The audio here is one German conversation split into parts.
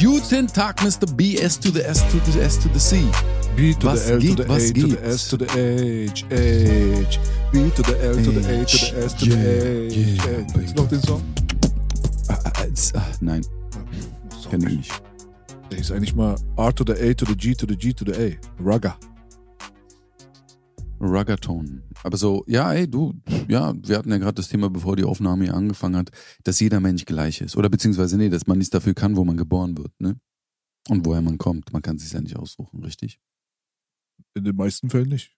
Guten Tag, Mr. B, S to the S to the S to the C. B to Was the L geht, to the A to geht? the S to the H, H. B to the L to the A to the S to the Yeah, H. yeah. Kennst du noch den Song? Ah, ah, ah, nein, kenne ich nicht. Der ist eigentlich mal R to the A to the G to the G to the A. Rugger. Ruggerton. Aber so, ja, ey, du, ja, wir hatten ja gerade das Thema, bevor die Aufnahme hier angefangen hat, dass jeder Mensch gleich ist. Oder beziehungsweise, nee, dass man nichts dafür kann, wo man geboren wird, ne? Und woher man kommt. Man kann sich ja nicht aussuchen, richtig? In den meisten Fällen nicht.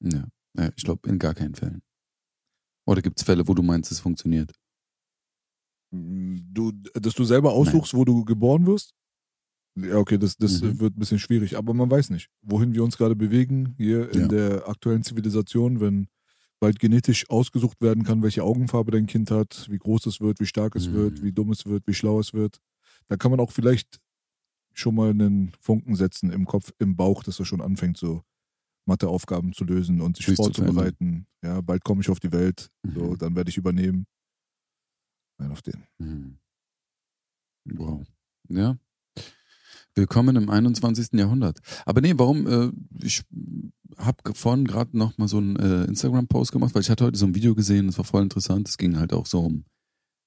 Ja, ich glaube, in gar keinen Fällen. Oder gibt es Fälle, wo du meinst, es funktioniert? Du, dass du selber aussuchst, wo du geboren wirst? Ja, okay, das, das Mhm. wird ein bisschen schwierig, aber man weiß nicht, wohin wir uns gerade bewegen hier in Ja. der aktuellen Zivilisation, wenn bald genetisch ausgesucht werden kann, welche Augenfarbe dein Kind hat, wie groß es wird, wie stark es Mhm. wird, wie dumm es wird, wie schlau es wird. Da kann man auch vielleicht schon mal einen Funken setzen im Kopf, im Bauch, dass er schon anfängt, so Matheaufgaben zu lösen und sich Sich zu vorzubereiten. Ja, bald komme ich auf die Welt, so, Mhm. dann werde ich übernehmen. Nein, auf den. Hm. Wow. Ja. Willkommen im 21. Jahrhundert. Aber nee, warum? Äh, ich habe vorhin gerade noch mal so einen äh, Instagram-Post gemacht, weil ich hatte heute so ein Video gesehen, das war voll interessant. Es ging halt auch so um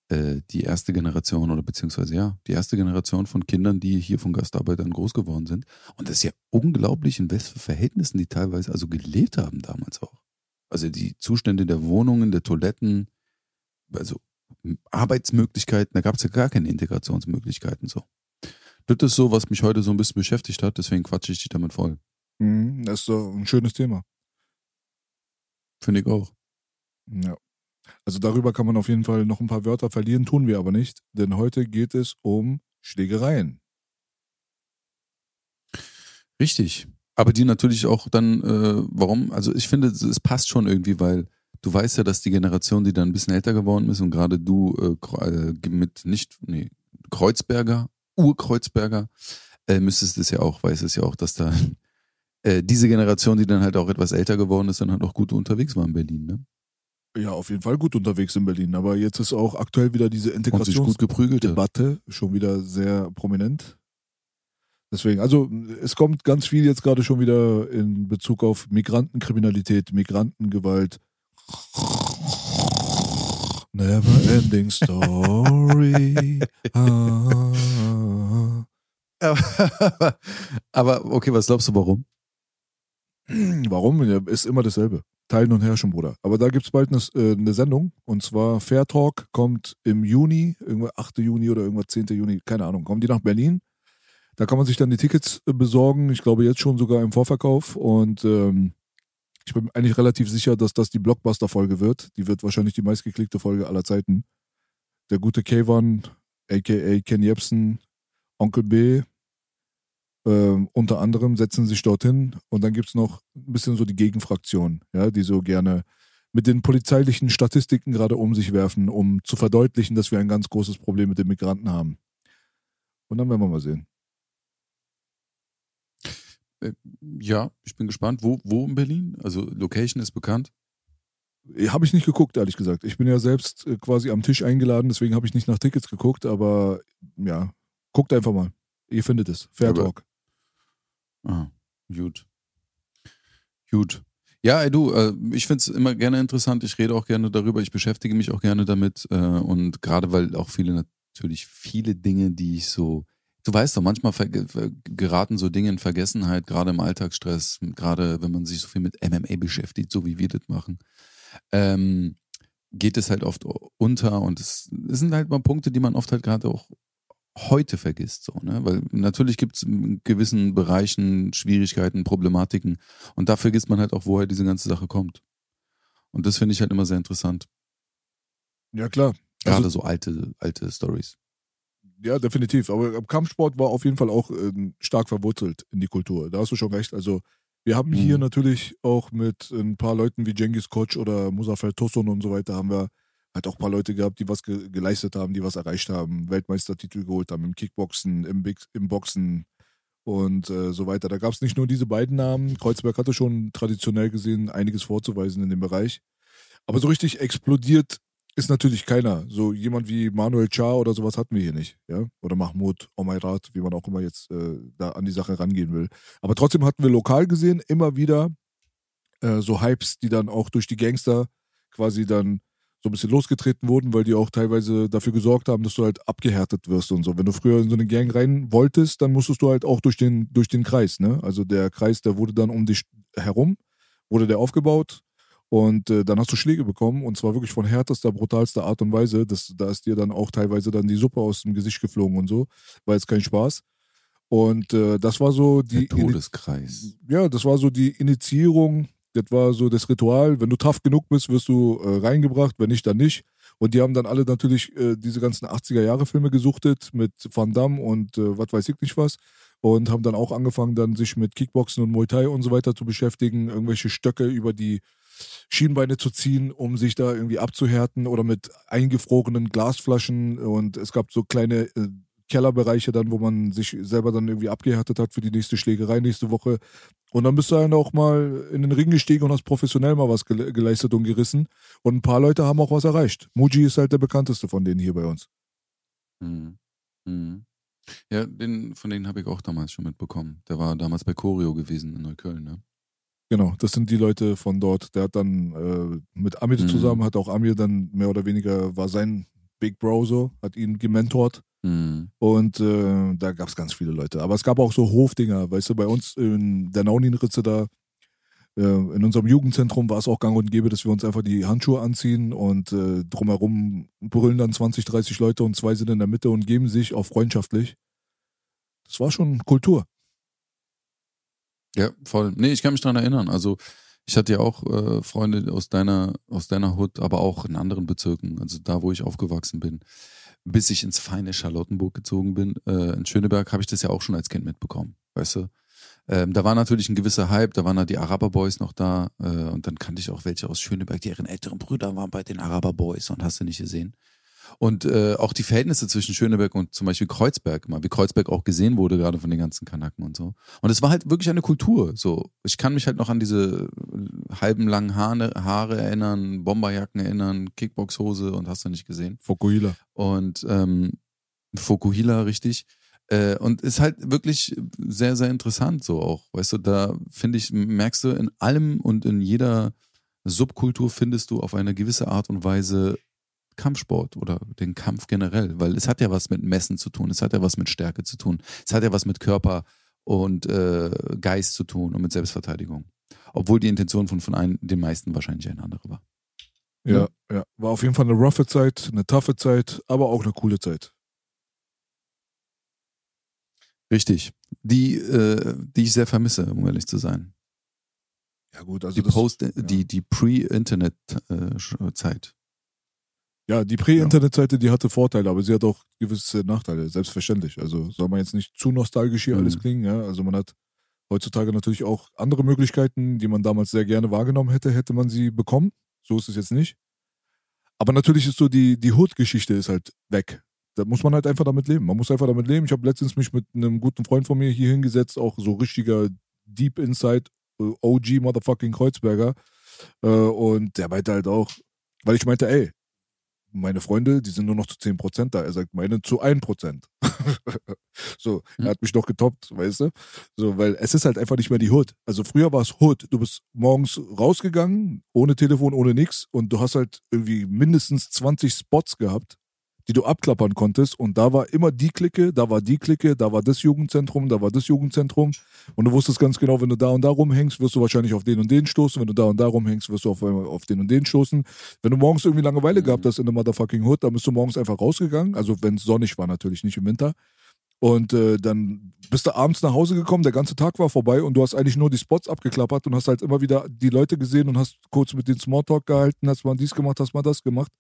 äh, die erste Generation oder beziehungsweise ja, die erste Generation von Kindern, die hier von Gastarbeitern groß geworden sind. Und das ist ja unglaublich, in was Verhältnissen die teilweise also gelebt haben damals auch. Also die Zustände der Wohnungen, der Toiletten, also Arbeitsmöglichkeiten, da gab es ja gar keine Integrationsmöglichkeiten so. Das ist so, was mich heute so ein bisschen beschäftigt hat, deswegen quatsche ich dich damit voll. Mhm, das ist doch ein schönes Thema. Finde ich auch. Ja. Also darüber kann man auf jeden Fall noch ein paar Wörter verlieren, tun wir aber nicht, denn heute geht es um Schlägereien. Richtig. Aber die natürlich auch dann, äh, warum? Also ich finde, es passt schon irgendwie, weil du weißt ja, dass die Generation, die dann ein bisschen älter geworden ist und gerade du äh, äh, mit nicht, nee, Kreuzberger, Urkreuzberger, äh, müsstest es ja auch, weißt es ja auch, dass da äh, diese Generation, die dann halt auch etwas älter geworden ist, dann halt auch gut unterwegs war in Berlin, ne? Ja, auf jeden Fall gut unterwegs in Berlin, aber jetzt ist auch aktuell wieder diese. Integrationsdebatte schon wieder sehr prominent. Deswegen, also es kommt ganz viel jetzt gerade schon wieder in Bezug auf Migrantenkriminalität, Migrantengewalt. Never ending story. Ah. Aber, aber okay, was glaubst du, warum? Warum? Ist immer dasselbe. Teilen und herrschen, Bruder. Aber da gibt es bald eine, äh, eine Sendung und zwar Fair Talk kommt im Juni, irgendwann 8. Juni oder irgendwas 10. Juni, keine Ahnung, kommen die nach Berlin. Da kann man sich dann die Tickets äh, besorgen, ich glaube jetzt schon sogar im Vorverkauf und ähm, ich bin eigentlich relativ sicher, dass das die Blockbuster-Folge wird. Die wird wahrscheinlich die meistgeklickte Folge aller Zeiten. Der gute Kayvan, aka Ken Jebsen, Onkel B, ähm, unter anderem setzen sich dorthin und dann gibt es noch ein bisschen so die Gegenfraktion, ja, die so gerne mit den polizeilichen Statistiken gerade um sich werfen, um zu verdeutlichen, dass wir ein ganz großes Problem mit den Migranten haben. Und dann werden wir mal sehen. Ja, ich bin gespannt. Wo, wo in Berlin? Also Location ist bekannt. Habe ich nicht geguckt, ehrlich gesagt. Ich bin ja selbst äh, quasi am Tisch eingeladen, deswegen habe ich nicht nach Tickets geguckt, aber ja, guckt einfach mal. Ihr findet es. Fair Aber- Talk. Ah, gut. Gut. Ja, ey, du, äh, ich finde es immer gerne interessant. Ich rede auch gerne darüber. Ich beschäftige mich auch gerne damit. Äh, und gerade weil auch viele natürlich viele Dinge, die ich so. Du weißt doch, manchmal geraten so Dinge in Vergessenheit, gerade im Alltagsstress, gerade wenn man sich so viel mit MMA beschäftigt, so wie wir das machen. Ähm, geht es halt oft unter und es, es sind halt mal Punkte, die man oft halt gerade auch heute vergisst, so, ne? Weil natürlich gibt es in gewissen Bereichen Schwierigkeiten, Problematiken und da vergisst man halt auch, woher diese ganze Sache kommt. Und das finde ich halt immer sehr interessant. Ja, klar. Gerade Also- so alte, alte Stories. Ja, definitiv. Aber Kampfsport war auf jeden Fall auch ähm, stark verwurzelt in die Kultur. Da hast du schon recht. Also wir haben hier Mhm. natürlich auch mit ein paar Leuten wie Genghis Koch oder Muzafer Tosun und so weiter haben wir halt auch ein paar Leute gehabt, die was ge geleistet haben, die was erreicht haben, Weltmeistertitel geholt haben im Kickboxen, im, Big im Boxen und äh, so weiter. Da gab es nicht nur diese beiden Namen. Kreuzberg hatte schon traditionell gesehen einiges vorzuweisen in dem Bereich. Aber so richtig explodiert ist natürlich keiner. So jemand wie Manuel Char oder sowas hatten wir hier nicht, ja. Oder Mahmoud Omairat, wie man auch immer jetzt äh, da an die Sache rangehen will. Aber trotzdem hatten wir lokal gesehen immer wieder äh, so Hypes, die dann auch durch die Gangster quasi dann so ein bisschen losgetreten wurden, weil die auch teilweise dafür gesorgt haben, dass du halt abgehärtet wirst und so. Wenn du früher in so eine Gang rein wolltest, dann musstest du halt auch durch den, durch den Kreis, ne? Also der Kreis, der wurde dann um dich herum, wurde der aufgebaut und äh, dann hast du Schläge bekommen und zwar wirklich von härtester, brutalster Art und Weise. Das, da ist dir dann auch teilweise dann die Suppe aus dem Gesicht geflogen und so. War jetzt kein Spaß. Und äh, das war so die Der Todeskreis. ja, das war so die Initiierung, das war so das Ritual. Wenn du tough genug bist, wirst du äh, reingebracht, wenn nicht, dann nicht. Und die haben dann alle natürlich äh, diese ganzen 80er-Jahre-Filme gesuchtet mit Van Damme und äh, was weiß ich nicht was. Und haben dann auch angefangen, dann sich mit Kickboxen und Muay Thai und so weiter zu beschäftigen, irgendwelche Stöcke über die Schienbeine zu ziehen, um sich da irgendwie abzuhärten oder mit eingefrorenen Glasflaschen. Und es gab so kleine äh, Kellerbereiche dann, wo man sich selber dann irgendwie abgehärtet hat für die nächste Schlägerei nächste Woche. Und dann bist du dann auch mal in den Ring gestiegen und hast professionell mal was gele geleistet und gerissen. Und ein paar Leute haben auch was erreicht. Muji ist halt der bekannteste von denen hier bei uns. Mhm. Mhm. Ja, den, von denen habe ich auch damals schon mitbekommen. Der war damals bei Choreo gewesen in Neukölln, ne? Genau, das sind die Leute von dort. Der hat dann äh, mit Amir Mhm. zusammen, hat auch Amir dann mehr oder weniger, war sein Big Bro so, hat ihn gementort. Mhm. Und äh, da gab es ganz viele Leute. Aber es gab auch so Hofdinger, weißt du, bei uns in der Naunin-Ritze da, äh, in unserem Jugendzentrum war es auch gang und gäbe, dass wir uns einfach die Handschuhe anziehen und äh, drumherum brüllen dann 20, 30 Leute und zwei sind in der Mitte und geben sich auch freundschaftlich. Das war schon Kultur. Ja, voll. Nee, ich kann mich dran erinnern. Also ich hatte ja auch äh, Freunde aus deiner, aus deiner Hut, aber auch in anderen Bezirken, also da, wo ich aufgewachsen bin. Bis ich ins feine Charlottenburg gezogen bin, äh, in Schöneberg, habe ich das ja auch schon als Kind mitbekommen, weißt du? Ähm, da war natürlich ein gewisser Hype, da waren da die Araber-Boys noch da äh, und dann kannte ich auch welche aus Schöneberg, deren älteren Brüder waren bei den Araber-Boys und hast du nicht gesehen. Und äh, auch die Verhältnisse zwischen Schöneberg und zum Beispiel Kreuzberg, mal wie Kreuzberg auch gesehen wurde, gerade von den ganzen Kanaken und so. Und es war halt wirklich eine Kultur. So, ich kann mich halt noch an diese äh, halben langen Haare, Haare erinnern, Bomberjacken erinnern, Kickboxhose und hast du nicht gesehen. Fokuhila. Und ähm, Fokuhila, richtig. Äh, und ist halt wirklich sehr, sehr interessant so auch. Weißt du, da finde ich, merkst du, in allem und in jeder Subkultur findest du auf eine gewisse Art und Weise Kampfsport oder den Kampf generell, weil es hat ja was mit Messen zu tun, es hat ja was mit Stärke zu tun, es hat ja was mit Körper und äh, Geist zu tun und mit Selbstverteidigung. Obwohl die Intention von, von ein, den meisten wahrscheinlich eine andere war. Ja, ja. War auf jeden Fall eine roughe Zeit, eine taffe Zeit, aber auch eine coole Zeit. Richtig. Die, äh, die ich sehr vermisse, um ehrlich zu sein. Ja, gut, also Die das, Post, die, die Pre-Internet-Zeit. Ja, die Prä-Internet-Seite, die hatte Vorteile, aber sie hat auch gewisse Nachteile, selbstverständlich. Also soll man jetzt nicht zu nostalgisch hier Mhm. alles klingen, ja. Also man hat heutzutage natürlich auch andere Möglichkeiten, die man damals sehr gerne wahrgenommen hätte, hätte man sie bekommen. So ist es jetzt nicht. Aber natürlich ist so die, die Hood-Geschichte ist halt weg. Da muss man halt einfach damit leben. Man muss einfach damit leben. Ich habe letztens mich mit einem guten Freund von mir hier hingesetzt, auch so richtiger Deep Inside äh, OG Motherfucking Kreuzberger. Äh, und der meinte halt auch, weil ich meinte, ey, meine Freunde, die sind nur noch zu 10% da. Er sagt, meine zu 1%. so, Hm. er hat mich doch getoppt, weißt du? So, weil es ist halt einfach nicht mehr die Hood. Also früher war es Hood. Du bist morgens rausgegangen, ohne Telefon, ohne nix und du hast halt irgendwie mindestens 20 Spots gehabt, die du abklappern konntest. Und da war immer die Clique, da war die Clique, da war das Jugendzentrum, da war das Jugendzentrum. Und du wusstest ganz genau, wenn du da und da rumhängst, wirst du wahrscheinlich auf den und den stoßen. Wenn du da und da rumhängst, wirst du auf, auf den und den stoßen. Wenn du morgens irgendwie Langeweile gehabt hast in der Motherfucking Hood, dann bist du morgens einfach rausgegangen. Also wenn es sonnig war, natürlich nicht im Winter. Und äh, dann bist du abends nach Hause gekommen, der ganze Tag war vorbei und du hast eigentlich nur die Spots abgeklappert und hast halt immer wieder die Leute gesehen und hast kurz mit denen Smalltalk gehalten, hast mal dies gemacht, hast mal das gemacht.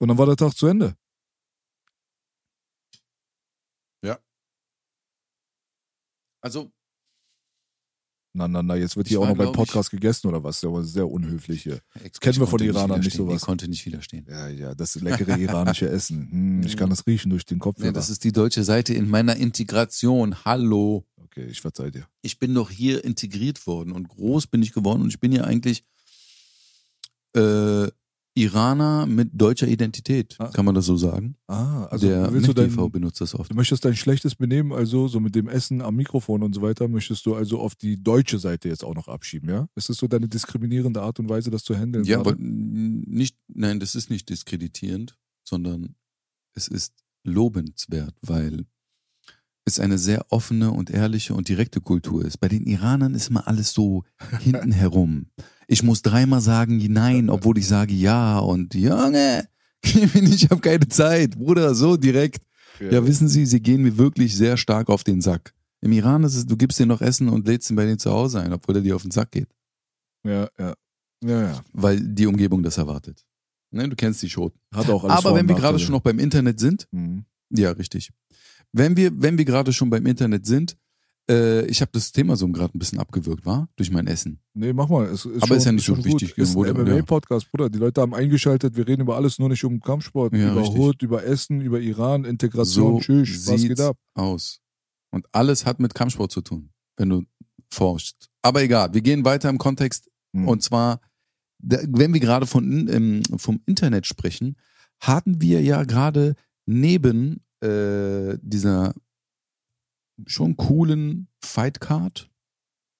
Und dann war der Tag zu Ende. Also, Na, na, na, jetzt wird hier auch war, noch beim glaub ich- Podcast gegessen oder was? Der war sehr unhöflich hier. Ex- kennen wir von Iranern nicht sowas. Ich konnte nicht widerstehen. Ja, ja, das leckere iranische Essen. Hm, ich kann das riechen durch den Kopf. Ja, das ist die deutsche Seite in meiner Integration. Hallo. okay, ich verzeih dir. Ich bin doch hier integriert worden und groß bin ich geworden und ich bin ja eigentlich äh, Iraner mit deutscher Identität. Ah. Kann man das so sagen? Ah, also Der willst du dein, MILF-TV benutzt das oft. du möchtest dein schlechtes Benehmen, also so mit dem Essen am Mikrofon und so weiter, möchtest du also auf die deutsche Seite jetzt auch noch abschieben, ja? Ist das so deine diskriminierende Art und Weise, das zu handeln? Ja, aber nicht, nein, das ist nicht diskreditierend, sondern es ist lobenswert, weil es eine sehr offene und ehrliche und direkte Kultur ist. Bei den Iranern ist immer alles so hinten herum. Ich muss dreimal sagen nein, obwohl ich sage ja und Junge, ich habe keine Zeit, Bruder, so direkt. Ja, wissen Sie, sie gehen mir wirklich sehr stark auf den Sack. Im Iran ist es, du gibst dir noch Essen und lädst ihn bei denen zu Hause ein, obwohl er dir auf den Sack geht, ja, ja. Ja, ja. weil die Umgebung das erwartet. Ne, du kennst die Schoten. Hat auch alles Aber wenn wir gerade schon noch beim Internet sind, Mhm. ja, richtig. Wenn wir, wenn wir gerade schon beim Internet sind, äh, ich habe das Thema so gerade ein bisschen abgewürgt, war? Durch mein Essen. Nee, mach mal. Es ist Aber schon, ist ja nicht so wichtig, Gut. Ist ein MMA-Podcast, Bruder. Die Leute haben eingeschaltet. Wir reden über alles, nur nicht um Kampfsport. Ja, über richtig. Hood, über Essen, über Iran, Integration, Tschüss. Was geht ab? aus. Und alles hat mit Kampfsport zu tun, wenn du forschst. Aber egal, wir gehen weiter im Kontext. Mhm. Und zwar, wenn wir gerade von, vom Internet sprechen, hatten wir ja gerade neben äh, dieser schon coolen Fightcard,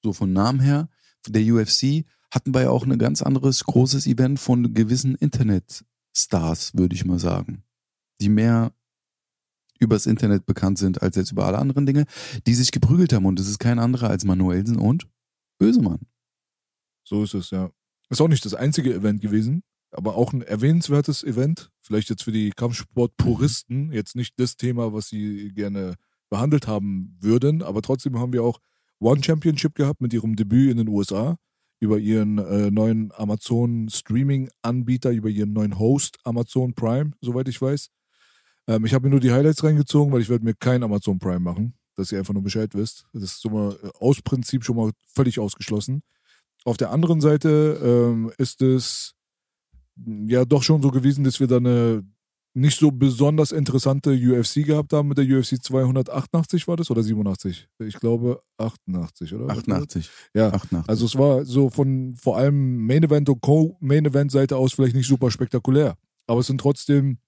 so von Namen her, der UFC, hatten wir ja auch ein ganz anderes großes Event von gewissen Internetstars, würde ich mal sagen, die mehr übers Internet bekannt sind als jetzt über alle anderen Dinge, die sich geprügelt haben und das ist kein anderer als Manuelsen und Bösemann. So ist es, ja. Ist auch nicht das einzige Event gewesen, aber auch ein erwähnenswertes Event. Vielleicht jetzt für die Kampfsport-Puristen. Jetzt nicht das Thema, was sie gerne behandelt haben würden, aber trotzdem haben wir auch One Championship gehabt mit ihrem Debüt in den USA über ihren äh, neuen Amazon-Streaming-Anbieter, über ihren neuen Host Amazon Prime, soweit ich weiß. Ähm, ich habe mir nur die Highlights reingezogen, weil ich werde mir kein Amazon Prime machen, dass ihr einfach nur Bescheid wisst. Das ist schon mal äh, aus Prinzip schon mal völlig ausgeschlossen. Auf der anderen Seite ähm, ist es ja doch schon so gewesen, dass wir da eine nicht so besonders interessante UFC gehabt haben mit der UFC 288 war das oder 87? Ich glaube 88, oder? 88. Ja, 88. also es war so von vor allem Main Event und Co-Main Event Seite aus vielleicht nicht super spektakulär. Aber es sind trotzdem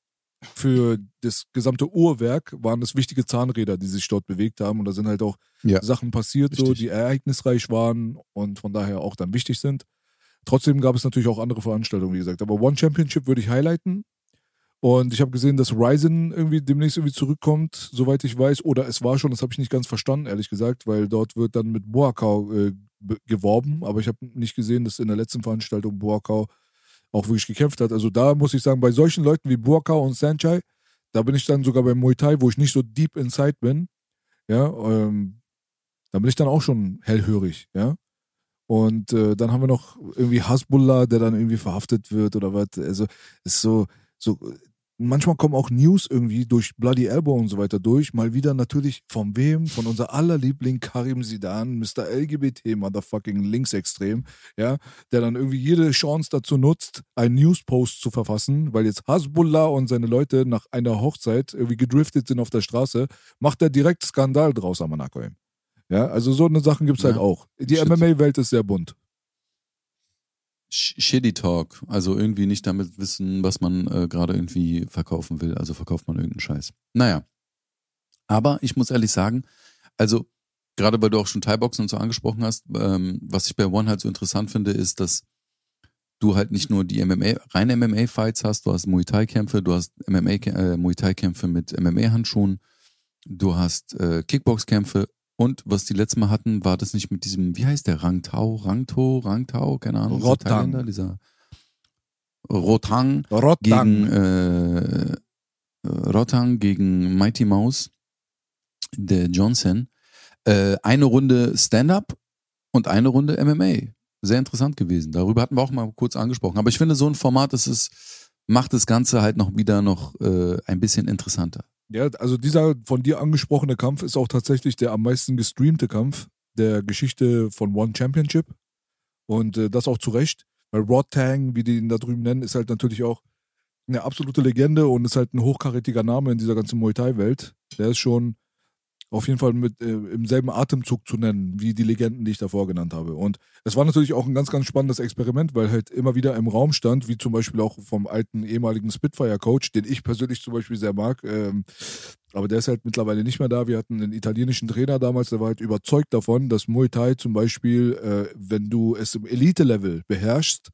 für das gesamte Uhrwerk waren es wichtige Zahnräder, die sich dort bewegt haben. Und da sind halt auch Ja. Sachen passiert, so, Richtig. die ereignisreich waren und von daher auch dann wichtig sind. Trotzdem gab es natürlich auch andere Veranstaltungen, wie gesagt. Aber One Championship würde ich highlighten. Und ich habe gesehen, dass Ryzen irgendwie demnächst irgendwie zurückkommt, soweit ich weiß. Oder es war schon, das habe ich nicht ganz verstanden, ehrlich gesagt, weil dort wird dann mit Boakau äh, be- geworben. Aber ich habe nicht gesehen, dass in der letzten Veranstaltung Boakau auch wirklich gekämpft hat. Also da muss ich sagen, bei solchen Leuten wie Boakau und Sanchai, da bin ich dann sogar beim Muay Thai, wo ich nicht so deep inside bin. Ja, ähm, da bin ich dann auch schon hellhörig, ja. Und äh, dann haben wir noch irgendwie Hasbullah, der dann irgendwie verhaftet wird oder was. Also ist so, so, manchmal kommen auch News irgendwie durch Bloody Elbow und so weiter durch. Mal wieder natürlich von wem? Von unser aller Liebling Karim Sidan, Mr. LGBT, Motherfucking Linksextrem, ja, der dann irgendwie jede Chance dazu nutzt, einen Newspost zu verfassen, weil jetzt Hasbullah und seine Leute nach einer Hochzeit irgendwie gedriftet sind auf der Straße, macht er direkt Skandal draus am Anakoim. Ja, also so eine Sachen gibt's halt Ja. auch. Die. MMA-Welt ist sehr bunt. Sh- Shitty Talk. Also irgendwie nicht damit wissen, was man äh, gerade irgendwie verkaufen will. Also verkauft man irgendeinen Scheiß. Naja. Aber ich muss ehrlich sagen, also gerade weil du auch schon Thai-Boxen und so angesprochen hast, ähm, was ich bei One halt so interessant finde, ist, dass du halt nicht nur die MMA, reine MMA-Fights hast, du hast Muay Thai-Kämpfe, du hast MMA, äh, Muay Thai-Kämpfe mit MMA-Handschuhen, du hast äh, Kickbox-Kämpfe und was die letzte Mal hatten, war das nicht mit diesem, wie heißt der, Rangtao, Rangto, Rangtao, keine Ahnung, dieser Rotang. Thailänder, dieser Rotang Rotang. gegen äh, Rotang gegen Mighty Mouse, der Johnson. Äh, eine Runde Stand-up und eine Runde MMA. Sehr interessant gewesen. Darüber hatten wir auch mal kurz angesprochen. Aber ich finde, so ein Format, das ist, macht das Ganze halt noch wieder noch äh, ein bisschen interessanter. Ja, also dieser von dir angesprochene Kampf ist auch tatsächlich der am meisten gestreamte Kampf der Geschichte von One Championship. Und äh, das auch zu Recht. Weil Rod Tang, wie die ihn da drüben nennen, ist halt natürlich auch eine absolute Legende und ist halt ein hochkarätiger Name in dieser ganzen Muay Thai-Welt. Der ist schon auf jeden Fall mit äh, im selben Atemzug zu nennen, wie die Legenden, die ich davor genannt habe. Und es war natürlich auch ein ganz, ganz spannendes Experiment, weil halt immer wieder im Raum stand, wie zum Beispiel auch vom alten ehemaligen Spitfire-Coach, den ich persönlich zum Beispiel sehr mag. Ähm, aber der ist halt mittlerweile nicht mehr da. Wir hatten einen italienischen Trainer damals, der war halt überzeugt davon, dass Muay Thai zum Beispiel, äh, wenn du es im Elite-Level beherrschst,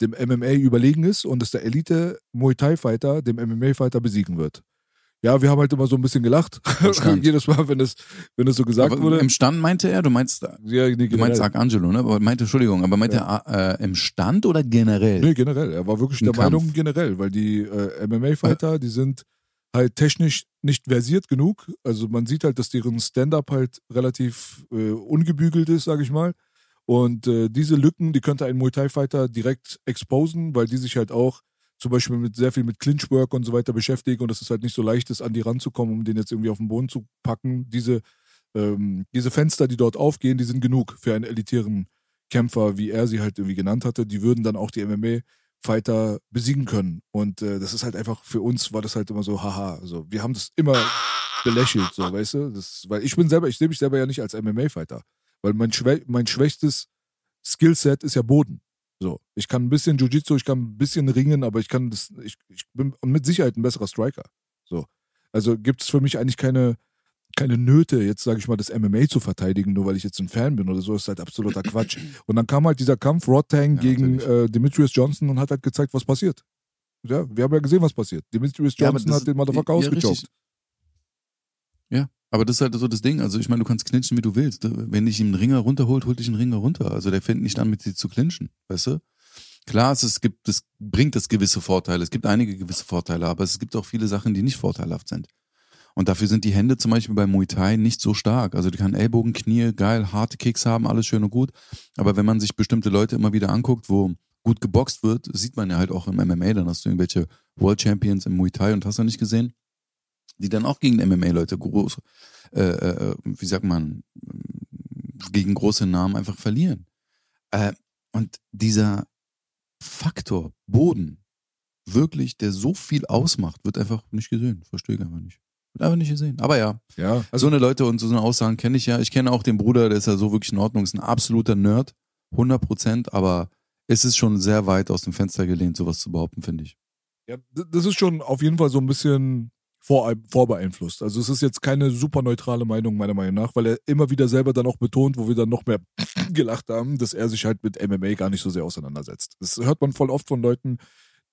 dem MMA überlegen ist und dass der Elite Muay Thai Fighter dem MMA Fighter besiegen wird. Ja, wir haben halt immer so ein bisschen gelacht. Jedes Mal, wenn es, wenn es so gesagt Aber wurde. Im Stand meinte er, du meinst, ja, nee, du meinst. Arcangelo, ne? Aber meinte, Entschuldigung, aber meinte er äh, im Stand oder generell? Nee, generell. Er war wirklich Ein der Kampf. Meinung generell, weil die äh, MMA-Fighter, die sind halt technisch nicht versiert genug. Also man sieht halt, dass deren Stand-up halt relativ äh, ungebügelt ist, sage ich mal. Und äh, diese Lücken, die könnte ein Muay Thai-Fighter direkt exposen, weil die sich halt auch zum Beispiel mit sehr viel mit Clinchwork und so weiter beschäftigen und es ist halt nicht so leicht ist, an die ranzukommen, um den jetzt irgendwie auf den Boden zu packen. Diese, ähm, diese Fenster, die dort aufgehen, die sind genug für einen elitären Kämpfer, wie er sie halt irgendwie genannt hatte. Die würden dann auch die MMA-Fighter besiegen können. Und äh, das ist halt einfach, für uns war das halt immer so, haha. Also wir haben das immer belächelt, so, weißt du? Das, weil ich bin selber, ich sehe mich selber ja nicht als MMA-Fighter. Weil mein, schwä mein schwächstes Skillset ist ja Boden. So, ich kann ein bisschen Jiu-Jitsu, ich kann ein bisschen ringen, aber ich kann das, ich, ich bin mit Sicherheit ein besserer Striker. So. Also gibt es für mich eigentlich keine, keine Nöte, jetzt sage ich mal, das MMA zu verteidigen, nur weil ich jetzt ein Fan bin oder so, ist halt absoluter Quatsch. Und dann kam halt dieser Kampf Rod Tang Ja, gegen äh, Demetrius Johnson und hat halt gezeigt, was passiert. Ja, wir haben ja gesehen, was passiert. Demetrius Ja, Johnson das- hat den Motherfucker ja, ausgechoked. richtig. Ja, aber das ist halt so das Ding. Also ich meine, du kannst clinchen, wie du willst. Wenn dich einen Ringer runterholt, holt dich einen Ringer runter. Also der fängt nicht an, mit dir zu clinchen, weißt du? Klar, es, gibt, es bringt es gewisse Vorteile. Es gibt einige gewisse Vorteile, aber es gibt auch viele Sachen, die nicht vorteilhaft sind. Und dafür sind die Hände zum Beispiel bei Muay Thai nicht so stark. Also die kann Ellbogen, Knie, geil, harte Kicks haben, alles schön und gut. Aber wenn man sich bestimmte Leute immer wieder anguckt, wo gut geboxt wird, sieht man ja halt auch im MMA, dann hast du irgendwelche World Champions im Muay Thai und hast du nicht gesehen, die dann auch gegen MMA-Leute groß, äh, äh, wie sagt man, gegen große Namen einfach verlieren. Äh, und dieser Faktor Boden, wirklich, der so viel ausmacht, wird einfach nicht gesehen. Verstehe ich einfach nicht. Wird einfach nicht gesehen. Aber ja, Ja, so eine Leute und so eine Aussagen kenne ich ja. Ich kenne auch den Bruder, der ist ja so wirklich in Ordnung, ist ein absoluter Nerd, 100 Prozent, aber es ist schon sehr weit aus dem Fenster gelehnt, sowas zu behaupten, finde ich. Ja, das ist schon auf jeden Fall so ein bisschen vor, vorbeeinflusst. Also es ist jetzt keine super neutrale Meinung meiner Meinung nach, weil er immer wieder selber dann auch betont, wo wir dann noch mehr gelacht haben, dass er sich halt mit MMA gar nicht so sehr auseinandersetzt. Das hört man voll oft von Leuten,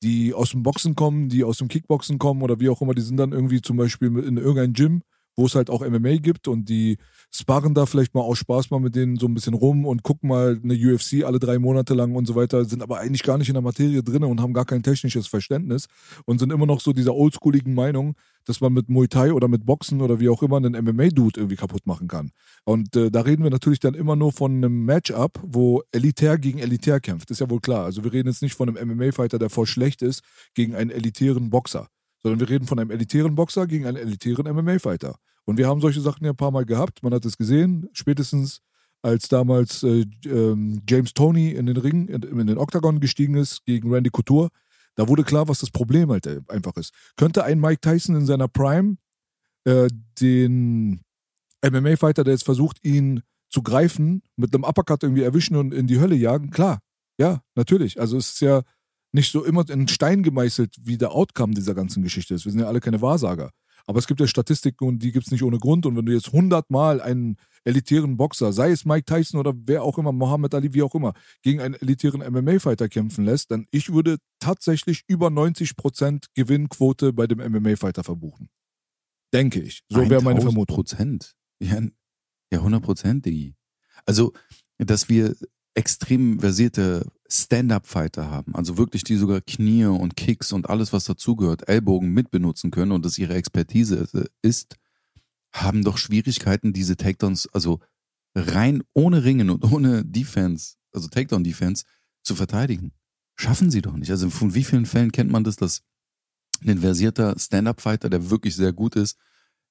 die aus dem Boxen kommen, die aus dem Kickboxen kommen oder wie auch immer, die sind dann irgendwie zum Beispiel in irgendein Gym, wo es halt auch MMA gibt und die sparren da vielleicht mal aus Spaß mal mit denen so ein bisschen rum und gucken mal eine UFC alle drei Monate lang und so weiter, sind aber eigentlich gar nicht in der Materie drin und haben gar kein technisches Verständnis und sind immer noch so dieser oldschooligen Meinung, dass man mit Muay Thai oder mit Boxen oder wie auch immer einen MMA-Dude irgendwie kaputt machen kann. Und äh, da reden wir natürlich dann immer nur von einem Matchup, wo Elitär gegen Elitär kämpft. Ist ja wohl klar. Also wir reden jetzt nicht von einem MMA-Fighter, der voll schlecht ist, gegen einen elitären Boxer. Sondern wir reden von einem elitären Boxer gegen einen elitären MMA-Fighter. Und wir haben solche Sachen ja ein paar Mal gehabt. Man hat es gesehen, spätestens als damals äh, ähm, James Tony in den Ring, in, in den Octagon gestiegen ist gegen Randy Couture. Da wurde klar, was das Problem halt äh, einfach ist. Könnte ein Mike Tyson in seiner Prime äh, den MMA-Fighter, der jetzt versucht, ihn zu greifen, mit einem Uppercut irgendwie erwischen und in die Hölle jagen? Klar, ja, natürlich. Also es ist ja nicht so immer in Stein gemeißelt, wie der Outcome dieser ganzen Geschichte ist. Wir sind ja alle keine Wahrsager. Aber es gibt ja Statistiken und die gibt es nicht ohne Grund. Und wenn du jetzt hundertmal einen elitären Boxer, sei es Mike Tyson oder wer auch immer, Mohammed Ali, wie auch immer, gegen einen elitären MMA-Fighter kämpfen lässt, dann ich würde tatsächlich über 90% Gewinnquote bei dem MMA-Fighter verbuchen. Denke ich. So wäre meine Vermutung. Prozent. Ja, ja 100 Prozent, Digi. Also, dass wir extrem versierte Stand-up-Fighter haben, also wirklich die sogar Knie und Kicks und alles, was dazugehört, Ellbogen mitbenutzen können und das ihre Expertise ist, haben doch Schwierigkeiten, diese Takedowns, also rein ohne Ringen und ohne Defense, also Takedown-Defense, zu verteidigen. Schaffen sie doch nicht. Also von wie vielen Fällen kennt man das, dass ein versierter Stand-up-Fighter, der wirklich sehr gut ist,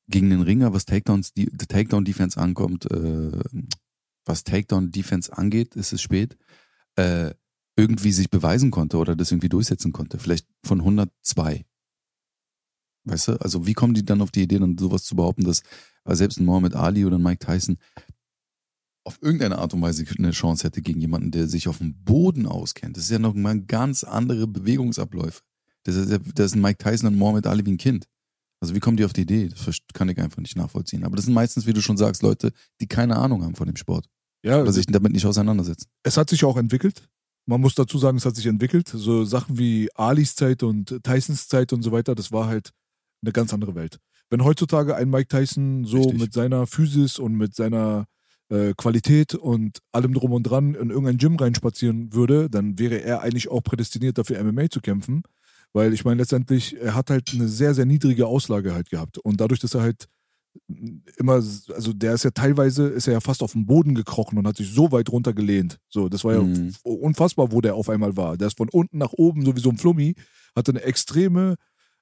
gegen den Ringer, was Takedown-Defense ankommt, äh, was Takedown-Defense angeht, ist es spät, äh, irgendwie sich beweisen konnte oder das irgendwie durchsetzen konnte. Vielleicht von 102. Weißt du, also wie kommen die dann auf die Idee, dann sowas zu behaupten, dass selbst ein Mohammed Ali oder ein Mike Tyson auf irgendeine Art und Weise eine Chance hätte gegen jemanden, der sich auf dem Boden auskennt. Das ist ja noch mal ganz andere Bewegungsabläufe. Das ist, das ist ein Mike Tyson und Mohammed Ali wie ein Kind. Also wie kommen die auf die Idee? Das kann ich einfach nicht nachvollziehen. Aber das sind meistens, wie du schon sagst, Leute, die keine Ahnung haben von dem Sport. Ja. Oder sich damit nicht auseinandersetzen. Es hat sich auch entwickelt. Man muss dazu sagen, es hat sich entwickelt. So Sachen wie Alis Zeit und Tysons Zeit und so weiter, das war halt eine ganz andere Welt. Wenn heutzutage ein Mike Tyson so Richtig. mit seiner Physis und mit seiner äh, Qualität und allem drum und dran in irgendein Gym reinspazieren würde, dann wäre er eigentlich auch prädestiniert dafür MMA zu kämpfen. Weil ich meine, letztendlich, er hat halt eine sehr, sehr niedrige Auslage halt gehabt. Und dadurch, dass er halt immer, also der ist ja teilweise, ist er ja fast auf den Boden gekrochen und hat sich so weit runtergelehnt. So, das war ja mhm. unfassbar, wo der auf einmal war. Der ist von unten nach oben, so wie so ein Flummi, hatte eine extreme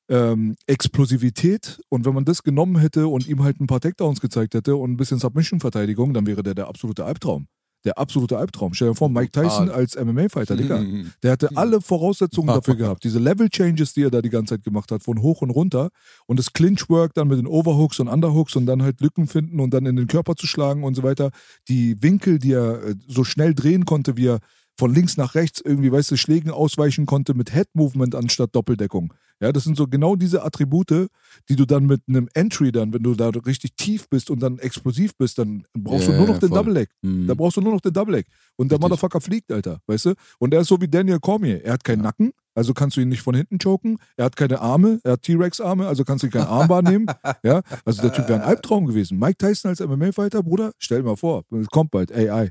ähm, Explosivität. Und wenn man das genommen hätte und ihm halt ein paar Takedowns gezeigt hätte und ein bisschen Submission-Verteidigung, dann wäre der der absolute Albtraum. Der absolute Albtraum. Stell dir vor, Mike Tyson als MMA-Fighter, Digga. Mhm. Der hatte alle Voraussetzungen dafür gehabt. Diese Level-Changes, die er da die ganze Zeit gemacht hat, von hoch und runter. Und das Clinch-Work dann mit den Overhooks und Underhooks und dann halt Lücken finden und dann in den Körper zu schlagen und so weiter. Die Winkel, die er äh, so schnell drehen konnte, wie er von links nach rechts irgendwie, weißt du, Schlägen ausweichen konnte mit Head-Movement anstatt Doppeldeckung. Ja, das sind so genau diese Attribute, die du dann mit einem Entry dann, wenn du da richtig tief bist und dann explosiv bist, dann brauchst ja, du nur noch den Double Leg. Mhm. Da brauchst du nur noch den Double Leg. Und der Motherfucker fliegt, Alter, weißt du? Und er ist so wie Daniel Cormier. Er hat keinen ja. Nacken, also kannst du ihn nicht von hinten choken. Er hat keine Arme, er hat T-Rex-Arme, also kannst du kein Armbar nehmen. Ja, also der Typ wäre ein Albtraum gewesen. Mike Tyson als MMA-Fighter, Bruder, stell dir mal vor, es kommt bald, AI.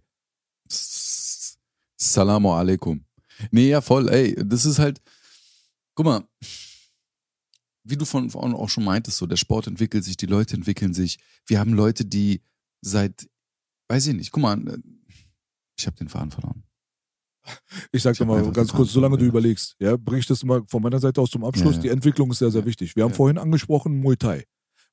Salamu alaikum. Nee, ja, voll, ey, das ist halt, guck mal, wie du von, von auch schon meintest, so, der Sport entwickelt sich, die Leute entwickeln sich. Wir haben Leute, die seit, weiß ich nicht, guck mal, äh, ich habe den Faden verloren. Ich sag dir mal ganz kurz, solange du überlegst, ja, bring ich das mal von meiner Seite aus zum Abschluss. Ja, ja. Die Entwicklung ist sehr, sehr wichtig. Wir haben ja. vorhin angesprochen Muay Thai.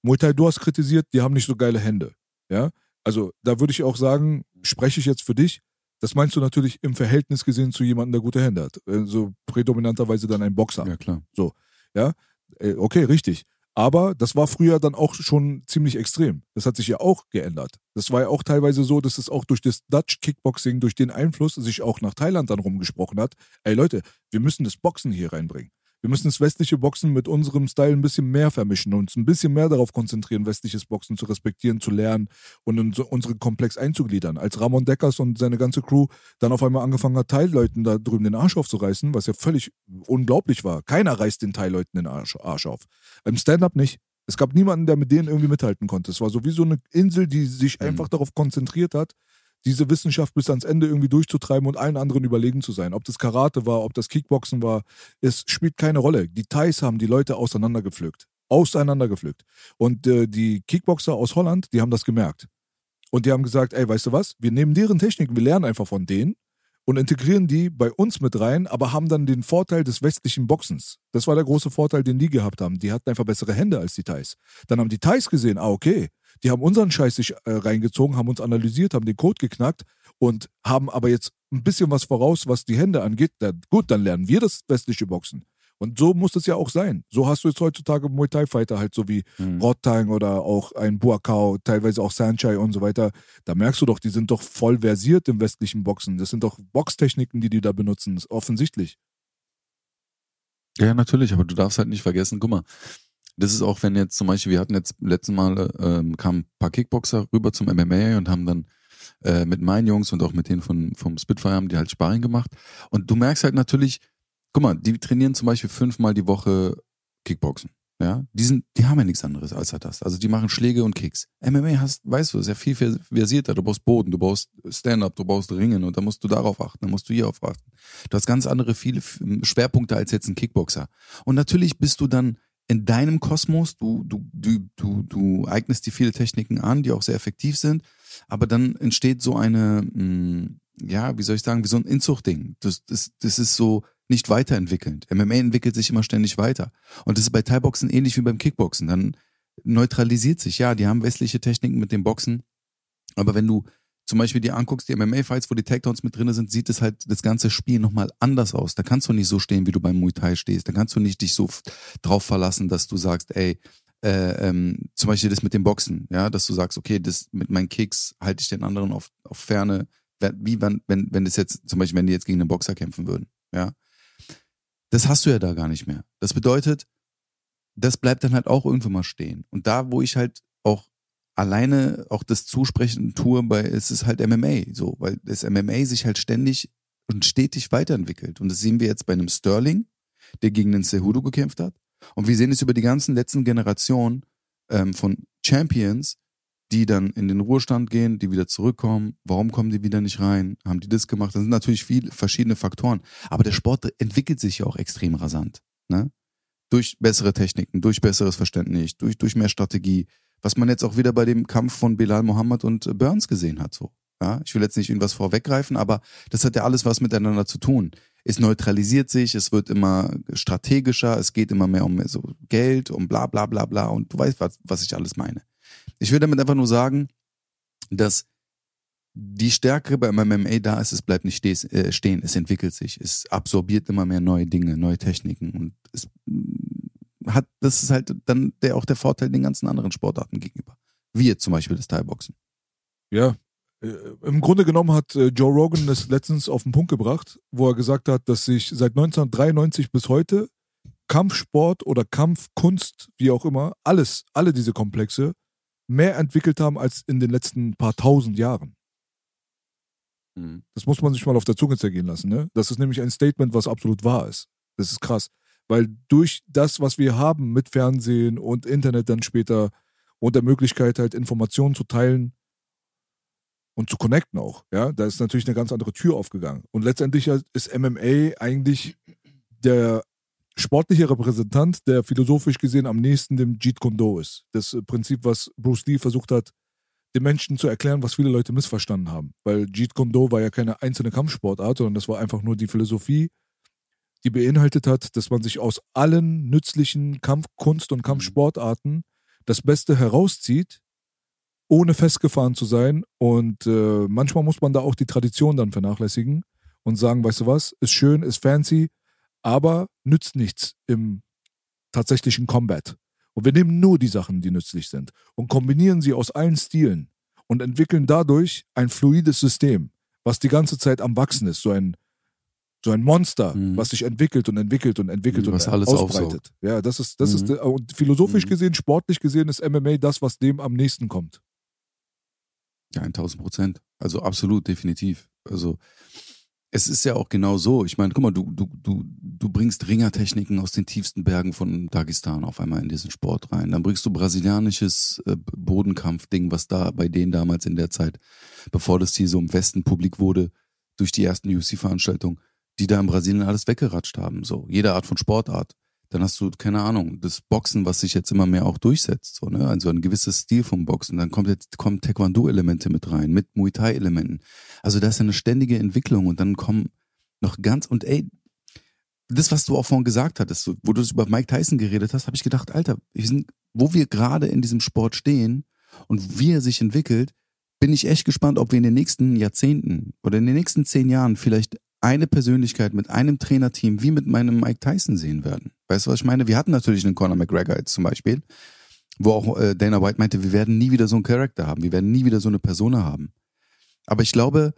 Muay Thai, du hast kritisiert, die haben nicht so geile Hände. Ja, also da würde ich auch sagen, spreche ich jetzt für dich, das meinst du natürlich im Verhältnis gesehen zu jemandem, der gute Hände hat. So also prädominanterweise dann ein Boxer. Ja, klar. So, ja. Äh, okay, richtig. Aber das war früher dann auch schon ziemlich extrem. Das hat sich ja auch geändert. Das war ja auch teilweise so, dass es auch durch das Dutch Kickboxing, durch den Einfluss sich auch nach Thailand dann rumgesprochen hat. Ey Leute, wir müssen das Boxen hier reinbringen. Wir müssen das westliche Boxen mit unserem Style ein bisschen mehr vermischen und uns ein bisschen mehr darauf konzentrieren, westliches Boxen zu respektieren, zu lernen und in unseren Komplex einzugliedern. Als Ramon Deckers und seine ganze Crew dann auf einmal angefangen hat, Teilleuten da drüben den Arsch aufzureißen, was ja völlig unglaublich war. Keiner reißt den Teilleuten den Arsch, Arsch auf. Im Stand-up nicht. Es gab niemanden, der mit denen irgendwie mithalten konnte. Es war so wie so eine Insel, die sich mhm. einfach darauf konzentriert hat, diese Wissenschaft bis ans Ende irgendwie durchzutreiben und allen anderen überlegen zu sein. Ob das Karate war, ob das Kickboxen war, es spielt keine Rolle. Die Thais haben die Leute auseinandergepflückt. Auseinandergepflückt. Und äh, die Kickboxer aus Holland, die haben das gemerkt. Und die haben gesagt, ey, weißt du was? Wir nehmen deren Techniken, wir lernen einfach von denen und integrieren die bei uns mit rein, aber haben dann den Vorteil des westlichen Boxens. Das war der große Vorteil, den die gehabt haben. Die hatten einfach bessere Hände als die Thais. Dann haben die Thais gesehen, ah, okay, die haben unseren Scheiß sich äh, reingezogen, haben uns analysiert, haben den Code geknackt und haben aber jetzt ein bisschen was voraus, was die Hände angeht. Da, gut, dann lernen wir das westliche Boxen. Und so muss es ja auch sein. So hast du jetzt heutzutage Muay Thai Fighter halt so wie mhm. Rottang oder auch ein Buakau, teilweise auch Sanchai und so weiter. Da merkst du doch, die sind doch voll versiert im westlichen Boxen. Das sind doch Boxtechniken, die die da benutzen. Das ist offensichtlich. Ja, natürlich, aber du darfst halt nicht vergessen, guck mal, Das ist auch, wenn jetzt zum Beispiel, wir hatten jetzt letzten Mal, ähm, kamen ein paar Kickboxer rüber zum MMA und haben dann äh, mit meinen Jungs und auch mit denen von, vom Spitfire haben die halt Sparring gemacht. Und du merkst halt natürlich, guck mal, die trainieren zum Beispiel fünfmal die Woche Kickboxen. Ja, die sind, die haben ja nichts anderes als das. Also die machen Schläge und Kicks. MMA hast, weißt du, ist ja viel versierter. Du brauchst Boden, du brauchst Stand-up, du brauchst Ringen und da musst du darauf achten, da musst du hier auf achten. Du hast ganz andere viele Schwerpunkte als jetzt ein Kickboxer. Und natürlich bist du dann in deinem Kosmos, du, du, du, du, du eignest dir viele Techniken an, die auch sehr effektiv sind, aber dann entsteht so eine, mh, ja, wie soll ich sagen, wie so ein Inzuchtding. Das, das, das ist so, nicht weiterentwickelnd. MMA entwickelt sich immer ständig weiter. Und das ist bei Thai-Boxen ähnlich wie beim Kickboxen. Dann neutralisiert sich, ja, die haben westliche Techniken mit dem Boxen. Aber wenn du zum Beispiel dir anguckst, die MMA-Fights, wo die Takedowns mit drin sind, sieht es halt das ganze Spiel nochmal anders aus. Da kannst du nicht so stehen, wie du beim Muay Thai stehst. Da kannst du nicht dich so drauf verlassen, dass du sagst, ey, äh, ähm, zum Beispiel das mit dem Boxen, ja, dass du sagst, okay, das mit meinen Kicks halte ich den anderen auf, auf Ferne, wie wenn, wenn, wenn das jetzt, zum Beispiel, wenn die jetzt gegen einen Boxer kämpfen würden, ja. Das hast du ja da gar nicht mehr. Das bedeutet, das bleibt dann halt auch irgendwo mal stehen. Und da, wo ich halt auch alleine auch das Zusprechen tue, bei, es ist halt MMA, so, weil das MMA sich halt ständig und stetig weiterentwickelt. Und das sehen wir jetzt bei einem Sterling, der gegen den Cejudo gekämpft hat. Und wir sehen es über die ganzen letzten Generationen ähm, von Champions, die dann in den Ruhestand gehen, die wieder zurückkommen. Warum kommen die wieder nicht rein? Haben die das gemacht? Das sind natürlich viele verschiedene Faktoren. Aber der Sport entwickelt sich ja auch extrem rasant. Ne? Durch bessere Techniken, durch besseres Verständnis, durch, durch mehr Strategie. Was man jetzt auch wieder bei dem Kampf von Bilal Mohammed und Burns gesehen hat. So. Ja? Ich will jetzt nicht irgendwas vorweggreifen, aber das hat ja alles was miteinander zu tun. Es neutralisiert sich, es wird immer strategischer, es geht immer mehr um so Geld, um bla bla bla bla und du weißt, was, was ich alles meine. Ich will damit einfach nur sagen, dass die Stärke beim MMA da ist, es bleibt nicht äh, stehen, es entwickelt sich, es absorbiert immer mehr neue Dinge, neue Techniken und es mm, hat, das ist halt dann der, auch der Vorteil den ganzen anderen Sportarten gegenüber. Wie jetzt zum Beispiel das Thai-Boxen. Ja, äh, im Grunde genommen hat äh, Joe Rogan das letztens auf den Punkt gebracht, wo er gesagt hat, dass sich seit 1993 bis heute Kampfsport oder Kampfkunst, wie auch immer, alles, alle diese Komplexe mehr entwickelt haben als in den letzten paar tausend Jahren. Mhm. Das muss man sich mal auf der Zunge zergehen lassen. Ne? Das ist nämlich ein Statement, was absolut wahr ist. Das ist krass. Weil durch das, was wir haben mit Fernsehen und Internet dann später und der Möglichkeit, halt Informationen zu teilen und zu connecten auch, ja, da ist natürlich eine ganz andere Tür aufgegangen. Und letztendlich ist MMA eigentlich der sportlicher Repräsentant, der philosophisch gesehen am nächsten dem Jeet Kune Do ist. Das Prinzip, was Bruce Lee versucht hat, den Menschen zu erklären, was viele Leute missverstanden haben. Weil Jeet Kune Do war ja keine einzelne Kampfsportart, sondern das war einfach nur die Philosophie, die beinhaltet hat, dass man sich aus allen nützlichen Kampfkunst- und Kampfsportarten das Beste herauszieht, ohne festgefahren zu sein. Und äh, manchmal muss man da auch die Tradition dann vernachlässigen und sagen, weißt du was, ist schön, ist fancy, aber nützt nichts im tatsächlichen Combat. Und wir nehmen nur die Sachen, die nützlich sind und kombinieren sie aus allen Stilen und entwickeln dadurch ein fluides System, was die ganze Zeit am Wachsen ist. So ein, so ein Monster, mhm. was sich entwickelt und entwickelt und entwickelt was und alles ausbreitet. Aufsaugt. Ja, das ist, das mhm. ist, und philosophisch mhm. gesehen, sportlich gesehen ist MMA das, was dem am nächsten kommt. Ja, 1000 Prozent. Also absolut, definitiv. Also es ist ja auch genau so. Ich meine, guck mal, du, du, du, du bringst Ringertechniken aus den tiefsten Bergen von Dagestan auf einmal in diesen Sport rein. Dann bringst du brasilianisches äh, Bodenkampfding, was da bei denen damals in der Zeit, bevor das hier so im Westen publik wurde, durch die ersten UFC-Veranstaltungen, die da in Brasilien alles weggeratscht haben. So, jede Art von Sportart dann hast du, keine Ahnung, das Boxen, was sich jetzt immer mehr auch durchsetzt, so, ne? Also ein gewisses Stil vom Boxen. Dann kommt jetzt, kommen Taekwondo-Elemente mit rein, mit Muay Thai-Elementen. Also da ist eine ständige Entwicklung und dann kommen noch ganz, und ey, das, was du auch vorhin gesagt hattest, wo du über Mike Tyson geredet hast, habe ich gedacht, Alter, wir sind, wo wir gerade in diesem Sport stehen und wie er sich entwickelt, bin ich echt gespannt, ob wir in den nächsten Jahrzehnten oder in den nächsten zehn Jahren vielleicht eine Persönlichkeit mit einem Trainerteam wie mit meinem Mike Tyson sehen werden. Weißt du, was ich meine? Wir hatten natürlich einen Conor McGregor jetzt zum Beispiel, wo auch äh, Dana White meinte, wir werden nie wieder so einen Charakter haben, wir werden nie wieder so eine Persona haben. Aber ich glaube,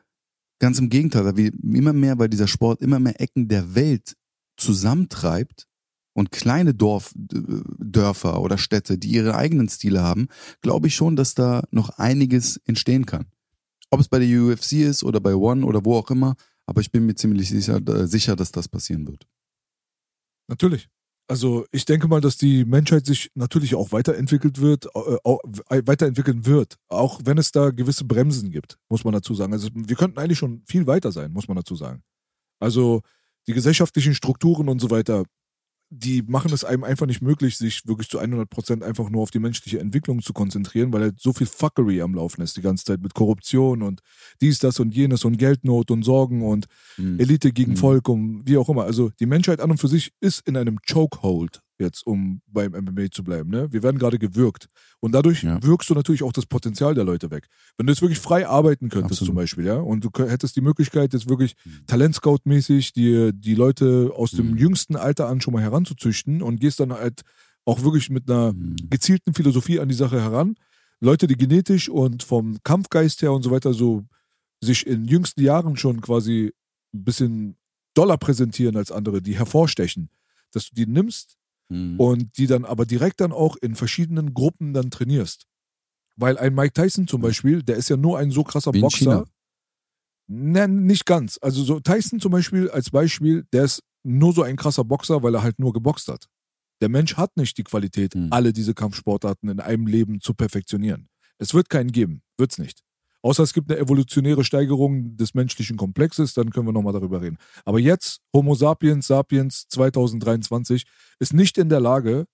ganz im Gegenteil, weil wir immer mehr, weil dieser Sport immer mehr Ecken der Welt zusammentreibt und kleine Dorf, Dörfer oder Städte, die ihre eigenen Stile haben, glaube ich schon, dass da noch einiges entstehen kann. Ob es bei der UFC ist oder bei One oder wo auch immer, aber ich bin mir ziemlich sicher, äh, sicher dass das passieren wird. Natürlich. Also ich denke mal, dass die Menschheit sich natürlich auch weiterentwickelt wird, äh, weiterentwickeln wird, auch wenn es da gewisse Bremsen gibt, muss man dazu sagen. Also wir könnten eigentlich schon viel weiter sein, muss man dazu sagen. Also die gesellschaftlichen Strukturen und so weiter, die machen es einem einfach nicht möglich, sich wirklich zu 100 Prozent einfach nur auf die menschliche Entwicklung zu konzentrieren, weil halt so viel Fuckery am Laufen ist die ganze Zeit mit Korruption und dies, das und jenes und Geldnot und Sorgen und mhm. Elite gegen mhm. Volk und wie auch immer. Also die Menschheit an und für sich ist in einem Chokehold jetzt, um beim MMA zu bleiben. Ne? Wir werden gerade gewürgt. Und dadurch ja. wirkst du natürlich auch das Potenzial der Leute weg. Wenn du jetzt wirklich frei arbeiten könntest, Absolut. zum Beispiel, ja, und du hättest die Möglichkeit, jetzt wirklich mhm. Talentscout-mäßig die, die Leute aus dem mhm. jüngsten Alter an schon mal heranzuzüchten und gehst dann halt auch wirklich mit einer mhm. gezielten Philosophie an die Sache heran. Leute, die genetisch und vom Kampfgeist her und so weiter so sich in jüngsten Jahren schon quasi ein bisschen doller präsentieren als andere, die hervorstechen, dass du die nimmst mhm. und die dann aber direkt dann auch in verschiedenen Gruppen dann trainierst. Weil ein Mike Tyson zum Beispiel, der ist ja nur ein so krasser Wie Boxer. Ne, nicht ganz. Also so Tyson zum Beispiel als Beispiel, der ist nur so ein krasser Boxer, weil er halt nur geboxt hat. Der Mensch hat nicht die Qualität, mhm. alle diese Kampfsportarten in einem Leben zu perfektionieren. Es wird keinen geben, wird's nicht. Außer es gibt eine evolutionäre Steigerung des menschlichen Komplexes, dann können wir nochmal darüber reden. Aber jetzt, Homo sapiens sapiens 2023 ist nicht in der Lage,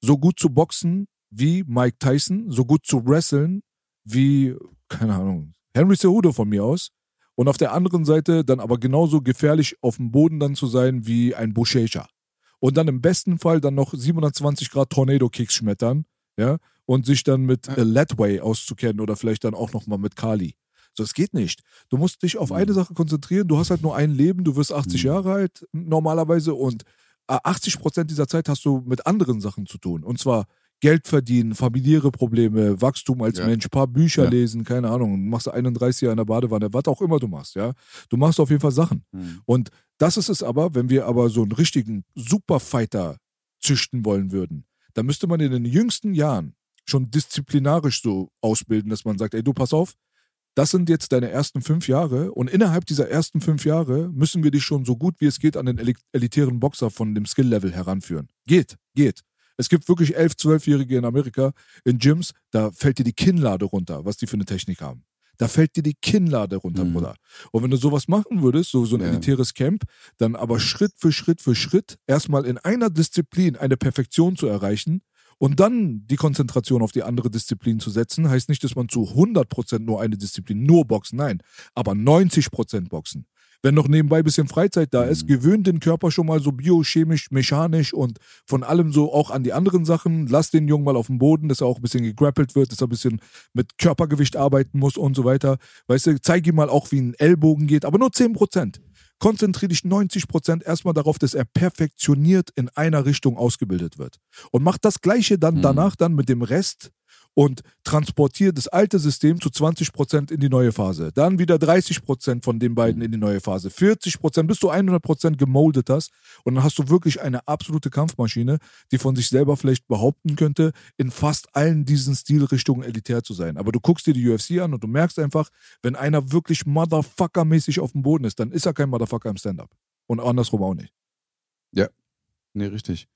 so gut zu boxen wie Mike Tyson, so gut zu wresteln wie, keine Ahnung, Henry Cejudo von mir aus. Und auf der anderen Seite dann aber genauso gefährlich auf dem Boden dann zu sein wie ein Bushesha. Und dann im besten Fall dann noch 720 Grad Tornado-Kicks schmettern, ja, und sich dann mit äh, Ledway auszukennen oder vielleicht dann auch nochmal mit Kali. So, es geht nicht. Du musst dich auf eine mhm. Sache konzentrieren. Du hast halt nur ein Leben, du wirst 80 mhm. Jahre alt normalerweise und 80 äh, Prozent dieser Zeit hast du mit anderen Sachen zu tun. Und zwar Geld verdienen, familiäre Probleme, Wachstum als ja. Mensch, paar Bücher ja. lesen, keine Ahnung, machst du 31 Jahre in der Badewanne, was auch immer du machst, ja. Du machst auf jeden Fall Sachen. Mhm. Und das ist es aber, wenn wir aber so einen richtigen Superfighter züchten wollen würden, dann müsste man in den jüngsten Jahren schon disziplinarisch so ausbilden, dass man sagt, ey, du pass auf, das sind jetzt deine ersten fünf Jahre und innerhalb dieser ersten fünf Jahre müssen wir dich schon so gut wie es geht an den elitären Boxer von dem Skill-Level heranführen. Geht, geht. Es gibt wirklich elf, zwölfjährige in Amerika in Gyms, da fällt dir die Kinnlade runter, was die für eine Technik haben. Da fällt dir die Kinnlade runter, mhm. Bruder. Und wenn du sowas machen würdest, so, so ein ja. elitäres Camp, dann aber Schritt für Schritt für Schritt erstmal in einer Disziplin eine Perfektion zu erreichen, und dann die Konzentration auf die andere Disziplin zu setzen, heißt nicht, dass man zu 100% nur eine Disziplin, nur Boxen, nein, aber 90% Boxen. Wenn noch nebenbei ein bisschen Freizeit da ist, mhm. gewöhnt den Körper schon mal so biochemisch, mechanisch und von allem so auch an die anderen Sachen. Lass den Jungen mal auf dem Boden, dass er auch ein bisschen gegrappelt wird, dass er ein bisschen mit Körpergewicht arbeiten muss und so weiter. Weißt du, zeig ihm mal auch, wie ein Ellbogen geht, aber nur 10% konzentriere dich 90 Prozent erstmal darauf, dass er perfektioniert in einer Richtung ausgebildet wird. Und mach das Gleiche dann mhm. danach dann mit dem Rest und transportiere das alte System zu 20 Prozent in die neue Phase. Dann wieder 30 Prozent von den beiden in die neue Phase. 40 Prozent, bis du 100 Prozent gemoldet hast. Und dann hast du wirklich eine absolute Kampfmaschine, die von sich selber vielleicht behaupten könnte, in fast allen diesen Stilrichtungen elitär zu sein. Aber du guckst dir die UFC an und du merkst einfach, wenn einer wirklich Motherfucker-mäßig auf dem Boden ist, dann ist er kein Motherfucker im Stand-up. Und andersrum auch nicht. Ja, Nee, richtig.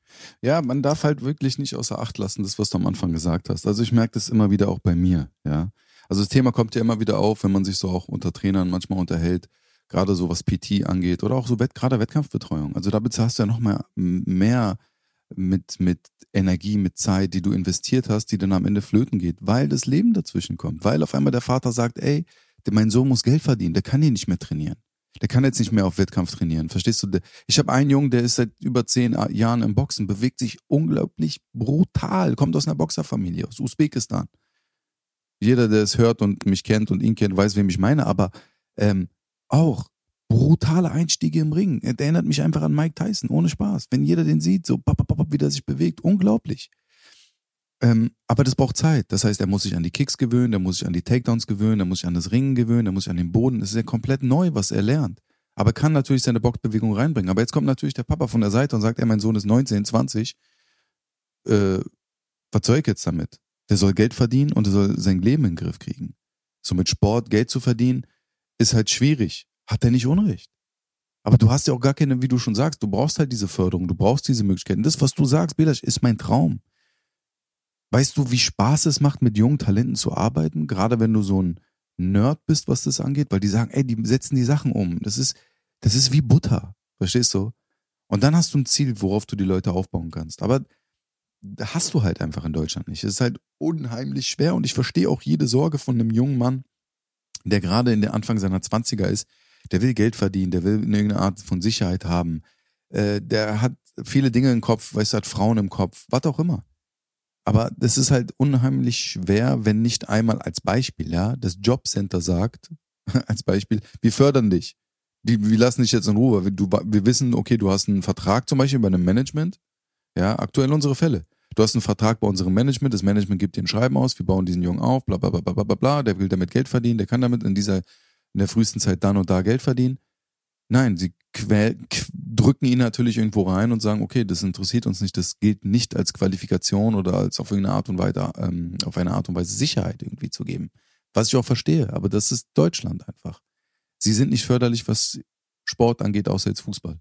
Ja, man darf halt wirklich nicht außer Acht lassen, das, was du am Anfang gesagt hast. Also ich merke das immer wieder auch bei mir, ja. Also das Thema kommt ja immer wieder auf, wenn man sich so auch unter Trainern manchmal unterhält, gerade so was PT angeht oder auch so Wett, gerade Wettkampfbetreuung. Also da bezahlst du ja noch mal mehr mit, mit Energie, mit Zeit, die du investiert hast, die dann am Ende flöten geht, weil das Leben dazwischen kommt. Weil auf einmal der Vater sagt, ey, mein Sohn muss Geld verdienen, der kann hier nicht mehr trainieren. Der kann jetzt nicht mehr auf Wettkampf trainieren. Verstehst du? Ich habe einen Jungen, der ist seit über zehn Jahren im Boxen, bewegt sich unglaublich brutal, kommt aus einer Boxerfamilie, aus Usbekistan. Jeder, der es hört und mich kennt und ihn kennt, weiß, wem ich meine, aber ähm, auch brutale Einstiege im Ring. Er erinnert mich einfach an Mike Tyson, ohne Spaß. Wenn jeder den sieht, so wie der sich bewegt, unglaublich. Ähm, aber das braucht Zeit. Das heißt, er muss sich an die Kicks gewöhnen, er muss sich an die Takedowns gewöhnen, er muss sich an das Ringen gewöhnen, er muss sich an den Boden. Das ist ja komplett neu, was er lernt. aber kann natürlich seine Boxbewegung reinbringen. Aber jetzt kommt natürlich der Papa von der Seite und sagt, ey, mein Sohn ist 19, 20. Äh, was soll ich jetzt damit? Der soll Geld verdienen und er soll sein Leben in den Griff kriegen. So mit Sport Geld zu verdienen, ist halt schwierig. Hat er nicht Unrecht. Aber du hast ja auch gar keine, wie du schon sagst, du brauchst halt diese Förderung, du brauchst diese Möglichkeiten. Das, was du sagst, Belasch, ist mein Traum. Weißt du, wie Spaß es macht, mit jungen Talenten zu arbeiten? Gerade wenn du so ein Nerd bist, was das angeht, weil die sagen, ey, die setzen die Sachen um. Das ist, das ist wie Butter. Verstehst du? Und dann hast du ein Ziel, worauf du die Leute aufbauen kannst. Aber hast du halt einfach in Deutschland nicht. Es ist halt unheimlich schwer und ich verstehe auch jede Sorge von einem jungen Mann, der gerade in der Anfang seiner 20er ist. Der will Geld verdienen, der will irgendeine Art von Sicherheit haben. Äh, der hat viele Dinge im Kopf, weißt du, hat Frauen im Kopf, was auch immer. Aber das ist halt unheimlich schwer, wenn nicht einmal als Beispiel, ja, das Jobcenter sagt, als Beispiel, wir fördern dich. Die, wir lassen dich jetzt in Ruhe. Du, wir wissen, okay, du hast einen Vertrag zum Beispiel bei einem Management. Ja, aktuell unsere Fälle. Du hast einen Vertrag bei unserem Management, das Management gibt dir ein Schreiben aus, wir bauen diesen Jungen auf, bla bla bla bla bla bla, der will damit Geld verdienen, der kann damit in dieser, in der frühesten Zeit dann und da Geld verdienen. Nein, sie drücken ihn natürlich irgendwo rein und sagen, okay, das interessiert uns nicht, das gilt nicht als Qualifikation oder als auf irgendeine Art und Weise, ähm, auf eine Art und Weise Sicherheit irgendwie zu geben. Was ich auch verstehe, aber das ist Deutschland einfach. Sie sind nicht förderlich, was Sport angeht, außer jetzt Fußball.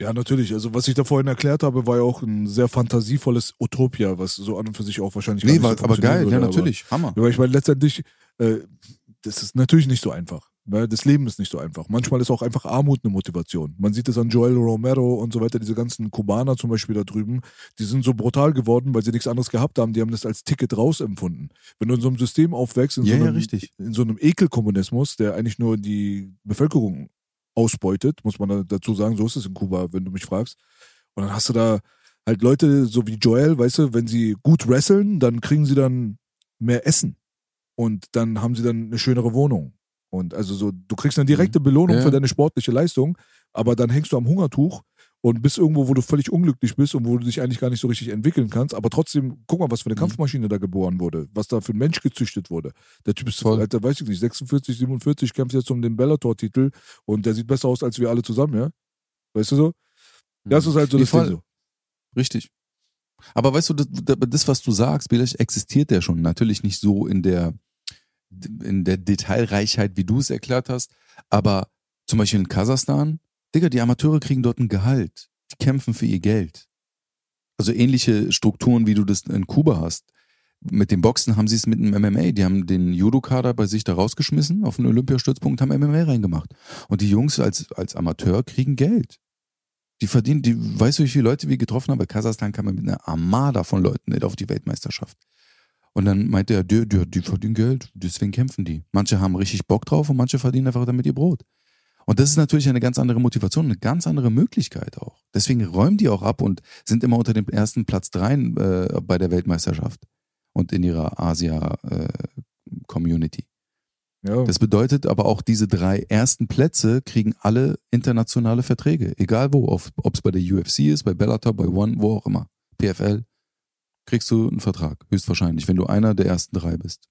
Ja, natürlich. Also was ich da vorhin erklärt habe, war ja auch ein sehr fantasievolles Utopia, was so an und für sich auch wahrscheinlich nee, war, so aber geil, würde, ja natürlich, aber, Hammer. Aber ich meine letztendlich, äh, das ist natürlich nicht so einfach. Weil das Leben ist nicht so einfach. Manchmal ist auch einfach Armut eine Motivation. Man sieht es an Joel Romero und so weiter, diese ganzen Kubaner zum Beispiel da drüben, die sind so brutal geworden, weil sie nichts anderes gehabt haben. Die haben das als Ticket rausempfunden. Wenn du in so einem System aufwächst, in, ja, so, einem, ja, in so einem Ekelkommunismus, der eigentlich nur die Bevölkerung ausbeutet, muss man dazu sagen, so ist es in Kuba, wenn du mich fragst. Und dann hast du da halt Leute, so wie Joel, weißt du, wenn sie gut wresteln, dann kriegen sie dann mehr Essen. Und dann haben sie dann eine schönere Wohnung. Und also so, du kriegst eine direkte mhm. Belohnung ja. für deine sportliche Leistung, aber dann hängst du am Hungertuch und bist irgendwo, wo du völlig unglücklich bist und wo du dich eigentlich gar nicht so richtig entwickeln kannst. Aber trotzdem, guck mal, was für eine mhm. Kampfmaschine da geboren wurde, was da für ein Mensch gezüchtet wurde. Der Typ ist, Voll. Alter, weiß ich nicht, 46, 47, kämpft jetzt um den Bellator-Titel und der sieht besser aus als wir alle zusammen, ja? Weißt du so? Das ist halt so das Ding so. Richtig. Aber weißt du, das, das, was du sagst, vielleicht existiert der schon. Natürlich nicht so in der in der Detailreichheit, wie du es erklärt hast, aber zum Beispiel in Kasachstan, Digga, die Amateure kriegen dort ein Gehalt. Die kämpfen für ihr Geld. Also ähnliche Strukturen, wie du das in Kuba hast. Mit dem Boxen haben sie es mit dem MMA. Die haben den Judo-Kader bei sich da rausgeschmissen auf den Olympiastützpunkt, haben MMA reingemacht. Und die Jungs als, als Amateur kriegen Geld. Die verdienen, die, weißt du, wie viele Leute wir getroffen haben? Bei Kasachstan kam man mit einer Armada von Leuten nicht auf die Weltmeisterschaft. Und dann meinte er, die, die, die verdienen Geld, deswegen kämpfen die. Manche haben richtig Bock drauf und manche verdienen einfach damit ihr Brot. Und das ist natürlich eine ganz andere Motivation, eine ganz andere Möglichkeit auch. Deswegen räumen die auch ab und sind immer unter dem ersten Platz drei äh, bei der Weltmeisterschaft und in ihrer Asia-Community. Äh, ja. Das bedeutet aber auch, diese drei ersten Plätze kriegen alle internationale Verträge. Egal wo, ob es bei der UFC ist, bei Bellator, bei One, wo auch immer. PFL kriegst du einen Vertrag, höchstwahrscheinlich, wenn du einer der ersten drei bist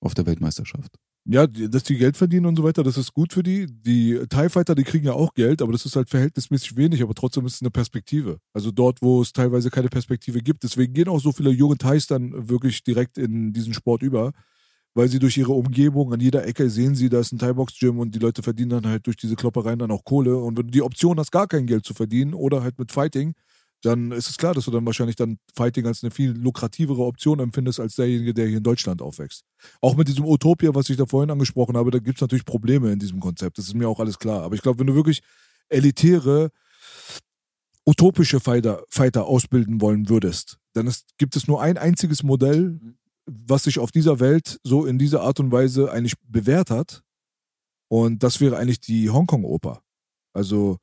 auf der Weltmeisterschaft. Ja, dass die Geld verdienen und so weiter, das ist gut für die. Die TIE Fighter, die kriegen ja auch Geld, aber das ist halt verhältnismäßig wenig, aber trotzdem ist es eine Perspektive. Also dort, wo es teilweise keine Perspektive gibt. Deswegen gehen auch so viele junge TIEs dann wirklich direkt in diesen Sport über, weil sie durch ihre Umgebung an jeder Ecke sehen sie, da ist ein Thai-Box-Gym und die Leute verdienen dann halt durch diese Kloppereien dann auch Kohle. Und wenn du die Option hast, gar kein Geld zu verdienen oder halt mit Fighting, dann ist es klar, dass du dann wahrscheinlich dann Fighting als eine viel lukrativere Option empfindest als derjenige, der hier in Deutschland aufwächst. Auch mit diesem Utopia, was ich da vorhin angesprochen habe, da gibt es natürlich Probleme in diesem Konzept. Das ist mir auch alles klar. Aber ich glaube, wenn du wirklich elitäre, utopische Fighter, Fighter ausbilden wollen würdest, dann ist, gibt es nur ein einziges Modell, was sich auf dieser Welt so in dieser Art und Weise eigentlich bewährt hat. Und das wäre eigentlich die Hongkong-Oper. Also,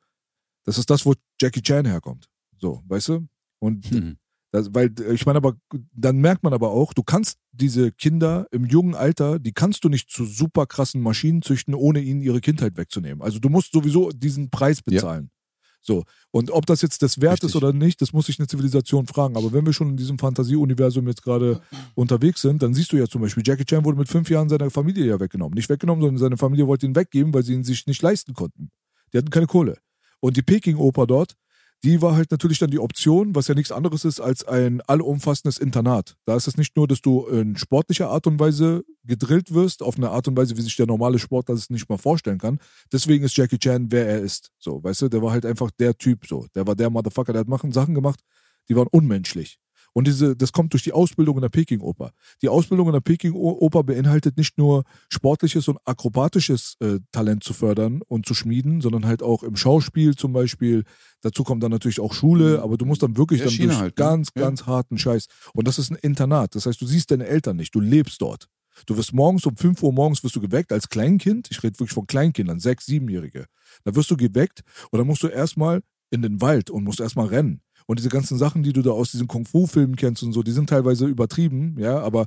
das ist das, wo Jackie Chan herkommt. So, weißt du? Und mhm. das, weil, ich meine, aber dann merkt man aber auch, du kannst diese Kinder im jungen Alter, die kannst du nicht zu super krassen Maschinen züchten, ohne ihnen ihre Kindheit wegzunehmen. Also du musst sowieso diesen Preis bezahlen. Ja. So. Und ob das jetzt das wert Richtig. ist oder nicht, das muss sich eine Zivilisation fragen. Aber wenn wir schon in diesem Fantasieuniversum jetzt gerade unterwegs sind, dann siehst du ja zum Beispiel, Jackie Chan wurde mit fünf Jahren seiner Familie ja weggenommen. Nicht weggenommen, sondern seine Familie wollte ihn weggeben, weil sie ihn sich nicht leisten konnten. Die hatten keine Kohle. Und die Peking-Oper dort, die war halt natürlich dann die Option, was ja nichts anderes ist als ein allumfassendes Internat. Da ist es nicht nur, dass du in sportlicher Art und Weise gedrillt wirst, auf eine Art und Weise, wie sich der normale Sportler das nicht mal vorstellen kann. Deswegen ist Jackie Chan, wer er ist. So, weißt du, der war halt einfach der Typ so. Der war der Motherfucker, der hat Sachen gemacht, die waren unmenschlich. Und diese, das kommt durch die Ausbildung in der Peking-Oper. Die Ausbildung in der Peking-Oper beinhaltet nicht nur sportliches und akrobatisches äh, Talent zu fördern und zu schmieden, sondern halt auch im Schauspiel zum Beispiel. Dazu kommt dann natürlich auch Schule, aber du musst dann wirklich Ja, dann China durch halt, ne? ganz, Ja. ganz harten Scheiß. Und das ist ein Internat. Das heißt, du siehst deine Eltern nicht, du lebst dort. Du wirst morgens um 5 Uhr morgens wirst du geweckt als Kleinkind. Ich rede wirklich von Kleinkindern, sechs, siebenjährige. Da wirst du geweckt und dann musst du erstmal in den Wald und musst erstmal rennen. Und diese ganzen Sachen, die du da aus diesen Kung-Fu-Filmen kennst und so, die sind teilweise übertrieben, ja, aber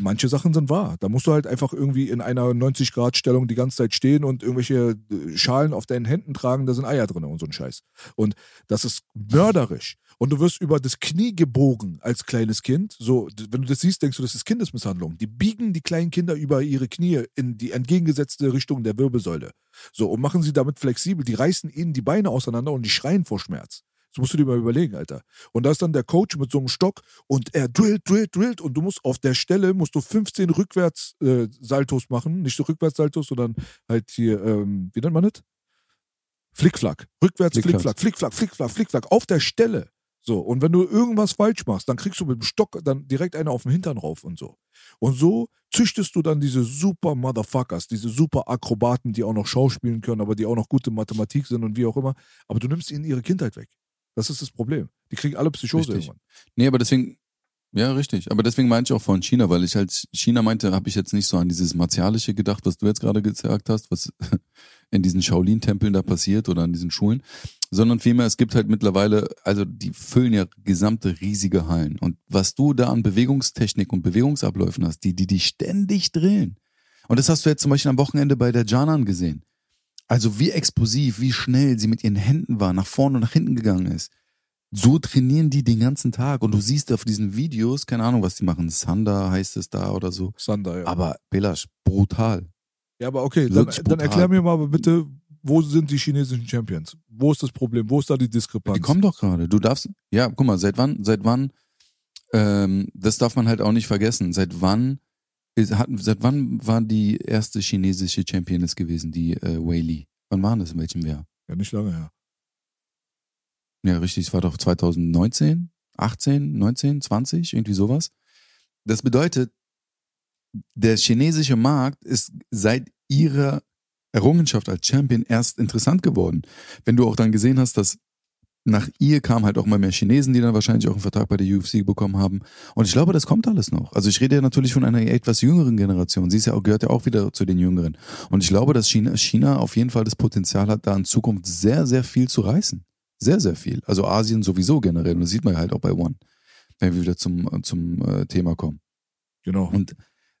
manche Sachen sind wahr. Da musst du halt einfach irgendwie in einer 90-Grad-Stellung die ganze Zeit stehen und irgendwelche äh, Schalen auf deinen Händen tragen, da sind Eier drin und so ein Scheiß. Und das ist mörderisch. Und du wirst über das Knie gebogen als kleines Kind. So, wenn du das siehst, denkst du, das ist Kindesmisshandlung. Die biegen die kleinen Kinder über ihre Knie in die entgegengesetzte Richtung der Wirbelsäule. So, und machen sie damit flexibel. Die reißen ihnen die Beine auseinander und die schreien vor Schmerz. Das musst du dir mal überlegen, Alter. Und da ist dann der Coach mit so einem Stock und er drillt, drillt, drillt und du musst auf der Stelle musst du 15 rückwärts äh, Saltos machen. Nicht so rückwärts Saltos, sondern halt hier, ähm, wie nennt man das? Flickflack. Rückwärts Flickflack. Flickflack, Flickflack, Flickflack. Auf der Stelle. So, und wenn du irgendwas falsch machst, dann kriegst du mit dem Stock dann direkt eine auf den Hintern rauf und so. Und so züchtest du dann diese super Motherfuckers, diese super Akrobaten, die auch noch schauspielen können, aber die auch noch gute Mathematik sind und wie auch immer. Aber du nimmst ihnen ihre Kindheit weg. Das ist das Problem. Die kriegen alle Psychose Richtig. irgendwann. Nee, aber deswegen, ja, richtig. Aber deswegen meinte ich auch von China, weil ich halt China meinte, habe ich jetzt nicht so an dieses Martialische gedacht, was du jetzt gerade gesagt hast, was in diesen Shaolin-Tempeln da passiert oder an diesen Schulen, sondern vielmehr, es gibt halt mittlerweile, also die füllen ja gesamte riesige Hallen. Und was du da an Bewegungstechnik und Bewegungsabläufen hast, die, die, die ständig drillen. Und das hast du jetzt zum Beispiel am Wochenende bei der Janan gesehen. Also wie explosiv, wie schnell sie mit ihren Händen war, nach vorne und nach hinten gegangen ist. So trainieren die den ganzen Tag. Und du siehst auf diesen Videos, keine Ahnung, was die machen. Sanda heißt es da oder so. Sander, ja. Aber Belasch, brutal. ja, aber okay, dann, dann erklär mir mal bitte, wo sind die chinesischen Champions? Wo ist das Problem? Wo ist da die Diskrepanz? Die kommen doch gerade. Du darfst, ja, guck mal, seit wann, seit wann, ähm, das darf man halt auch nicht vergessen. Seit wann, hat, seit wann war die erste chinesische Championess gewesen, die äh, Wei Li? Wann waren das, in welchem Jahr? ja, nicht lange her. Ja, richtig, es war doch 2019, 18, 19, 20, irgendwie sowas. Das bedeutet, der chinesische Markt ist seit ihrer Errungenschaft als Champion erst interessant geworden. Wenn du auch dann gesehen hast, dass nach ihr kamen halt auch mal mehr Chinesen, die dann wahrscheinlich auch einen Vertrag bei der UFC bekommen haben. Und ich glaube, das kommt alles noch. Also ich rede ja natürlich von einer etwas jüngeren Generation. Sie ist ja auch, gehört ja auch wieder zu den Jüngeren. Und ich glaube, dass China, China auf jeden Fall das Potenzial hat, da in Zukunft sehr, sehr viel zu reißen. Sehr, sehr viel. Also Asien sowieso generell. Und das sieht man ja halt auch bei One, wenn wir wieder zum, zum äh, Thema kommen. Genau. Und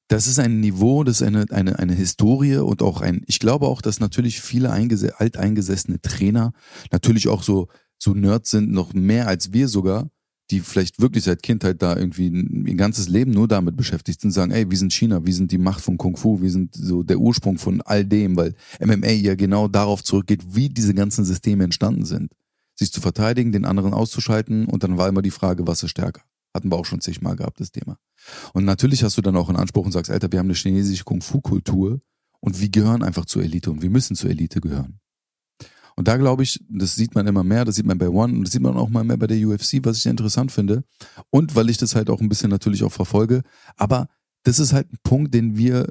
das ist ein Niveau, das ist eine, eine, eine Historie und auch ein, ich glaube auch, dass natürlich viele eingese alteingesessene Trainer natürlich auch so, so Nerds sind, noch mehr als wir sogar, die vielleicht wirklich seit Kindheit da irgendwie ihr ganzes Leben nur damit beschäftigt sind, sagen, ey, wir sind China, wir sind die Macht von Kung Fu, wir sind so der Ursprung von all dem, weil MMA ja genau darauf zurückgeht, wie diese ganzen Systeme entstanden sind. Sich zu verteidigen, den anderen auszuschalten und dann war immer die Frage, was ist stärker? Hatten wir auch schon zigmal gehabt, das Thema. Und natürlich hast du dann auch einen Anspruch und sagst, Alter, wir haben eine chinesische Kung-Fu-Kultur und wir gehören einfach zur Elite und wir müssen zur Elite gehören. Und da glaube ich, das sieht man immer mehr, das sieht man bei One und das sieht man auch mal mehr bei der UFC, was ich interessant finde. Und weil ich das halt auch ein bisschen natürlich auch verfolge. Aber das ist halt ein Punkt, den wir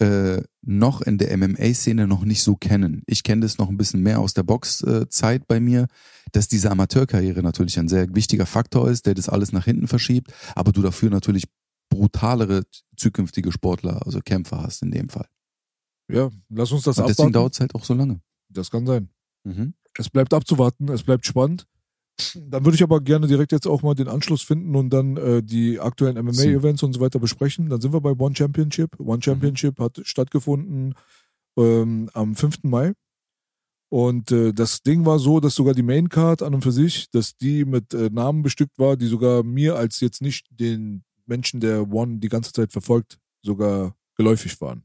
äh, noch in der MMA-Szene noch nicht so kennen. Ich kenne das noch ein bisschen mehr aus der Box-Zeit bei mir, dass diese Amateurkarriere natürlich ein sehr wichtiger Faktor ist, der das alles nach hinten verschiebt, aber du dafür natürlich brutalere zukünftige Sportler, also Kämpfer hast in dem Fall. Ja, lass uns das Und deswegen abwarten. dauert es halt auch so lange. Das kann sein. Mhm. Es bleibt abzuwarten, es bleibt spannend. Dann würde ich aber gerne direkt jetzt auch mal den Anschluss finden und dann äh, die aktuellen MMA-Events und so weiter besprechen. Dann sind wir bei One Championship. One Championship hat stattgefunden ähm, am 5. Mai. Und äh, das Ding war so, dass sogar die Maincard an und für sich, dass die mit äh, Namen bestückt war, die sogar mir als jetzt nicht den Menschen, der One die ganze Zeit verfolgt, sogar geläufig waren.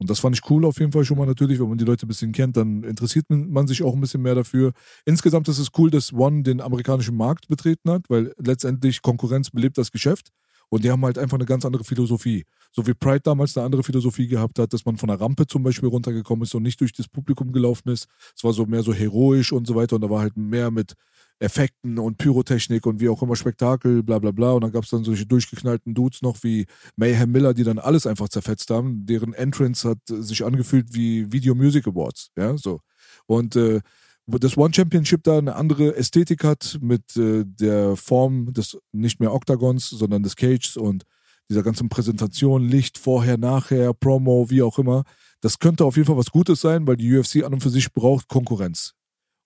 Und das fand ich cool auf jeden Fall schon mal natürlich, wenn man die Leute ein bisschen kennt, dann interessiert man sich auch ein bisschen mehr dafür. Insgesamt ist es cool, dass One den amerikanischen Markt betreten hat, weil letztendlich Konkurrenz belebt das Geschäft und die haben halt einfach eine ganz andere Philosophie. So wie Pride damals eine andere Philosophie gehabt hat, dass man von der Rampe zum Beispiel runtergekommen ist und nicht durch das Publikum gelaufen ist. Es war so mehr so heroisch und so weiter und da war halt mehr mit Effekten und Pyrotechnik und wie auch immer Spektakel, bla bla bla. Und dann gab es dann solche durchgeknallten Dudes noch wie Mayhem Miller, die dann alles einfach zerfetzt haben. Deren Entrance hat sich angefühlt wie Video Music Awards. Ja, so. Und äh, das One Championship da eine andere Ästhetik hat mit äh, der Form des nicht mehr Octagons, sondern des Cages und dieser ganzen Präsentation, Licht, vorher, nachher, Promo, wie auch immer. Das könnte auf jeden Fall was Gutes sein, weil die UFC an und für sich braucht Konkurrenz.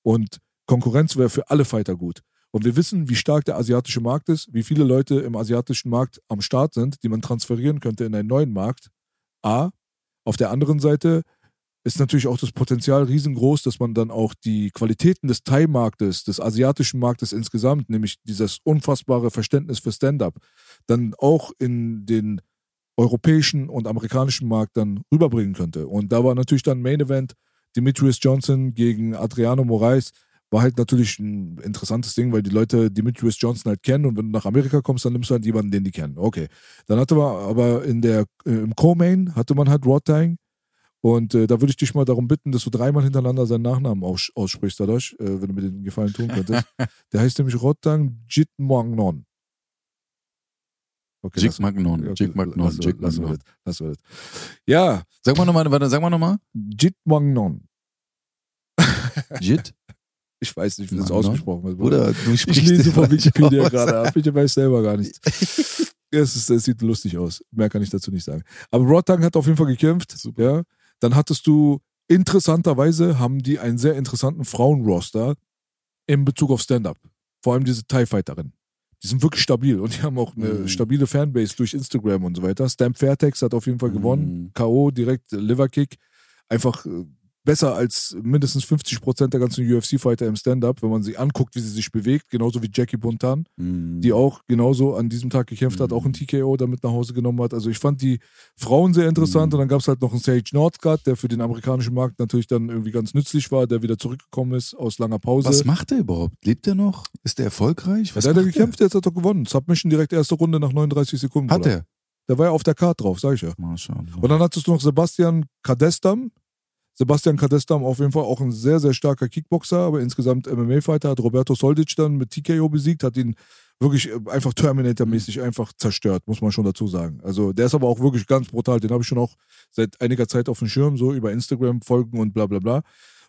Und Konkurrenz wäre für alle Fighter gut. Und wir wissen, wie stark der asiatische Markt ist, wie viele Leute im asiatischen Markt am Start sind, die man transferieren könnte in einen neuen Markt. A. Auf der anderen Seite ist natürlich auch das Potenzial riesengroß, dass man dann auch die Qualitäten des Thai-Marktes, des asiatischen Marktes insgesamt, nämlich dieses unfassbare Verständnis für Stand-up, dann auch in den europäischen und amerikanischen Markt dann rüberbringen könnte. Und da war natürlich dann Main Event Demetrius Johnson gegen Adriano Moraes war halt natürlich ein interessantes Ding, weil die Leute Demetrius Johnson halt kennen und wenn du nach Amerika kommst, dann nimmst du halt jemanden, den die kennen. Okay. Dann hatte man aber in der, äh, im Co-Main hatte man halt Rod Tang und äh, da würde ich dich mal darum bitten, dass du dreimal hintereinander seinen Nachnamen aus, aussprichst, dadurch, äh, wenn du mir den Gefallen tun könntest. der heißt nämlich Rotang Jitmangnon. Okay, Jig Magnon, okay, Jig Magnon, lass, Jig lass, Magnon. Lass, lass, ja. Sag mal nochmal, warte, sag mal nochmal. Jitmangnon. Jit? Ich weiß nicht, wie das ausgesprochen wird. Oder du sprichst Ich lese von Wikipedia gerade ab. Ich weiß selber gar nicht. Es, ist, es, sieht lustig aus. Mehr kann ich dazu nicht sagen. Aber Rotang hat auf jeden Fall gekämpft. Super. Ja. Dann hattest du, interessanterweise, haben die einen sehr interessanten Frauenroster in Bezug auf Stand-Up. Vor allem diese TIE Fighterin. Die sind wirklich stabil und die haben auch eine mm. stabile Fanbase durch Instagram und so weiter. Stamp Fairtex hat auf jeden Fall gewonnen. Mm. K.O. direkt Liverkick. Einfach äh, besser als mindestens 50 Prozent der ganzen UFC-Fighter im Stand-Up, wenn man sie anguckt, wie sie sich bewegt, genauso wie Jackie Buntan, mm. die auch genauso an diesem Tag gekämpft mm. hat, auch ein mhm. TKO damit nach Hause genommen hat. Also ich fand die Frauen sehr interessant mm. und dann gab es halt noch einen Sage Northcutt, der für den amerikanischen Markt natürlich dann irgendwie ganz nützlich war, der wieder zurückgekommen ist aus langer Pause. Was macht er überhaupt? Lebt er noch? Ist er erfolgreich? Was ja, der hat er gekämpft, jetzt hat er gewonnen. Submission direkt erste Runde nach 39 Sekunden. Hat er? Der war ja auf der Karte drauf, sag ich ja. Und dann hattest du noch Sebastian Kadestam, Sebastian Kadestam auf jeden Fall auch ein sehr, sehr starker Kickboxer, aber insgesamt MMA-Fighter, hat Roberto Soldic dann mit TKO besiegt, hat ihn wirklich äh, einfach Terminator-mäßig einfach zerstört, muss man schon dazu sagen. Also der ist aber auch wirklich ganz brutal. Den habe ich schon auch seit einiger Zeit auf dem Schirm, so über Instagram folgen und bla bla bla.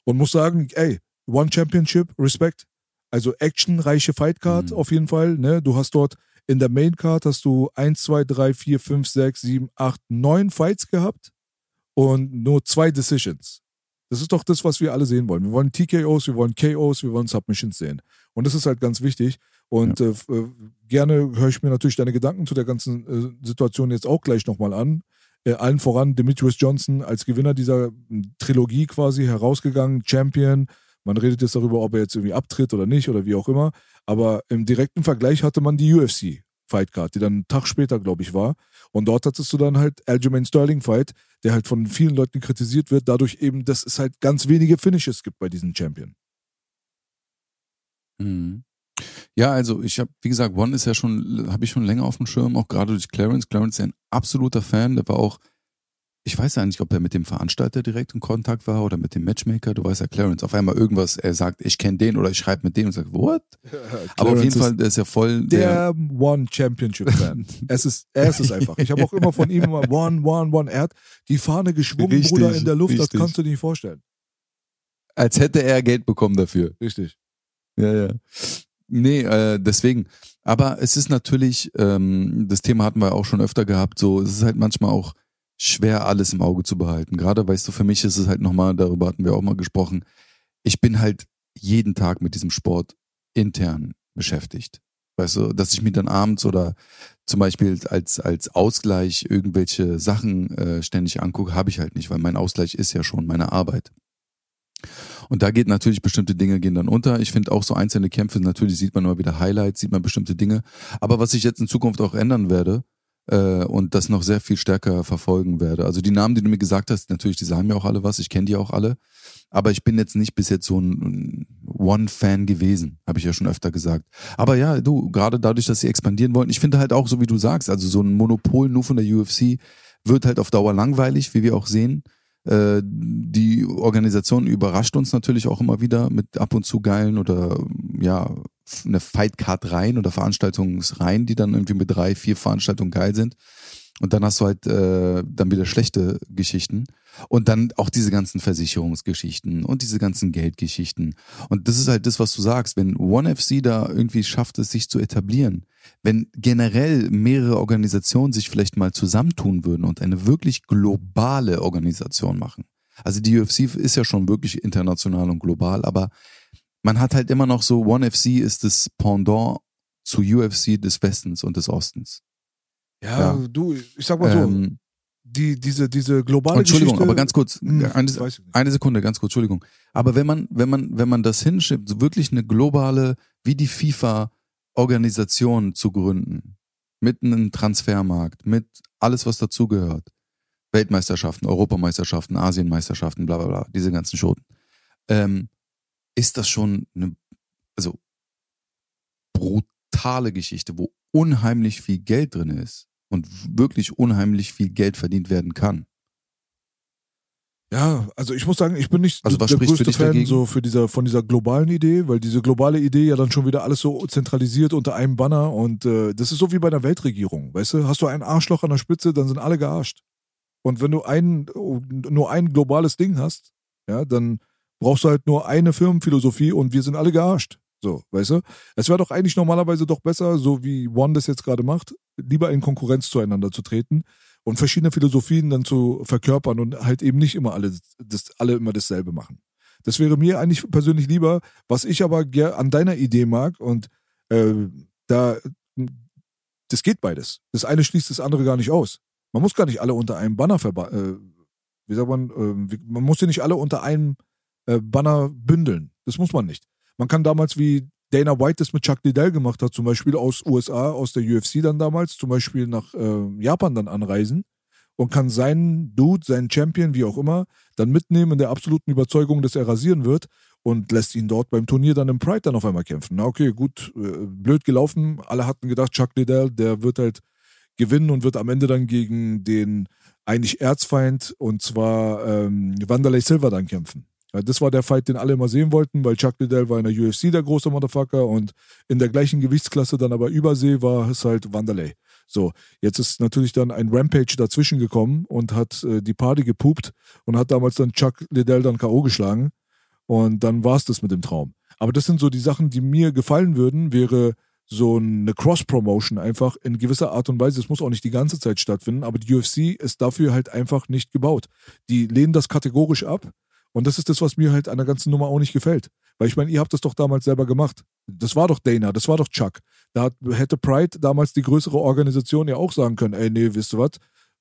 Und muss sagen, ey, One Championship, Respekt. Also actionreiche Fightcard mhm. auf jeden Fall. Ne? Du hast dort in der Main Card hast du 1, 2, 3, 4, 5, 6, 7, 8, 9 Fights gehabt und nur zwei Decisions. Das ist doch das, was wir alle sehen wollen. Wir wollen TKOs, wir wollen KOs, wir wollen Submissions sehen. Und das ist halt ganz wichtig. Und ja. äh, äh gerne höre ich mir natürlich deine Gedanken zu der ganzen äh, Situation jetzt auch gleich nochmal an. Äh, allen voran Demetrius Johnson als Gewinner dieser hm, Trilogie quasi herausgegangen, Champion. Man redet jetzt darüber, ob er jetzt irgendwie abtritt oder nicht oder wie auch immer. Aber im direkten Vergleich hatte man die UFC Fightcard, die dann einen Tag später, glaube ich, war. Und dort hattest du dann halt Aljamain Sterling Fight, der halt von vielen Leuten kritisiert wird, dadurch eben, dass es halt ganz wenige Finishes gibt bei diesem Champion. Mhm. Ja, also ich habe, wie gesagt, One ist ja schon, habe ich schon länger auf dem Schirm, auch gerade durch Clarence. Clarence ist ja ein absoluter Fan, der war auch ich weiß ja nicht, ob er mit dem Veranstalter direkt in Kontakt war oder mit dem Matchmaker. Du weißt ja, Clarence, auf einmal irgendwas, er sagt, ich kenne den oder ich schreibe mit dem und sagt, what? Aber auf jeden Fall, der ist ja voll der, der One Championship Fan. es ist, er ist es einfach. Ich habe auch immer von ihm immer One, One, One. Er hat die Fahne geschwungen, richtig, Bruder, in der Luft. Richtig. Das kannst du dir nicht vorstellen. Als hätte er Geld bekommen dafür. Richtig. Ja, ja. Nee, äh, deswegen. Aber es ist natürlich, ähm, das Thema hatten wir auch schon öfter gehabt, so, es ist halt manchmal auch, schwer, alles im Auge zu behalten. Gerade, weißt du, für mich ist es halt nochmal, darüber hatten wir auch mal gesprochen, ich bin halt jeden Tag mit diesem Sport intern beschäftigt. Weißt du, dass ich mir dann abends oder zum Beispiel als, als Ausgleich irgendwelche Sachen äh, ständig angucke, habe ich halt nicht, weil mein Ausgleich ist ja schon meine Arbeit. Und da geht natürlich bestimmte Dinge gehen dann unter. Ich finde auch so einzelne Kämpfe, natürlich sieht man immer wieder Highlights, sieht man bestimmte Dinge. Aber was ich jetzt in Zukunft auch ändern werde, äh, und das noch sehr viel stärker verfolgen werde. Also die Namen, die du mir gesagt hast, natürlich, die sagen mir auch alle was, ich kenne die auch alle. Aber ich bin jetzt nicht bis jetzt so ein One-Fan gewesen, habe ich ja schon öfter gesagt. Aber ja, du, gerade dadurch, dass sie expandieren wollten, ich finde halt auch, so wie du sagst, also so ein Monopol nur von der UFC wird halt auf Dauer langweilig, wie wir auch sehen. Äh, die Organisation überrascht uns natürlich auch immer wieder mit ab und zu geilen oder ja, eine Fightcard rein oder Veranstaltungsreihen, die dann irgendwie mit drei, vier Veranstaltungen geil sind. Und dann hast du halt äh, dann wieder schlechte Geschichten. Und dann auch diese ganzen Versicherungsgeschichten und diese ganzen Geldgeschichten. Und das ist halt das, was du sagst. Wenn One FC da irgendwie schafft es, sich zu etablieren, wenn generell mehrere Organisationen sich vielleicht mal zusammentun würden und eine wirklich globale Organisation machen. Also die UFC ist ja schon wirklich international und global, aber man hat halt immer noch so, One FC ist das Pendant zu UFC des Westens und des Ostens. Ja, ja. du, ich sag mal so, ähm, die, diese, diese globale Entschuldigung, Geschichte, aber ganz kurz, Hm, eine, eine Sekunde, ganz kurz, Entschuldigung. Aber wenn man, wenn man, wenn man das hinschiebt, so wirklich eine globale, wie die FIFA Organisation zu gründen, mit einem Transfermarkt, mit alles, was dazugehört, Weltmeisterschaften, Europameisterschaften, Asienmeisterschaften, bla bla bla, diese ganzen Schoten, ähm, ist das schon eine, also brutale Geschichte, wo unheimlich viel Geld drin ist und wirklich unheimlich viel Geld verdient werden kann. Ja, also ich muss sagen, ich bin nicht Also was der größte Fan dagegen? so für dieser, von dieser globalen Idee, weil diese globale Idee ja dann schon wieder alles so zentralisiert unter einem Banner und äh, das ist so wie bei einer Weltregierung, weißt du? Hast du ein Arschloch an der Spitze, dann sind alle gearscht. Und wenn du ein, nur ein globales Ding hast, ja, dann brauchst du halt nur eine Firmenphilosophie und wir sind alle gearscht. So, weißt du? Es wäre doch eigentlich normalerweise doch besser, so wie One das jetzt gerade macht, lieber in Konkurrenz zueinander zu treten und verschiedene Philosophien dann zu verkörpern und halt eben nicht immer alle, das, alle immer dasselbe machen. Das wäre mir eigentlich persönlich lieber, was ich aber an deiner Idee mag und äh, da, das geht beides. Das eine schließt das andere gar nicht aus. Man muss gar nicht alle unter einem Banner verba äh, wie sagt man, äh, man muss sie nicht alle unter einem äh, Banner bündeln. Das muss man nicht. Man kann damals, wie Dana White das mit Chuck Liddell gemacht hat, zum Beispiel aus USA, aus der UFC dann damals, zum Beispiel nach äh, Japan dann anreisen und kann seinen Dude, seinen Champion, wie auch immer, dann mitnehmen in der absoluten Überzeugung, dass er rasieren wird und lässt ihn dort beim Turnier dann im Pride dann auf einmal kämpfen. Na okay, gut, äh, blöd gelaufen. Alle hatten gedacht, Chuck Liddell, der wird halt gewinnen und wird am Ende dann gegen den eigentlich Erzfeind und zwar ähm, Wanderlei Silva dann kämpfen. Ja, das war der Fight, den alle immer sehen wollten, weil Chuck Liddell war in der UFC der große Motherfucker und in der gleichen Gewichtsklasse dann aber Übersee war es halt Wanderlei. So, jetzt ist natürlich dann ein Rampage dazwischen gekommen und hat äh, die Party gepupt und hat damals dann Chuck Liddell dann K.O. geschlagen und dann war es das mit dem Traum. Aber das sind so die Sachen, die mir gefallen würden, wäre so eine Cross-Promotion einfach in gewisser Art und Weise. Es muss auch nicht die ganze Zeit stattfinden, aber die UFC ist dafür halt einfach nicht gebaut. Die lehnen das kategorisch ab und das ist das, was mir halt an der ganzen Nummer auch nicht gefällt. Weil ich meine, ihr habt das doch damals selber gemacht. Das war doch Dana, das war doch Chuck. Da hätte Pride damals die größere Organisation ja auch sagen können, ey, nee, wisst ihr was?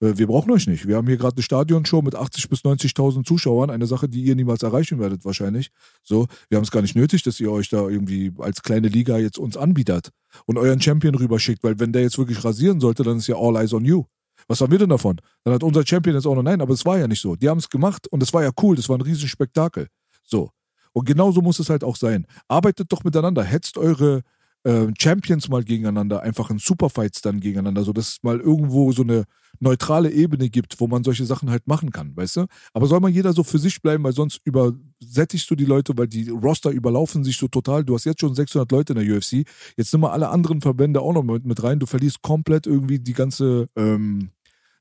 Äh, Wir brauchen euch nicht. Wir haben hier gerade eine Stadionshow mit 80.000 bis 90.000 Zuschauern. Eine Sache, die ihr niemals erreichen werdet, wahrscheinlich. So, wir haben es gar nicht nötig, dass ihr euch da irgendwie als kleine Liga jetzt uns anbietet und euren Champion rüberschickt, weil wenn der jetzt wirklich rasieren sollte, dann ist ja all eyes on you. Was haben wir denn davon? Dann hat unser Champion jetzt auch noch nein, aber es war ja nicht so. Die haben es gemacht und es war ja cool, das war ein riesen Spektakel. So. Und genauso muss es halt auch sein. Arbeitet doch miteinander, hetzt eure äh, Champions mal gegeneinander, einfach in Superfights dann gegeneinander, so dass es mal irgendwo so eine neutrale Ebene gibt, wo man solche Sachen halt machen kann, weißt du? Aber soll mal jeder so für sich bleiben, weil sonst übersättigst du die Leute, weil die Roster überlaufen sich so total. Du hast jetzt schon 600 Leute in der UFC, jetzt nimm mal alle anderen Verbände auch noch mit, mit rein. Du verlierst komplett irgendwie die ganze, ähm,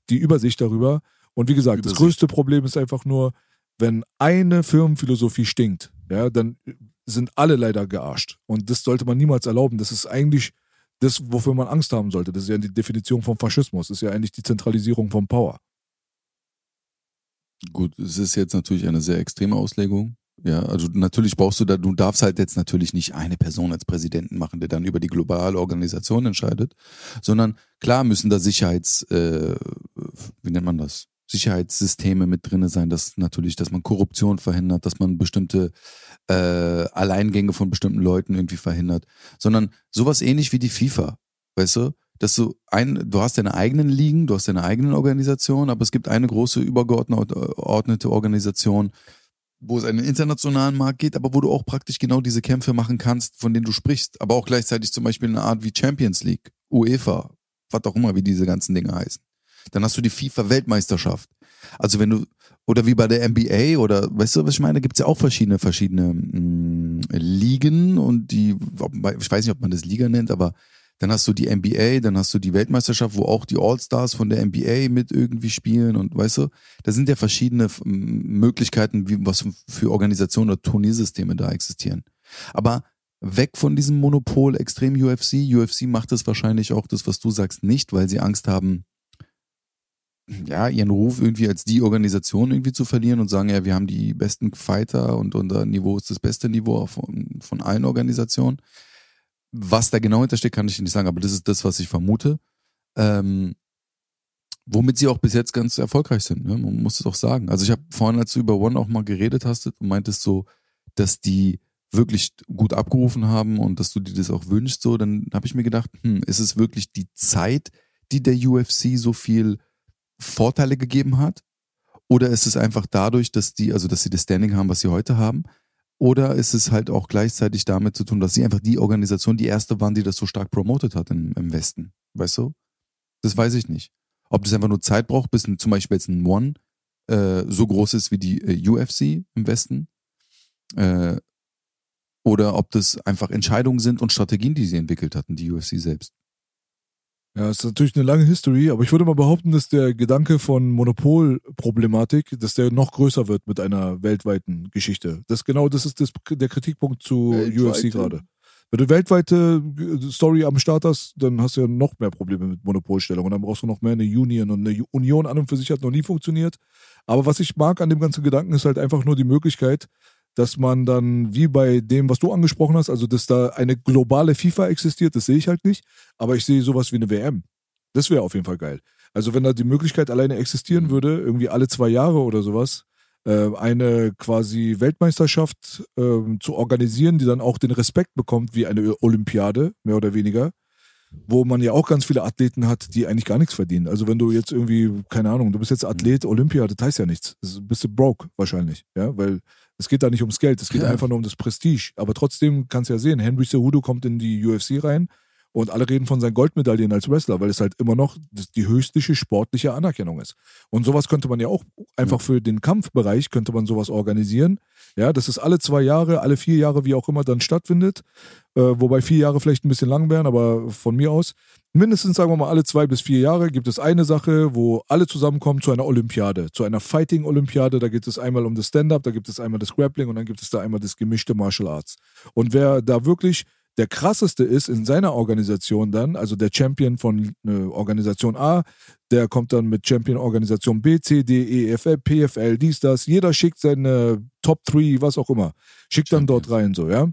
die Übersicht darüber. Und wie gesagt, das Übersicht. größte Problem ist einfach nur, wenn eine Firmenphilosophie stinkt, ja, dann sind alle leider gearscht. Und das sollte man niemals erlauben. Das ist eigentlich das, wofür man Angst haben sollte. Das ist ja die Definition vom Faschismus. Das ist ja eigentlich die Zentralisierung von Power. Gut, es ist jetzt natürlich eine sehr extreme Auslegung. Ja, also natürlich brauchst du da, du darfst halt jetzt natürlich nicht eine Person als Präsidenten machen, der dann über die globale Organisation entscheidet, sondern klar müssen da Sicherheits, äh, wie nennt man das? Sicherheitssysteme mit drinne sein, dass natürlich, dass man Korruption verhindert, dass man bestimmte äh, Alleingänge von bestimmten Leuten irgendwie verhindert, sondern sowas ähnlich wie die FIFA, weißt du? dass du ein, du hast deine eigenen Ligen, du hast deine eigenen Organisationen, aber es gibt eine große übergeordnete Organisation, wo es einen internationalen Markt geht, aber wo du auch praktisch genau diese Kämpfe machen kannst, von denen du sprichst, aber auch gleichzeitig zum Beispiel eine Art wie Champions League, UEFA, was auch immer, wie diese ganzen Dinge heißen. Dann hast du die FIFA-Weltmeisterschaft. Also wenn du, oder wie bei der NBA oder weißt du, was ich meine, gibt es ja auch verschiedene, verschiedene mh, mm, Ligen und die, ich weiß nicht, ob man das Liga nennt, aber dann hast du die NBA, dann hast du die Weltmeisterschaft, wo auch die All-Stars von der NBA mit irgendwie spielen und weißt du, da sind ja verschiedene Möglichkeiten, wie, was für Organisationen oder Turniersysteme da existieren. Aber weg von diesem Monopol extrem UFC. UFC macht es wahrscheinlich auch das, was du sagst, nicht, weil sie Angst haben, ja, ihren Ruf irgendwie als die Organisation irgendwie zu verlieren und sagen, ja, wir haben die besten Fighter und unser Niveau ist das beste Niveau von, von allen Organisationen. Was da genau hintersteckt, kann ich nicht sagen, aber das ist das, was ich vermute. Ähm, womit sie auch bis jetzt ganz erfolgreich sind, ne? man muss es auch sagen. Also ich habe vorhin, als du über One auch mal geredet hast, und meintest so, dass die wirklich gut abgerufen haben und dass du dir das auch wünschst, so, dann habe ich mir gedacht, hm, ist es wirklich die Zeit, die der UFC so viel Vorteile gegeben hat? Oder ist es einfach dadurch, dass die, also dass sie das Standing haben, was sie heute haben? Oder ist es halt auch gleichzeitig damit zu tun, dass sie einfach die Organisation, die erste waren, die das so stark promotet hat im, im Westen? Weißt du? Das weiß ich nicht. Ob das einfach nur Zeit braucht, bis zum Beispiel jetzt ein One äh, so groß ist wie die äh, UFC im Westen. Äh, oder ob das einfach Entscheidungen sind und Strategien, die sie entwickelt hatten, die UFC selbst. Ja, es ist natürlich eine lange History, aber ich würde mal behaupten, dass der Gedanke von Monopolproblematik, dass der noch größer wird mit einer weltweiten Geschichte. Das genau, das ist das, der Kritikpunkt zu Weltweite. UFC gerade. Wenn du weltweite äh, Story am Start hast, dann hast du ja noch mehr Probleme mit Monopolstellung und dann brauchst du noch mehr eine Union und eine Union an und für sich hat noch nie funktioniert. Aber was ich mag an dem ganzen Gedanken ist halt einfach nur die Möglichkeit, dass man dann, wie bei dem, was du angesprochen hast, also dass da eine globale FIFA existiert, das sehe ich halt nicht, aber ich sehe sowas wie eine WM. Das wäre auf jeden Fall geil. Also wenn da die Möglichkeit alleine existieren würde, irgendwie alle zwei Jahre oder sowas, äh, eine quasi Weltmeisterschaft äh, zu organisieren, die dann auch den Respekt bekommt wie eine Olympiade, mehr oder weniger, wo man ja auch ganz viele Athleten hat, die eigentlich gar nichts verdienen. Also wenn du jetzt irgendwie, keine Ahnung, du bist jetzt Athlet, Olympia, das heißt ja nichts. Das bist du broke wahrscheinlich, ja, weil es geht da nicht ums Geld, es geht ja. einfach nur um das Prestige. Aber trotzdem kannst du ja sehen, Henry Cejudo kommt in die UFC rein und alle reden von seinen Goldmedaillen als Wrestler, weil es halt immer noch die höchste sportliche Anerkennung ist. Und sowas könnte man ja auch einfach für den Kampfbereich könnte man sowas organisieren. Ja, dass es alle zwei Jahre, alle vier Jahre, wie auch immer, dann stattfindet. Äh, wobei vier Jahre vielleicht ein bisschen lang wären, aber von mir aus. Mindestens, sagen wir mal, alle zwei bis vier Jahre gibt es eine Sache, wo alle zusammenkommen zu einer Olympiade, zu einer Fighting-Olympiade. Da geht es einmal um das Stand-up, da gibt es einmal das Grappling und dann gibt es da einmal das gemischte Martial Arts. Und wer da wirklich der krasseste ist in seiner Organisation dann, also der Champion von äh, Organisation A, der kommt dann mit Champion Organisation B, C, D, E, F, L, PFL, dies, das. Jeder schickt seine Top 3, was auch immer. Schickt Champion. dann dort rein, so, ja.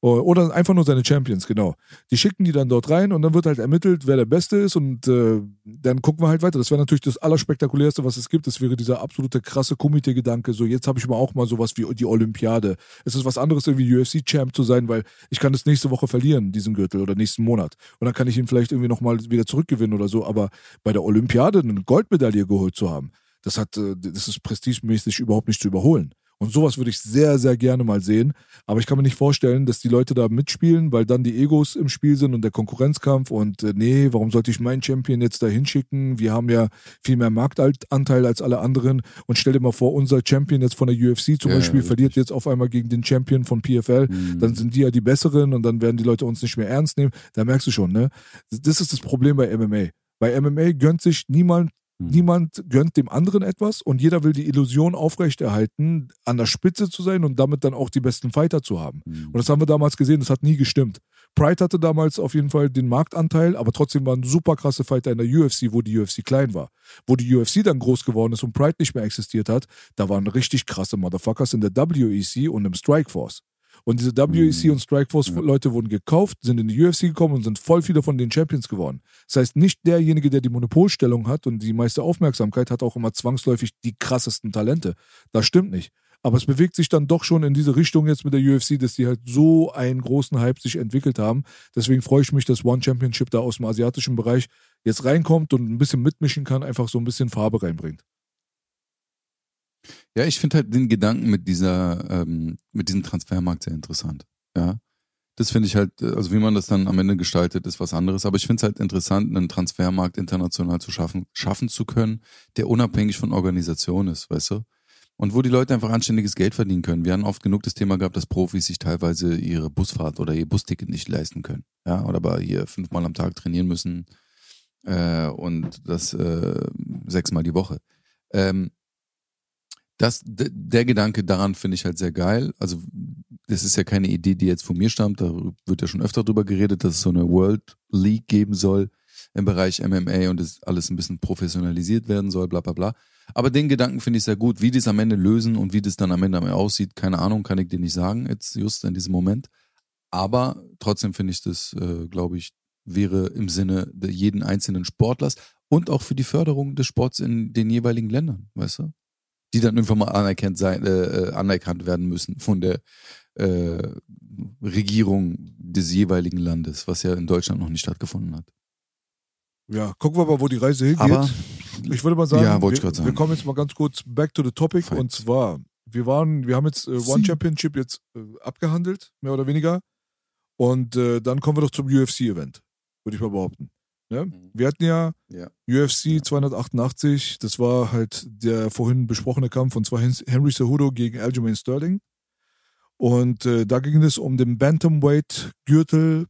Oder einfach nur seine Champions, genau. Die schicken die dann dort rein und dann wird halt ermittelt, wer der Beste ist und äh, dann gucken wir halt weiter. Das wäre natürlich das Allerspektakulärste, was es gibt. Das wäre dieser absolute krasse Komitee-Gedanke. So, jetzt habe ich mal auch mal sowas wie die Olympiade. Es ist was anderes, irgendwie UFC-Champ zu sein, weil ich kann das nächste Woche verlieren, diesen Gürtel, oder nächsten Monat. Und dann kann ich ihn vielleicht irgendwie nochmal wieder zurückgewinnen oder so. Aber bei der Olympiade eine Goldmedaille geholt zu haben, das hat, äh, das ist prestigemäßig überhaupt nicht zu überholen. Und sowas würde ich sehr, sehr gerne mal sehen. Aber ich kann mir nicht vorstellen, dass die Leute da mitspielen, weil dann die Egos im Spiel sind und der Konkurrenzkampf und äh, nee, warum sollte ich meinen Champion jetzt da hinschicken? Wir haben ja viel mehr Marktanteil als alle anderen. Und stell dir mal vor, unser Champion jetzt von der UFC zum ja, Beispiel ja, verliert jetzt auf einmal gegen den Champion von PFL. Mhm. Dann sind die ja die Besseren und dann werden die Leute uns nicht mehr ernst nehmen. Da merkst du schon, ne? Das ist das Problem bei MMA. Bei MMA gönnt sich niemand hm. Niemand gönnt dem anderen etwas und jeder will die Illusion aufrechterhalten, an der Spitze zu sein und damit dann auch die besten Fighter zu haben. Mhm. Und das haben wir damals gesehen, das hat nie gestimmt. Pride hatte damals auf jeden Fall den Marktanteil, aber trotzdem waren super krasse Fighter in der UFC, wo die UFC klein war. Wo die UFC dann groß geworden ist und Pride nicht mehr existiert hat, da waren richtig krasse Motherfuckers in der WEC und im Strikeforce. Und diese WEC mhm. und Strikeforce-Leute wurden gekauft, sind in die UFC gekommen und sind voll viele von den Champions geworden. Das heißt, nicht derjenige, der die Monopolstellung hat und die meiste Aufmerksamkeit, hat auch immer zwangsläufig die krassesten Talente. Das stimmt nicht. Aber es bewegt sich dann doch schon in diese Richtung jetzt mit der UFC, dass die halt so einen großen Hype sich entwickelt haben. Deswegen freue ich mich, dass One Championship da aus dem asiatischen Bereich jetzt reinkommt und ein bisschen mitmischen kann, einfach so ein bisschen Farbe reinbringt. Ja, ich finde halt den Gedanken mit dieser, ähm, mit diesem Transfermarkt sehr interessant. Ja. Das finde ich halt, also wie man das dann am Ende gestaltet, ist was anderes. Aber ich finde es halt interessant, einen Transfermarkt international zu schaffen, schaffen zu können, der unabhängig von Organisation ist, weißt du? Und wo die Leute einfach anständiges Geld verdienen können. Wir haben oft genug das Thema gehabt, dass Profis sich teilweise ihre Busfahrt oder ihr Busticket nicht leisten können. Ja, oder aber hier fünfmal am Tag trainieren müssen äh, und das äh, sechsmal die Woche. Ähm, das, der Gedanke daran finde ich halt sehr geil. Also, das ist ja keine Idee, die jetzt von mir stammt. Da wird ja schon öfter drüber geredet, dass es so eine World League geben soll im Bereich MMA und das alles ein bisschen professionalisiert werden soll, bla bla bla. Aber den Gedanken finde ich sehr gut. Wie die es am Ende lösen und wie das dann am Ende aussieht, keine Ahnung, kann ich dir nicht sagen, jetzt just in diesem Moment. Aber trotzdem finde ich das, äh, glaube ich, wäre im Sinne jeden einzelnen Sportlers und auch für die Förderung des Sports in den jeweiligen Ländern, weißt du? Die dann irgendwann mal anerkannt, sein, äh, äh, anerkannt werden müssen von der äh, Regierung des jeweiligen Landes, was ja in Deutschland noch nicht stattgefunden hat. Ja, gucken wir mal, wo die Reise hingeht. Aber, ich würde mal sagen, ja, wir, sagen. wir kommen jetzt mal ganz kurz back to the topic Fight. und zwar, wir waren, wir haben jetzt äh, One Sie. Championship jetzt äh, abgehandelt, mehr oder weniger. Und äh, dann kommen wir doch zum UFC-Event, würde ich mal behaupten. Ne? Mhm. Wir hatten ja Ja. UFC 288, das war halt der vorhin besprochene Kampf und zwar Hen- Henry Cejudo gegen Aljamain Sterling. Und äh, da ging es um den Bantamweight-Gürtel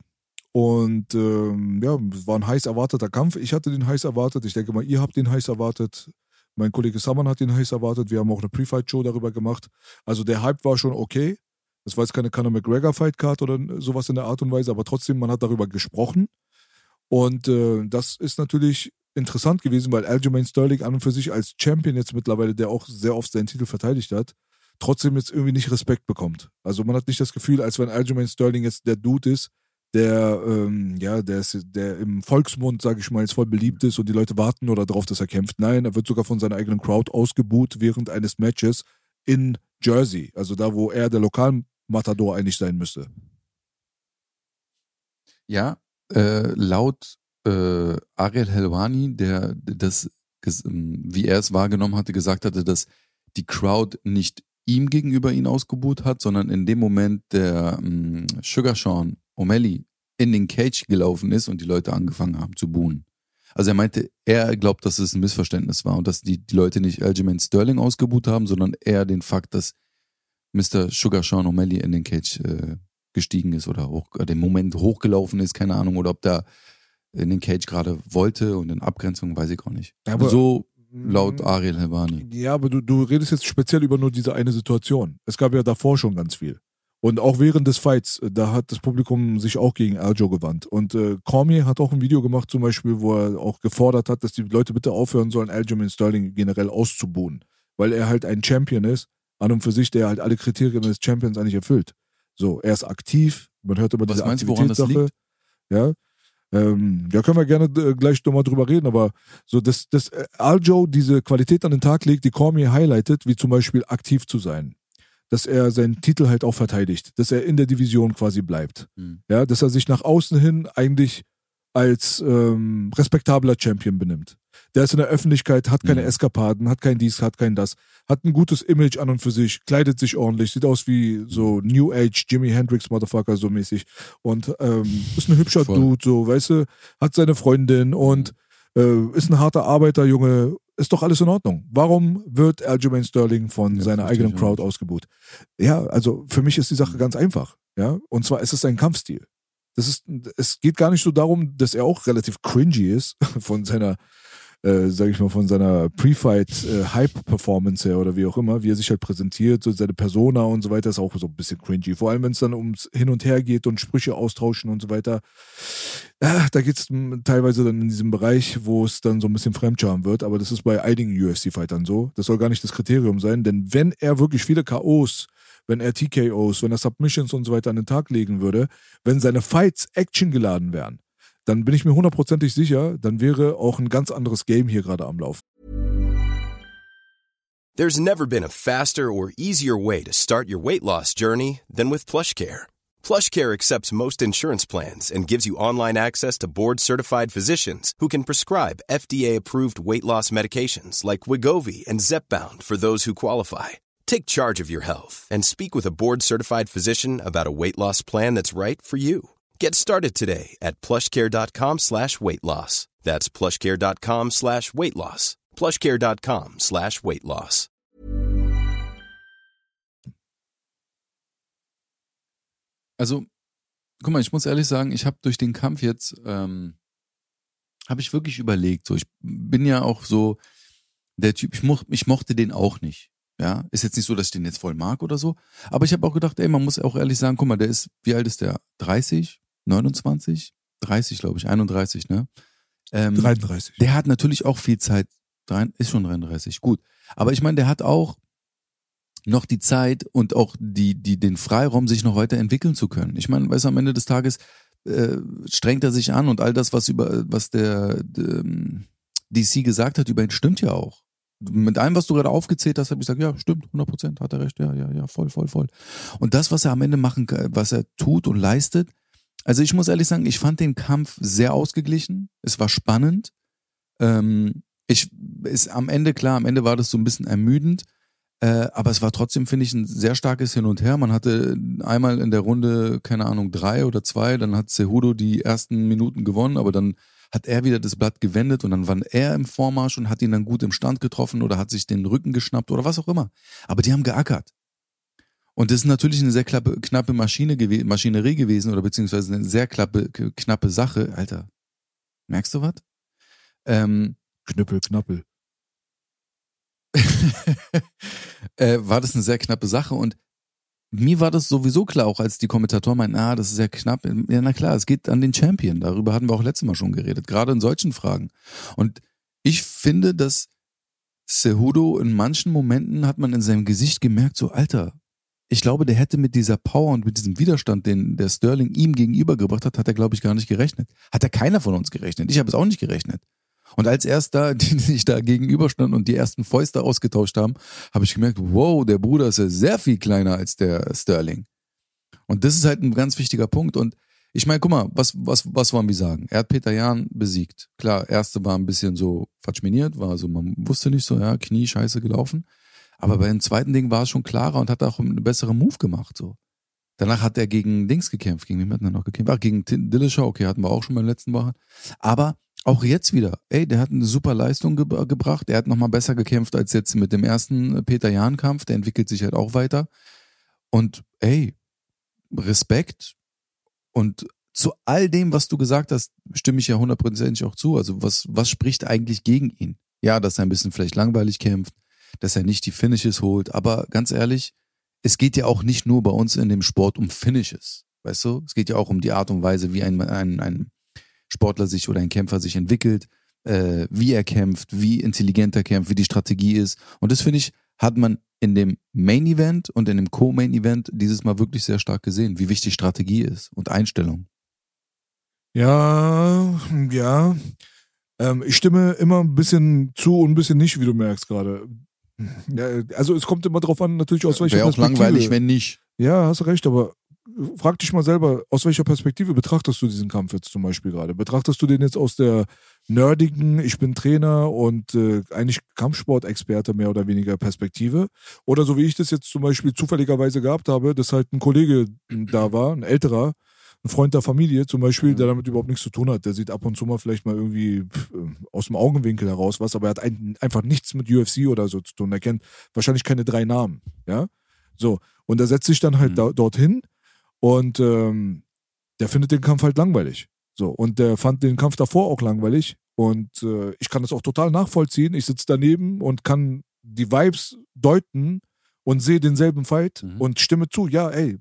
und ähm, ja, es war ein heiß erwarteter Kampf. Ich hatte den heiß erwartet. Ich denke mal, ihr habt den heiß erwartet. Mein Kollege Saman hat den heiß erwartet. Wir haben auch eine Pre-Fight-Show darüber gemacht. Also der Hype war schon okay. Das war jetzt keine Conor McGregor-Fight-Card oder sowas in der Art und Weise, aber trotzdem, man hat darüber gesprochen. Und äh, das ist natürlich interessant gewesen, weil Aljamain Sterling an und für sich als Champion jetzt mittlerweile, der auch sehr oft seinen Titel verteidigt hat, trotzdem jetzt irgendwie nicht Respekt bekommt. Also man hat nicht das Gefühl, als wenn Aljamain Sterling jetzt der Dude ist, der ähm, ja, der, ist, der im Volksmund, sage ich mal, jetzt voll beliebt ist und die Leute warten nur darauf, dass er kämpft. Nein, er wird sogar von seiner eigenen Crowd ausgebuht während eines Matches in Jersey, also da, wo er der Lokalmatador eigentlich sein müsste. Ja, äh, laut äh, Ariel Helwani, der das, ähm, wie er es wahrgenommen hatte, gesagt hatte, dass die Crowd nicht ihm gegenüber ihn ausgebuht hat, sondern in dem Moment der ähm, Sugar Sean O'Malley in den Cage gelaufen ist und die Leute angefangen haben zu buhen. Also er meinte, er glaubt, dass es ein Missverständnis war und dass die, die Leute nicht Aljamain Sterling ausgebuht haben, sondern eher den Fakt, dass Mr. Sugar Sean O'Malley in den Cage äh, gestiegen ist oder hoch, äh, den Moment hochgelaufen ist, keine Ahnung, oder ob da in den Cage gerade wollte und in Abgrenzung, weiß ich auch nicht. Aber- so laut Ariel Helvani. Ja, aber du, du redest jetzt speziell über nur diese eine Situation. Es gab ja davor schon ganz viel. Und auch während des Fights, äh, da hat das Publikum sich auch gegen Aljo gewandt. Und äh, Cormier hat auch ein Video gemacht, zum Beispiel, wo er auch gefordert hat, dass die Leute bitte aufhören sollen, Aljamain Sterling generell auszubuhen. Weil er halt ein Champion ist, an und für sich, der halt alle Kriterien des Champions eigentlich erfüllt. So, er ist aktiv, man hört über Was diese meinst Aktivitätssache. Ja. Ähm, ja, können wir gerne äh, gleich nochmal drüber reden, aber so, dass, dass äh, Aljo diese Qualität an den Tag legt, die Cormier highlightet, wie zum Beispiel aktiv zu sein. Dass er seinen Titel halt auch verteidigt, dass er in der Division quasi bleibt. Hm. Ja, dass er sich nach außen hin eigentlich als ähm, respektabler Champion benimmt. Der ist in der Öffentlichkeit, hat keine Mhm. Eskapaden, hat kein dies, hat kein das, hat ein gutes Image an und für sich, kleidet sich ordentlich, sieht aus wie so New Age Jimi Hendrix Motherfucker so mäßig und ähm, ist ein hübscher Voll. Dude, so, weißt du, hat seine Freundin und äh, ist ein harter Arbeiter, Junge, ist doch alles in Ordnung. Warum wird Aljamain Sterling von Ja, seiner eigenen Crowd ausgebuht? Ja, also für mich ist die Sache ganz einfach, ja, und zwar ist es sein Kampfstil. Das ist, es geht gar nicht so darum, dass er auch relativ cringy ist von seiner, äh, sag ich mal, von seiner Pre-Fight-Hype-Performance her oder wie auch immer, wie er sich halt präsentiert, so seine Persona und so weiter ist auch so ein bisschen cringy. Vor allem, wenn es dann ums Hin und Her geht und Sprüche austauschen und so weiter. Ja, da geht es teilweise dann in diesem Bereich, wo es dann so ein bisschen Fremdscham wird, aber das ist bei einigen UFC-Fightern so. Das soll gar nicht das Kriterium sein, denn wenn er wirklich viele K.O.s wenn er TKOs, wenn er Submissions und so weiter an den Tag legen würde, wenn seine Fights Action geladen wären, dann bin ich mir hundertprozentig sicher, dann wäre auch ein ganz anderes Game hier gerade am Laufen. There's never been a faster or easier way to start your weight loss journey than with PlushCare. PlushCare accepts most insurance plans and gives you online access to board-certified physicians who can prescribe FDA-approved weight loss medications like Wigovi and Zepbound for those who qualify. Take charge of your health and speak with a board-certified physician about a weight loss plan that's right for you. Get started today at plushcare.com slash weight loss. That's plushcare.com slash weight loss. plushcare.com slash weight loss. Also, guck mal, ich muss ehrlich sagen, ich habe durch den Kampf jetzt, ähm, habe ich wirklich überlegt. So, ich bin ja auch so der Typ, ich, moch, ich mochte den auch nicht. Ja, ist jetzt nicht so, dass ich den jetzt voll mag oder so. Aber ich habe auch gedacht, ey, man muss auch ehrlich sagen, guck mal, der ist, wie alt ist der? 30? 29? 30, glaube ich, 31, ne? Ähm, 33. Der hat natürlich auch viel Zeit. Ist schon 33, gut. Aber ich meine, der hat auch noch die Zeit und auch die, die, den Freiraum, sich noch weiter entwickeln zu können. Ich meine, weißt du, am Ende des Tages äh, strengt er sich an und all das, was über, was der, der ähm, DC gesagt hat über ihn, stimmt ja auch. Mit allem, was du gerade aufgezählt hast, habe ich gesagt, ja, stimmt, 100 Prozent, hat er recht, ja, ja, ja, voll, voll, voll. Und das, was er am Ende machen kann, was er tut und leistet, also ich muss ehrlich sagen, ich fand den Kampf sehr ausgeglichen. Es war spannend. Ähm, ich ist am Ende klar, am Ende war das so ein bisschen ermüdend, äh, aber es war trotzdem finde ich ein sehr starkes Hin und Her. Man hatte einmal in der Runde keine Ahnung drei oder zwei, dann hat Cejudo die ersten Minuten gewonnen, aber dann hat er wieder das Blatt gewendet und dann war er im Vormarsch und hat ihn dann gut im Stand getroffen oder hat sich den Rücken geschnappt oder was auch immer. Aber die haben geackert. Und das ist natürlich eine sehr knappe, knappe Maschine gew Maschinerie gewesen oder beziehungsweise eine sehr knappe, knappe Sache. Alter, merkst du was? Ähm, Knüppel, Knappel. äh, war das eine sehr knappe Sache und mir war das sowieso klar, auch als die Kommentatoren meinten, ah, das ist sehr knapp. Ja, na klar, es geht an den Champion. Darüber hatten wir auch letztes Mal schon geredet, gerade in solchen Fragen. Und ich finde, dass Cejudo in manchen Momenten hat man in seinem Gesicht gemerkt, so, Alter, ich glaube, der hätte mit dieser Power und mit diesem Widerstand, den der Sterling ihm gegenübergebracht hat, hat er, glaube ich, gar nicht gerechnet. Hat er keiner von uns gerechnet. Ich habe es auch nicht gerechnet. Und als erst da, die sich da gegenüberstanden und die ersten Fäuste ausgetauscht haben, habe ich gemerkt, wow, der Bruder ist ja sehr viel kleiner als der Sterling. Und das ist halt ein ganz wichtiger Punkt. Und ich meine, guck mal, was, was, was wollen wir sagen? Er hat Peter Jan besiegt. Klar, erste war ein bisschen so fatschminiert, war so, man wusste nicht so, ja, Knie scheiße gelaufen. Aber bei dem zweiten Ding war es schon klarer und hat auch einen besseren Move gemacht, so. Danach hat er gegen Dings gekämpft. Gegen wen hat er noch gekämpft? Ach, gegen Dillashaw, okay, hatten wir auch schon beim letzten Woche. Aber auch jetzt wieder, ey, der hat eine super Leistung ge gebracht. Er hat nochmal besser gekämpft als jetzt mit dem ersten Peter Jahn-Kampf. Der entwickelt sich halt auch weiter. Und ey, Respekt. Und zu all dem, was du gesagt hast, stimme ich ja hundertprozentig auch zu. Also was, was spricht eigentlich gegen ihn? Ja, dass er ein bisschen vielleicht langweilig kämpft, dass er nicht die Finishes holt. Aber ganz ehrlich, es geht ja auch nicht nur bei uns in dem Sport um Finishes. Weißt du? Es geht ja auch um die Art und Weise, wie ein, ein, ein Sportler sich oder ein Kämpfer sich entwickelt, äh, wie er kämpft, wie intelligent er kämpft, wie die Strategie ist. Und das finde ich, hat man in dem Main Event und in dem Co-Main Event dieses Mal wirklich sehr stark gesehen, wie wichtig Strategie ist und Einstellung. Ja, ja. Ähm, ich stimme immer ein bisschen zu und ein bisschen nicht, wie du merkst gerade. Ja, also es kommt immer drauf an, natürlich aus welcher Wäre auch Perspektive. langweilig, wenn nicht. Ja, hast recht, aber frag dich mal selber, aus welcher Perspektive betrachtest du diesen Kampf jetzt zum Beispiel gerade? Betrachtest du den jetzt aus der nerdigen, ich bin Trainer und äh, eigentlich Kampfsportexperte mehr oder weniger Perspektive? Oder so wie ich das jetzt zum Beispiel zufälligerweise gehabt habe, dass halt ein Kollege da war, ein älterer, ein Freund der Familie zum Beispiel, der damit überhaupt nichts zu tun hat. Der sieht ab und zu mal vielleicht mal irgendwie pff, äh, aus dem Augenwinkel heraus was, aber er hat ein, einfach nichts mit UFC oder so zu tun. Er kennt wahrscheinlich keine drei Namen, ja? So. Und er setzt sich dann halt Mhm. da, dorthin und ähm, der findet den Kampf halt langweilig. So, und der fand den Kampf davor auch langweilig. Und äh, ich kann das auch total nachvollziehen. Ich sitze daneben und kann die Vibes deuten und sehe denselben Fight Mhm. und stimme zu. Ja, ey,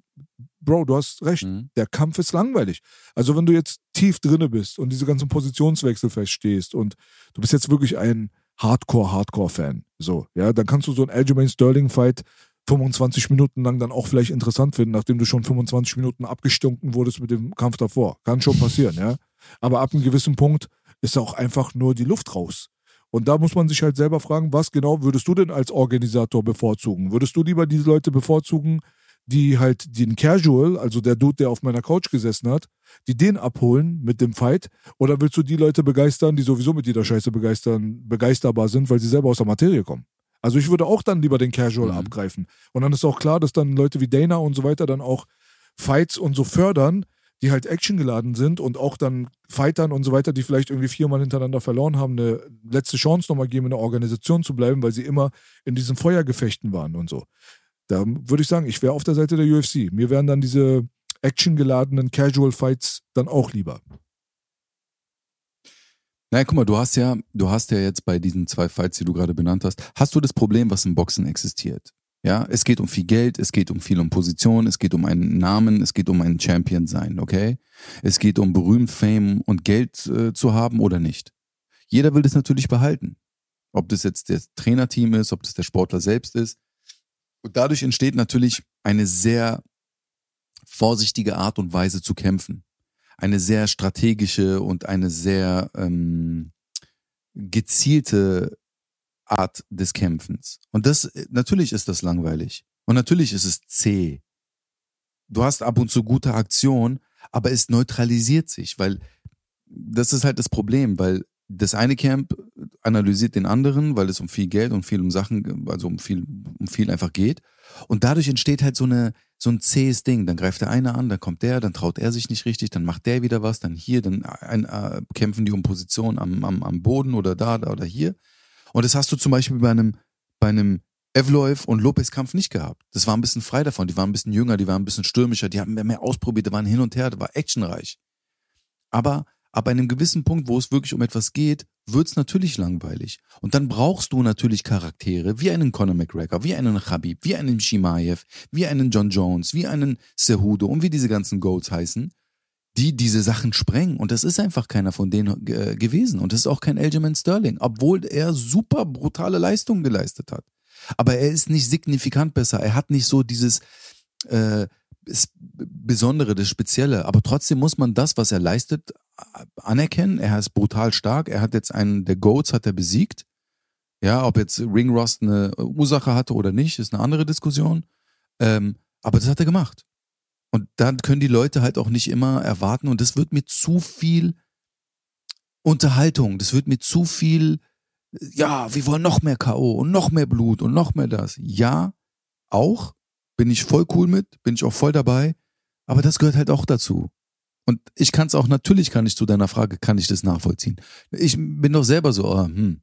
Bro, du hast recht. Mhm. Der Kampf ist langweilig. Also, wenn du jetzt tief drinne bist und diese ganzen Positionswechsel feststehst und du bist jetzt wirklich ein Hardcore-Hardcore-Fan, so, ja, dann kannst du so einen Aljamain Sterling-Fight 25 Minuten lang dann auch vielleicht interessant finden, nachdem du schon 25 Minuten abgestunken wurdest mit dem Kampf davor. Kann schon passieren, ja. Aber ab einem gewissen Punkt ist auch einfach nur die Luft raus. Und da muss man sich halt selber fragen, was genau würdest du denn als Organisator bevorzugen? Würdest du lieber diese Leute bevorzugen, die halt den Casual, also der Dude, der auf meiner Couch gesessen hat, die den abholen mit dem Fight? Oder willst du die Leute begeistern, die sowieso mit jeder Scheiße begeistern, begeisterbar sind, weil sie selber aus der Materie kommen? Also ich würde auch dann lieber den Casual Mhm. abgreifen. Und dann ist auch klar, dass dann Leute wie Dana und so weiter dann auch Fights und so fördern, die halt actiongeladen sind und auch dann Fightern und so weiter, die vielleicht irgendwie viermal hintereinander verloren haben, eine letzte Chance nochmal geben, in der Organisation zu bleiben, weil sie immer in diesen Feuergefechten waren und so. Da würde ich sagen, ich wäre auf der Seite der UFC. Mir wären dann diese actiongeladenen Casual Fights dann auch lieber. Naja, guck mal, du hast ja, du hast ja jetzt bei diesen zwei Fights, die du gerade benannt hast, hast du das Problem, was im Boxen existiert. Ja, es geht um viel Geld, es geht um viel um Position, es geht um einen Namen, es geht um einen Champion sein, okay? Es geht um berühmt, Fame und Geld äh, zu haben oder nicht. Jeder will das natürlich behalten. Ob das jetzt das Trainerteam ist, ob das der Sportler selbst ist. Und dadurch entsteht natürlich eine sehr vorsichtige Art und Weise zu kämpfen eine sehr strategische und eine sehr ähm, gezielte Art des Kämpfens. Und das, natürlich ist das langweilig. Und natürlich ist es zäh. Du hast ab und zu gute Aktion, aber es neutralisiert sich, weil das ist halt das Problem, weil das eine Camp analysiert den anderen, weil es um viel Geld und viel um Sachen, also um viel, um viel einfach geht. Und dadurch entsteht halt so eine, so ein zähes Ding. Dann greift der eine an, dann kommt der, dann traut er sich nicht richtig, dann macht der wieder was, dann hier, dann ein, äh, kämpfen die um Position am, am, am Boden oder da, da oder hier. Und das hast du zum Beispiel bei einem, bei einem Evloev und Lopez Kampf nicht gehabt. Das war ein bisschen frei davon. Die waren ein bisschen jünger, die waren ein bisschen stürmischer, die haben mehr, mehr ausprobiert, die waren hin und her, das war actionreich. Aber ab einem gewissen Punkt, wo es wirklich um etwas geht, wird's natürlich langweilig. Und dann brauchst du natürlich Charaktere wie einen Conor McGregor, wie einen Khabib, wie einen Shimaev, wie einen John Jones, wie einen Cejudo und wie diese ganzen Goats heißen, die diese Sachen sprengen. Und das ist einfach keiner von denen äh, gewesen. Und das ist auch kein Aljamain Sterling, obwohl er super brutale Leistungen geleistet hat. Aber er ist nicht signifikant besser. Er hat nicht so dieses äh, Besondere, das Spezielle. Aber trotzdem muss man das, was er leistet, anerkennen. Er ist brutal stark. Er hat jetzt einen der Goats hat er besiegt. Ja, ob jetzt Ring Rust eine Ursache hatte oder nicht, ist eine andere Diskussion. Ähm, aber das hat er gemacht. Und dann können die Leute halt auch nicht immer erwarten. Und das wird mir zu viel Unterhaltung. Das wird mir zu viel, ja, wir wollen noch mehr K.O. und noch mehr Blut und noch mehr das. Ja, auch. Bin ich voll cool mit, bin ich auch voll dabei. Aber das gehört halt auch dazu. Und ich kann es auch, natürlich kann ich zu deiner Frage, kann ich das nachvollziehen. Ich bin doch selber so, oh, hm.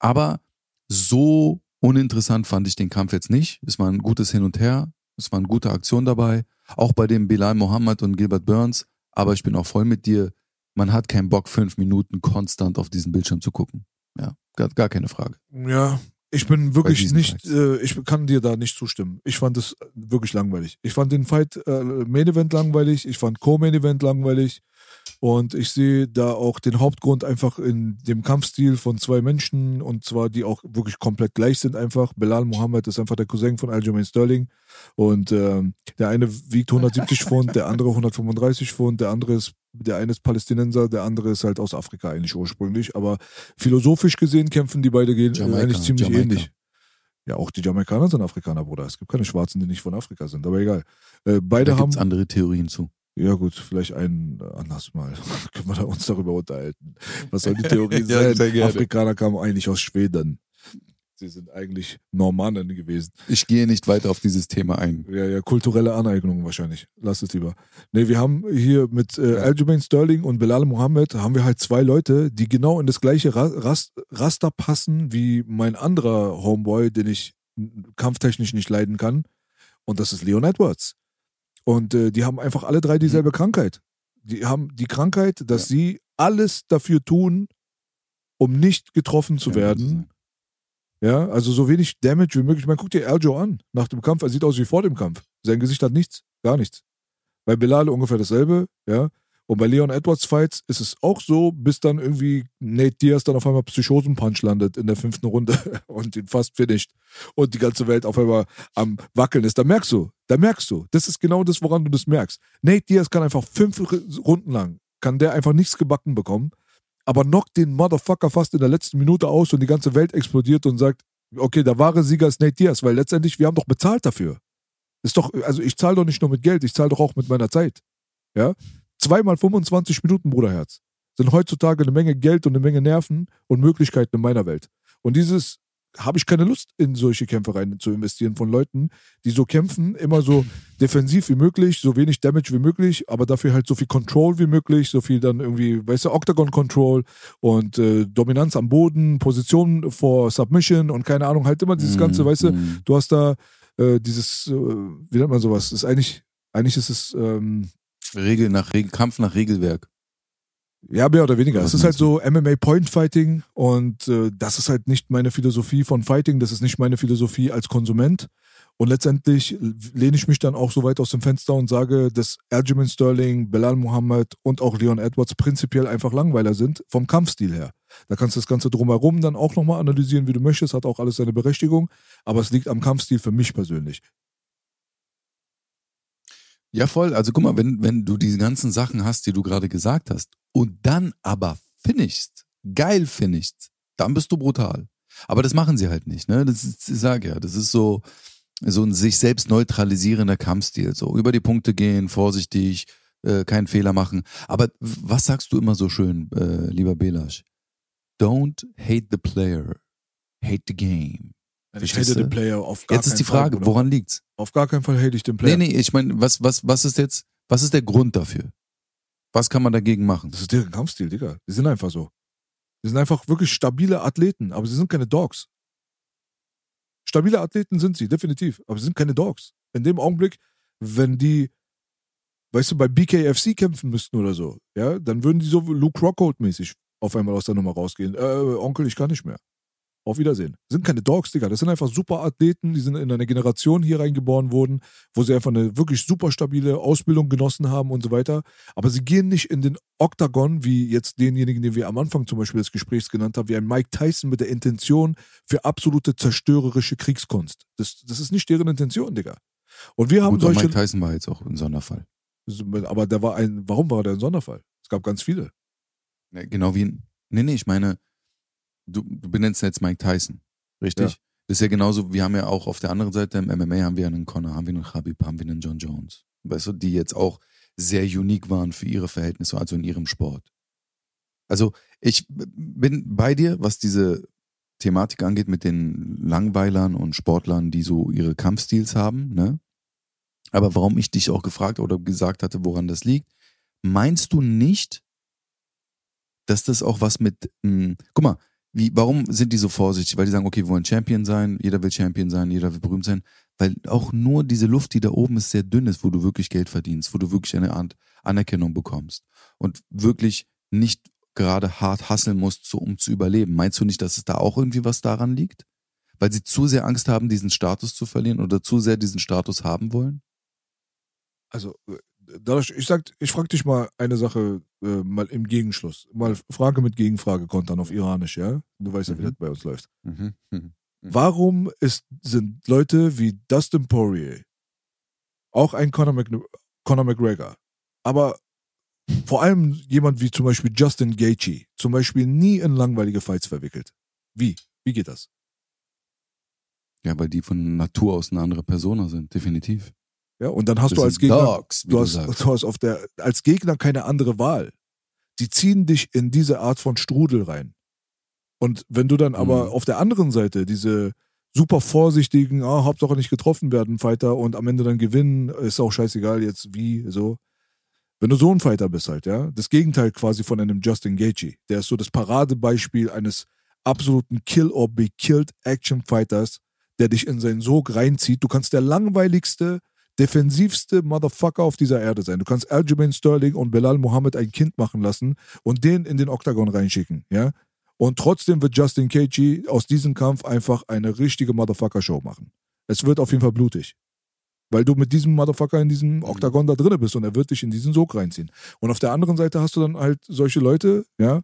Aber so uninteressant fand ich den Kampf jetzt nicht. Es war ein gutes Hin und Her. Es war eine gute Aktion dabei. Auch bei dem Bilal Mohammed und Gilbert Burns. Aber ich bin auch voll mit dir. Man hat keinen Bock, fünf Minuten konstant auf diesen Bildschirm zu gucken. Ja, gar, gar keine Frage. Ja, ich bin wirklich nicht, äh, ich kann dir da nicht zustimmen. Ich fand es wirklich langweilig. Ich fand den Fight äh, Main Event langweilig, ich fand Co-Main Event langweilig und ich sehe da auch den Hauptgrund einfach in dem Kampfstil von zwei Menschen und zwar die auch wirklich komplett gleich sind einfach. Belal Mohammed ist einfach der Cousin von Aljamain Sterling und ähm, der eine wiegt 170 Pfund, der andere 135 Pfund, der andere ist der eine ist Palästinenser, der andere ist halt aus Afrika eigentlich ursprünglich, aber philosophisch gesehen kämpfen die beide Jamaika, eigentlich ziemlich Jamaika. ähnlich. Ja, auch die Jamaikaner sind Afrikaner, Bruder. Es gibt keine Schwarzen, die nicht von Afrika sind, aber egal. Äh, beide Da haben. andere Theorien zu. Ja, gut, vielleicht ein äh, anders mal. Können wir da uns darüber unterhalten. Was soll die Theorie sein? Afrikaner kamen eigentlich aus Schweden. Sie sind eigentlich Normannen gewesen. Ich gehe nicht weiter auf dieses Thema ein. Ja, ja, kulturelle Aneignung wahrscheinlich. Lass es lieber. Nee, wir haben hier mit äh, Ja. Aljamain Sterling und Belal Mohammed haben wir halt zwei Leute, die genau in das gleiche Ra Rast Raster passen wie mein anderer Homeboy, den ich kampftechnisch nicht leiden kann. Und das ist Leon Edwards. Und äh, die haben einfach alle drei dieselbe Krankheit. Die haben die Krankheit, dass sie alles dafür tun, um nicht getroffen zu Ja, werden. Ja, also so wenig Damage wie möglich. Man guckt dir Aljo an nach dem Kampf. Er sieht aus wie vor dem Kampf. Sein Gesicht hat nichts, gar nichts. Bei Belal ungefähr dasselbe, ja. Und bei Leon Edwards Fights ist es auch so, bis dann irgendwie Nate Diaz dann auf einmal Psychosen-Punch landet in der fünften Runde und ihn fast finisht und die ganze Welt auf einmal am Wackeln ist. Da merkst du, da merkst du. Das ist genau das, woran du das merkst. Nate Diaz kann einfach fünf Runden lang, kann der einfach nichts gebacken bekommen. aber knockt den Motherfucker fast in der letzten Minute aus und die ganze Welt explodiert und sagt, okay, der wahre Sieger ist Nate Diaz, weil letztendlich, wir haben doch bezahlt dafür. Ist doch, also ich zahle doch nicht nur mit Geld, ich zahle doch auch mit meiner Zeit. Ja? Zweimal 25 Minuten, Bruderherz, sind heutzutage eine Menge Geld und eine Menge Nerven und Möglichkeiten in meiner Welt. Und dieses habe ich keine Lust, in solche Kämpfe rein zu investieren von Leuten, die so kämpfen, immer so defensiv wie möglich, so wenig Damage wie möglich, aber dafür halt so viel Control wie möglich, so viel dann irgendwie, weißt du, Octagon Control und äh, Dominanz am Boden, Position vor Submission und keine Ahnung, halt immer dieses Ganze, weißt du, mm. du hast da äh, dieses, äh, wie nennt man sowas? Ist eigentlich, eigentlich ist es ähm, Regel nach Regel, Kampf nach Regelwerk. Ja, mehr oder weniger. Es ist halt so MMA Point Fighting und äh, das ist halt nicht meine Philosophie von Fighting, das ist nicht meine Philosophie als Konsument. Und letztendlich lehne ich mich dann auch so weit aus dem Fenster und sage, dass Aljamain Sterling, Belal Muhammad und auch Leon Edwards prinzipiell einfach Langweiler sind, vom Kampfstil her. Da kannst du das Ganze drumherum dann auch nochmal analysieren, wie du möchtest, hat auch alles seine Berechtigung, aber es liegt am Kampfstil für mich persönlich. Ja, voll. Also guck mal, wenn, wenn du diese ganzen Sachen hast, die du gerade gesagt hast, und dann aber finishst, geil finishst, dann bist du brutal. Aber das machen sie halt nicht, ne? Das ist, ich sag ja, das ist so, so ein sich selbst neutralisierender Kampfstil. So über die Punkte gehen, vorsichtig, äh, keinen Fehler machen. Aber was sagst du immer so schön, äh, lieber Belasch? Don't hate the player, hate the game. Ich hate den Player auf gar Jetzt ist die Frage, Fall, woran liegt's? Auf gar keinen Fall hate ich den Player. Nee, nee, ich meine, was, was, was ist jetzt, was ist der Grund dafür? Was kann man dagegen machen? Das ist deren Kampfstil, Digga. Die sind einfach so. Die sind einfach wirklich stabile Athleten, aber sie sind keine Dogs. Stabile Athleten sind sie, definitiv, aber sie sind keine Dogs. In dem Augenblick, wenn die, weißt du, bei BKFC kämpfen müssten oder so, ja, dann würden die so Luke Rockhold-mäßig auf einmal aus der Nummer rausgehen. Äh, Onkel, ich kann nicht mehr. Auf Wiedersehen. Das sind keine Dogs, Digga. Das sind einfach super Athleten, die sind in eine Generation hier reingeboren worden, wo sie einfach eine wirklich super stabile Ausbildung genossen haben und so weiter. Aber sie gehen nicht in den Oktagon, wie jetzt denjenigen, den wir am Anfang zum Beispiel des Gesprächs genannt haben, wie ein Mike Tyson mit der Intention für absolute zerstörerische Kriegskunst. Das, das ist nicht deren Intention, Digga. Und wir haben Gut, solche. Mike Tyson war jetzt auch ein Sonderfall. Aber der war ein. Warum war der ein Sonderfall? Es gab ganz viele. Genau wie ein. Nee, nee, ich meine, du, du benennst jetzt Mike Tyson, richtig? Ja. Das ist ja genauso, wir haben ja auch auf der anderen Seite im MMA haben wir einen Conor, haben wir einen Khabib, haben wir einen John Jones. Weißt du, die jetzt auch sehr unique waren für ihre Verhältnisse, also in ihrem Sport. Also ich bin bei dir, was diese Thematik angeht mit den Langweilern und Sportlern, die so ihre Kampfstils haben, ne? Aber warum ich dich auch gefragt oder gesagt hatte, woran das liegt, meinst du nicht, dass das auch was mit, mh, hm, guck mal, wie, warum sind die so vorsichtig? Weil die sagen, okay, wir wollen Champion sein, jeder will Champion sein, jeder will berühmt sein. Weil auch nur diese Luft, die da oben ist, sehr dünn ist, wo du wirklich Geld verdienst, wo du wirklich eine Art Anerkennung bekommst und wirklich nicht gerade hart hasseln musst, so, um zu überleben. Meinst du nicht, dass es da auch irgendwie was daran liegt? Weil sie zu sehr Angst haben, diesen Status zu verlieren oder zu sehr diesen Status haben wollen? Also äh, dadurch, ich sag, ich frage dich mal eine Sache äh, mal im Gegenschluss. Mal Frage mit Gegenfrage kontern auf Iranisch, ja? Du weißt ja, wie mhm. das bei uns läuft. Mhm. Mhm. mhm. Warum ist, sind Leute wie Dustin Poirier, auch ein Conor, Mc, Conor McGregor, aber vor allem jemand wie zum Beispiel Justin Gaethje, zum Beispiel nie in langweilige Fights verwickelt? Wie? Wie geht das? Ja, weil die von Natur aus eine andere Persona sind, definitiv. Ja, und dann hast das du als Gegner, Dogs, du, hast, du, hast auf der, als Gegner keine andere Wahl. Die ziehen dich in diese Art von Strudel rein. Und wenn du dann aber mhm. auf der anderen Seite diese super vorsichtigen, ah, Hauptsache nicht getroffen werden, Fighter und am Ende dann gewinnen, ist auch scheißegal jetzt wie, so. Wenn du so ein Fighter bist halt, ja, das Gegenteil quasi von einem Justin Gaethje, der ist so das Paradebeispiel eines absoluten Kill or Be Killed Action Fighters, der dich in seinen Sog reinzieht. Du kannst der langweiligste, defensivste Motherfucker auf dieser Erde sein. Du kannst Aljamain Sterling und Belal Mohammed ein Kind machen lassen und den in den Oktagon reinschicken, ja? Und trotzdem wird Justin Gaethje aus diesem Kampf einfach eine richtige Motherfucker-Show machen. Es wird auf jeden Fall blutig. Weil du mit diesem Motherfucker in diesem Oktagon da drin bist und er wird dich in diesen Sog reinziehen. Und auf der anderen Seite hast du dann halt solche Leute, ja,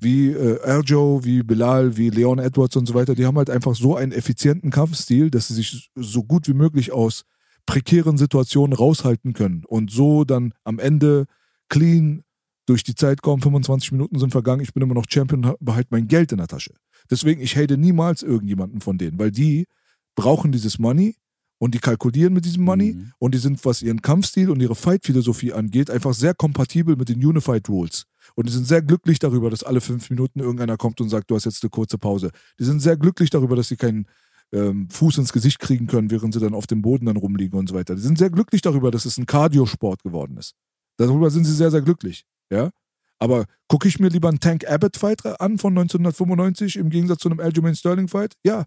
wie äh, Erjo, wie Bilal, wie Leon Edwards und so weiter, die haben halt einfach so einen effizienten Kampfstil, dass sie sich so gut wie möglich aus prekären Situationen raushalten können und so dann am Ende clean durch die Zeit kommen, 25 Minuten sind vergangen, ich bin immer noch Champion und behalte mein Geld in der Tasche. Deswegen, ich hate niemals irgendjemanden von denen, weil die brauchen dieses Money und die kalkulieren mit diesem Money Mhm. und die sind, was ihren Kampfstil und ihre Fight-Philosophie angeht, einfach sehr kompatibel mit den Unified Rules. Und die sind sehr glücklich darüber, dass alle fünf Minuten irgendeiner kommt und sagt, du hast jetzt eine kurze Pause. Die sind sehr glücklich darüber, dass sie keinen ähm, Fuß ins Gesicht kriegen können, während sie dann auf dem Boden dann rumliegen und so weiter. Die sind sehr glücklich darüber, dass es ein Cardio-Sport geworden ist. Darüber sind sie sehr, sehr glücklich. Ja? Aber gucke ich mir lieber einen Tank Abbott-Fight an von 1995 im Gegensatz zu einem Aljamain Sterling-Fight? Ja,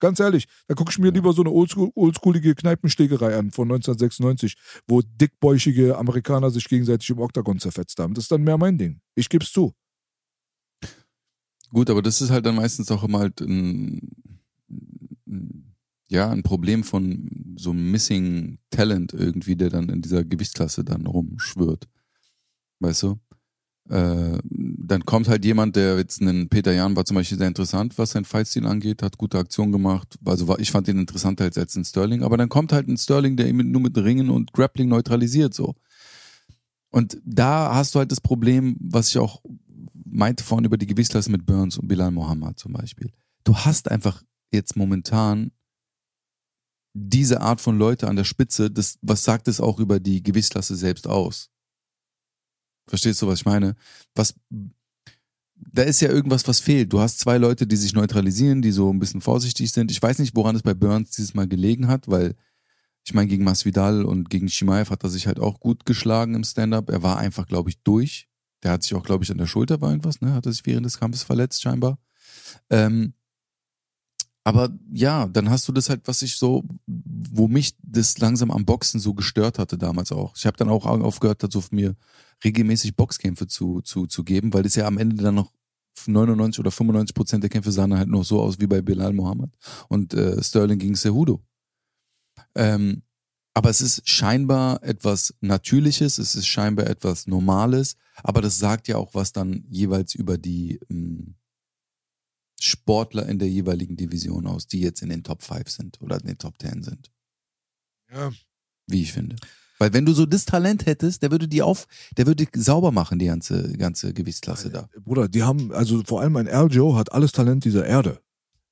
ganz ehrlich. Da gucke ich mir lieber so eine oldschool, oldschoolige Kneipenschlägerei an von 1996, wo dickbäuchige Amerikaner sich gegenseitig im Oktagon zerfetzt haben. Das ist dann mehr mein Ding. Ich geb's zu. Gut, aber das ist halt dann meistens auch immer halt ein- ja, ein Problem von so einem Missing Talent irgendwie, der dann in dieser Gewichtsklasse dann rumschwirrt. Weißt du? Äh, dann kommt halt jemand, der jetzt einen Peter Jan war zum Beispiel sehr interessant, was sein Fightstil angeht, hat gute Aktionen gemacht. Also war, ich fand ihn interessanter als jetzt ein Sterling, aber dann kommt halt ein Sterling, der ihn nur mit Ringen und Grappling neutralisiert, so. Und da hast du halt das Problem, was ich auch meinte vorhin über die Gewichtsklasse mit Burns und Bilal Mohammed zum Beispiel. Du hast einfach jetzt momentan diese Art von Leute an der Spitze, das, was sagt es auch über die Gewichtsklasse selbst aus? Verstehst du, was ich meine? Was, da ist ja irgendwas, was fehlt. Du hast zwei Leute, die sich neutralisieren, die so ein bisschen vorsichtig sind. Ich weiß nicht, woran es bei Burns dieses Mal gelegen hat, weil ich meine, gegen Masvidal und gegen Shimaev hat er sich halt auch gut geschlagen im Stand-up. Er war einfach, glaube ich, durch. Der hat sich auch, glaube ich, an der Schulter war irgendwas, ne? Hat er sich während des Kampfes verletzt, scheinbar. Ähm, aber ja, dann hast du das halt, was ich so, wo mich das langsam am Boxen so gestört hatte damals auch. Ich habe dann auch aufgehört, dazu mir regelmäßig Boxkämpfe zu, zu, zu geben, weil das ja am Ende dann noch 99 oder 95 Prozent der Kämpfe sahen halt noch so aus wie bei Bilal Mohammed und äh, Sterling gegen Cejudo. Ähm, aber es ist scheinbar etwas Natürliches, es ist scheinbar etwas Normales, aber das sagt ja auch was dann jeweils über die ähm, Sportler in der jeweiligen Division aus, die jetzt in den Top 5 sind oder in den Top 10 sind. Ja. Wie ich finde. Weil wenn du so das Talent hättest, der würde die auf, der würde sauber machen, die ganze, ganze Gewichtsklasse da. Bruder, die haben, also vor allem ein Aljo hat alles Talent dieser Erde.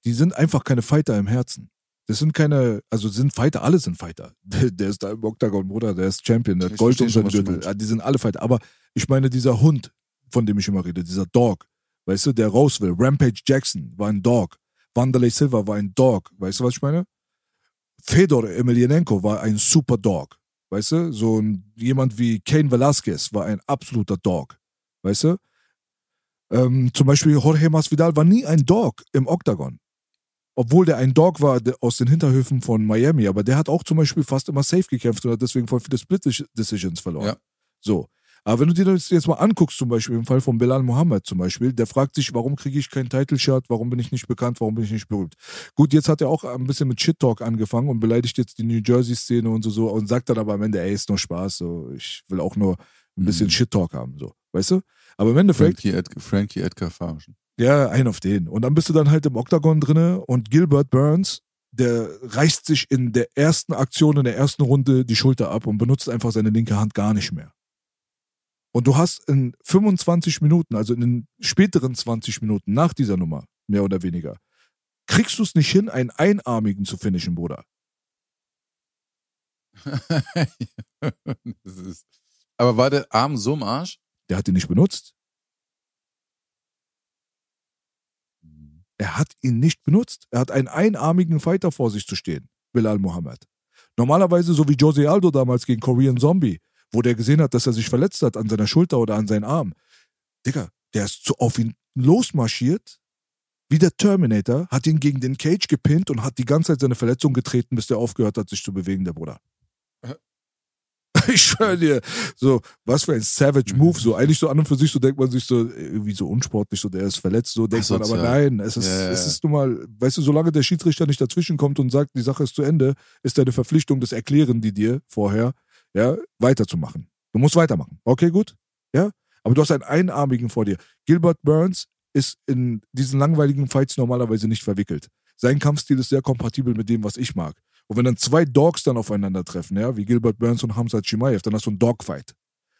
Die sind einfach keine Fighter im Herzen. Das sind keine, also sind Fighter, alle sind Fighter. Der, der ist da im Octagon, Bruder, der ist Champion, der hat Gold um seinen was du Gürtel. Die sind alle Fighter. Aber ich meine, dieser Hund, von dem ich immer rede, dieser Dog, weißt du, der raus will. Rampage Jackson war ein Dog. Wanderlei Silva war ein Dog. Weißt du, was ich meine? Fedor Emelianenko war ein super Dog. Weißt du? So ein, jemand wie Kane Velasquez war ein absoluter Dog. Weißt du? Ähm, zum Beispiel Jorge Masvidal war nie ein Dog im Octagon. Obwohl der ein Dog war aus den Hinterhöfen von Miami, aber der hat auch zum Beispiel fast immer safe gekämpft und hat deswegen voll viele Split-Decisions verloren. Ja. So. Aber wenn du dir das jetzt mal anguckst, zum Beispiel im Fall von Bilal Mohammed zum Beispiel, der fragt sich, warum kriege ich kein Title-Shot, warum bin ich nicht bekannt, warum bin ich nicht berühmt. Gut, jetzt hat er auch ein bisschen mit Shit-Talk angefangen und beleidigt jetzt die New Jersey-Szene und so, so und sagt dann aber am Ende, ey, ist nur Spaß, so, ich will auch nur ein bisschen Mhm. Shit-Talk haben, so, weißt du? Aber im Endeffekt, Frankie, Ed Frankie Edgar verarschen. ja, ein auf den. Und dann bist du dann halt im Oktagon drinne und Gilbert Burns, der reißt sich in der ersten Aktion, in der ersten Runde die Schulter ab und benutzt einfach seine linke Hand gar nicht mehr. Und du hast in 25 Minuten, also in den späteren 20 Minuten nach dieser Nummer, mehr oder weniger, kriegst du es nicht hin, einen Einarmigen zu finishen, Bruder. ist, aber war der Arm so im Arsch? Der hat ihn nicht benutzt. Er hat ihn nicht benutzt. Er hat einen einarmigen Fighter vor sich zu stehen, Bilal Mohammed. Normalerweise, so wie Jose Aldo damals gegen Korean Zombie, wo der gesehen hat, dass er sich verletzt hat an seiner Schulter oder an seinen Arm. Digga, der ist so auf ihn losmarschiert, wie der Terminator, hat ihn gegen den Cage gepinnt und hat die ganze Zeit seine Verletzung getreten, bis der aufgehört hat, sich zu bewegen, der Bruder. Ich schwöre dir, so, was für ein Savage Move, so, eigentlich so an und für sich, so denkt man sich so, irgendwie so unsportlich, so, der ist verletzt, so denkt man, aber nein, es ist, ja, es ist nun mal, weißt du, solange der Schiedsrichter nicht dazwischen kommt und sagt, die Sache ist zu Ende, ist deine Verpflichtung, das erklären die dir vorher, ja, weiterzumachen. Du musst weitermachen. Okay, gut? Ja? Aber du hast einen Einarmigen vor dir. Gilbert Burns ist in diesen langweiligen Fights normalerweise nicht verwickelt. Sein Kampfstil ist sehr kompatibel mit dem, was ich mag. Und wenn dann zwei Dogs dann aufeinandertreffen, ja, wie Gilbert Burns und Hamza Chimaev, dann hast du einen Dogfight.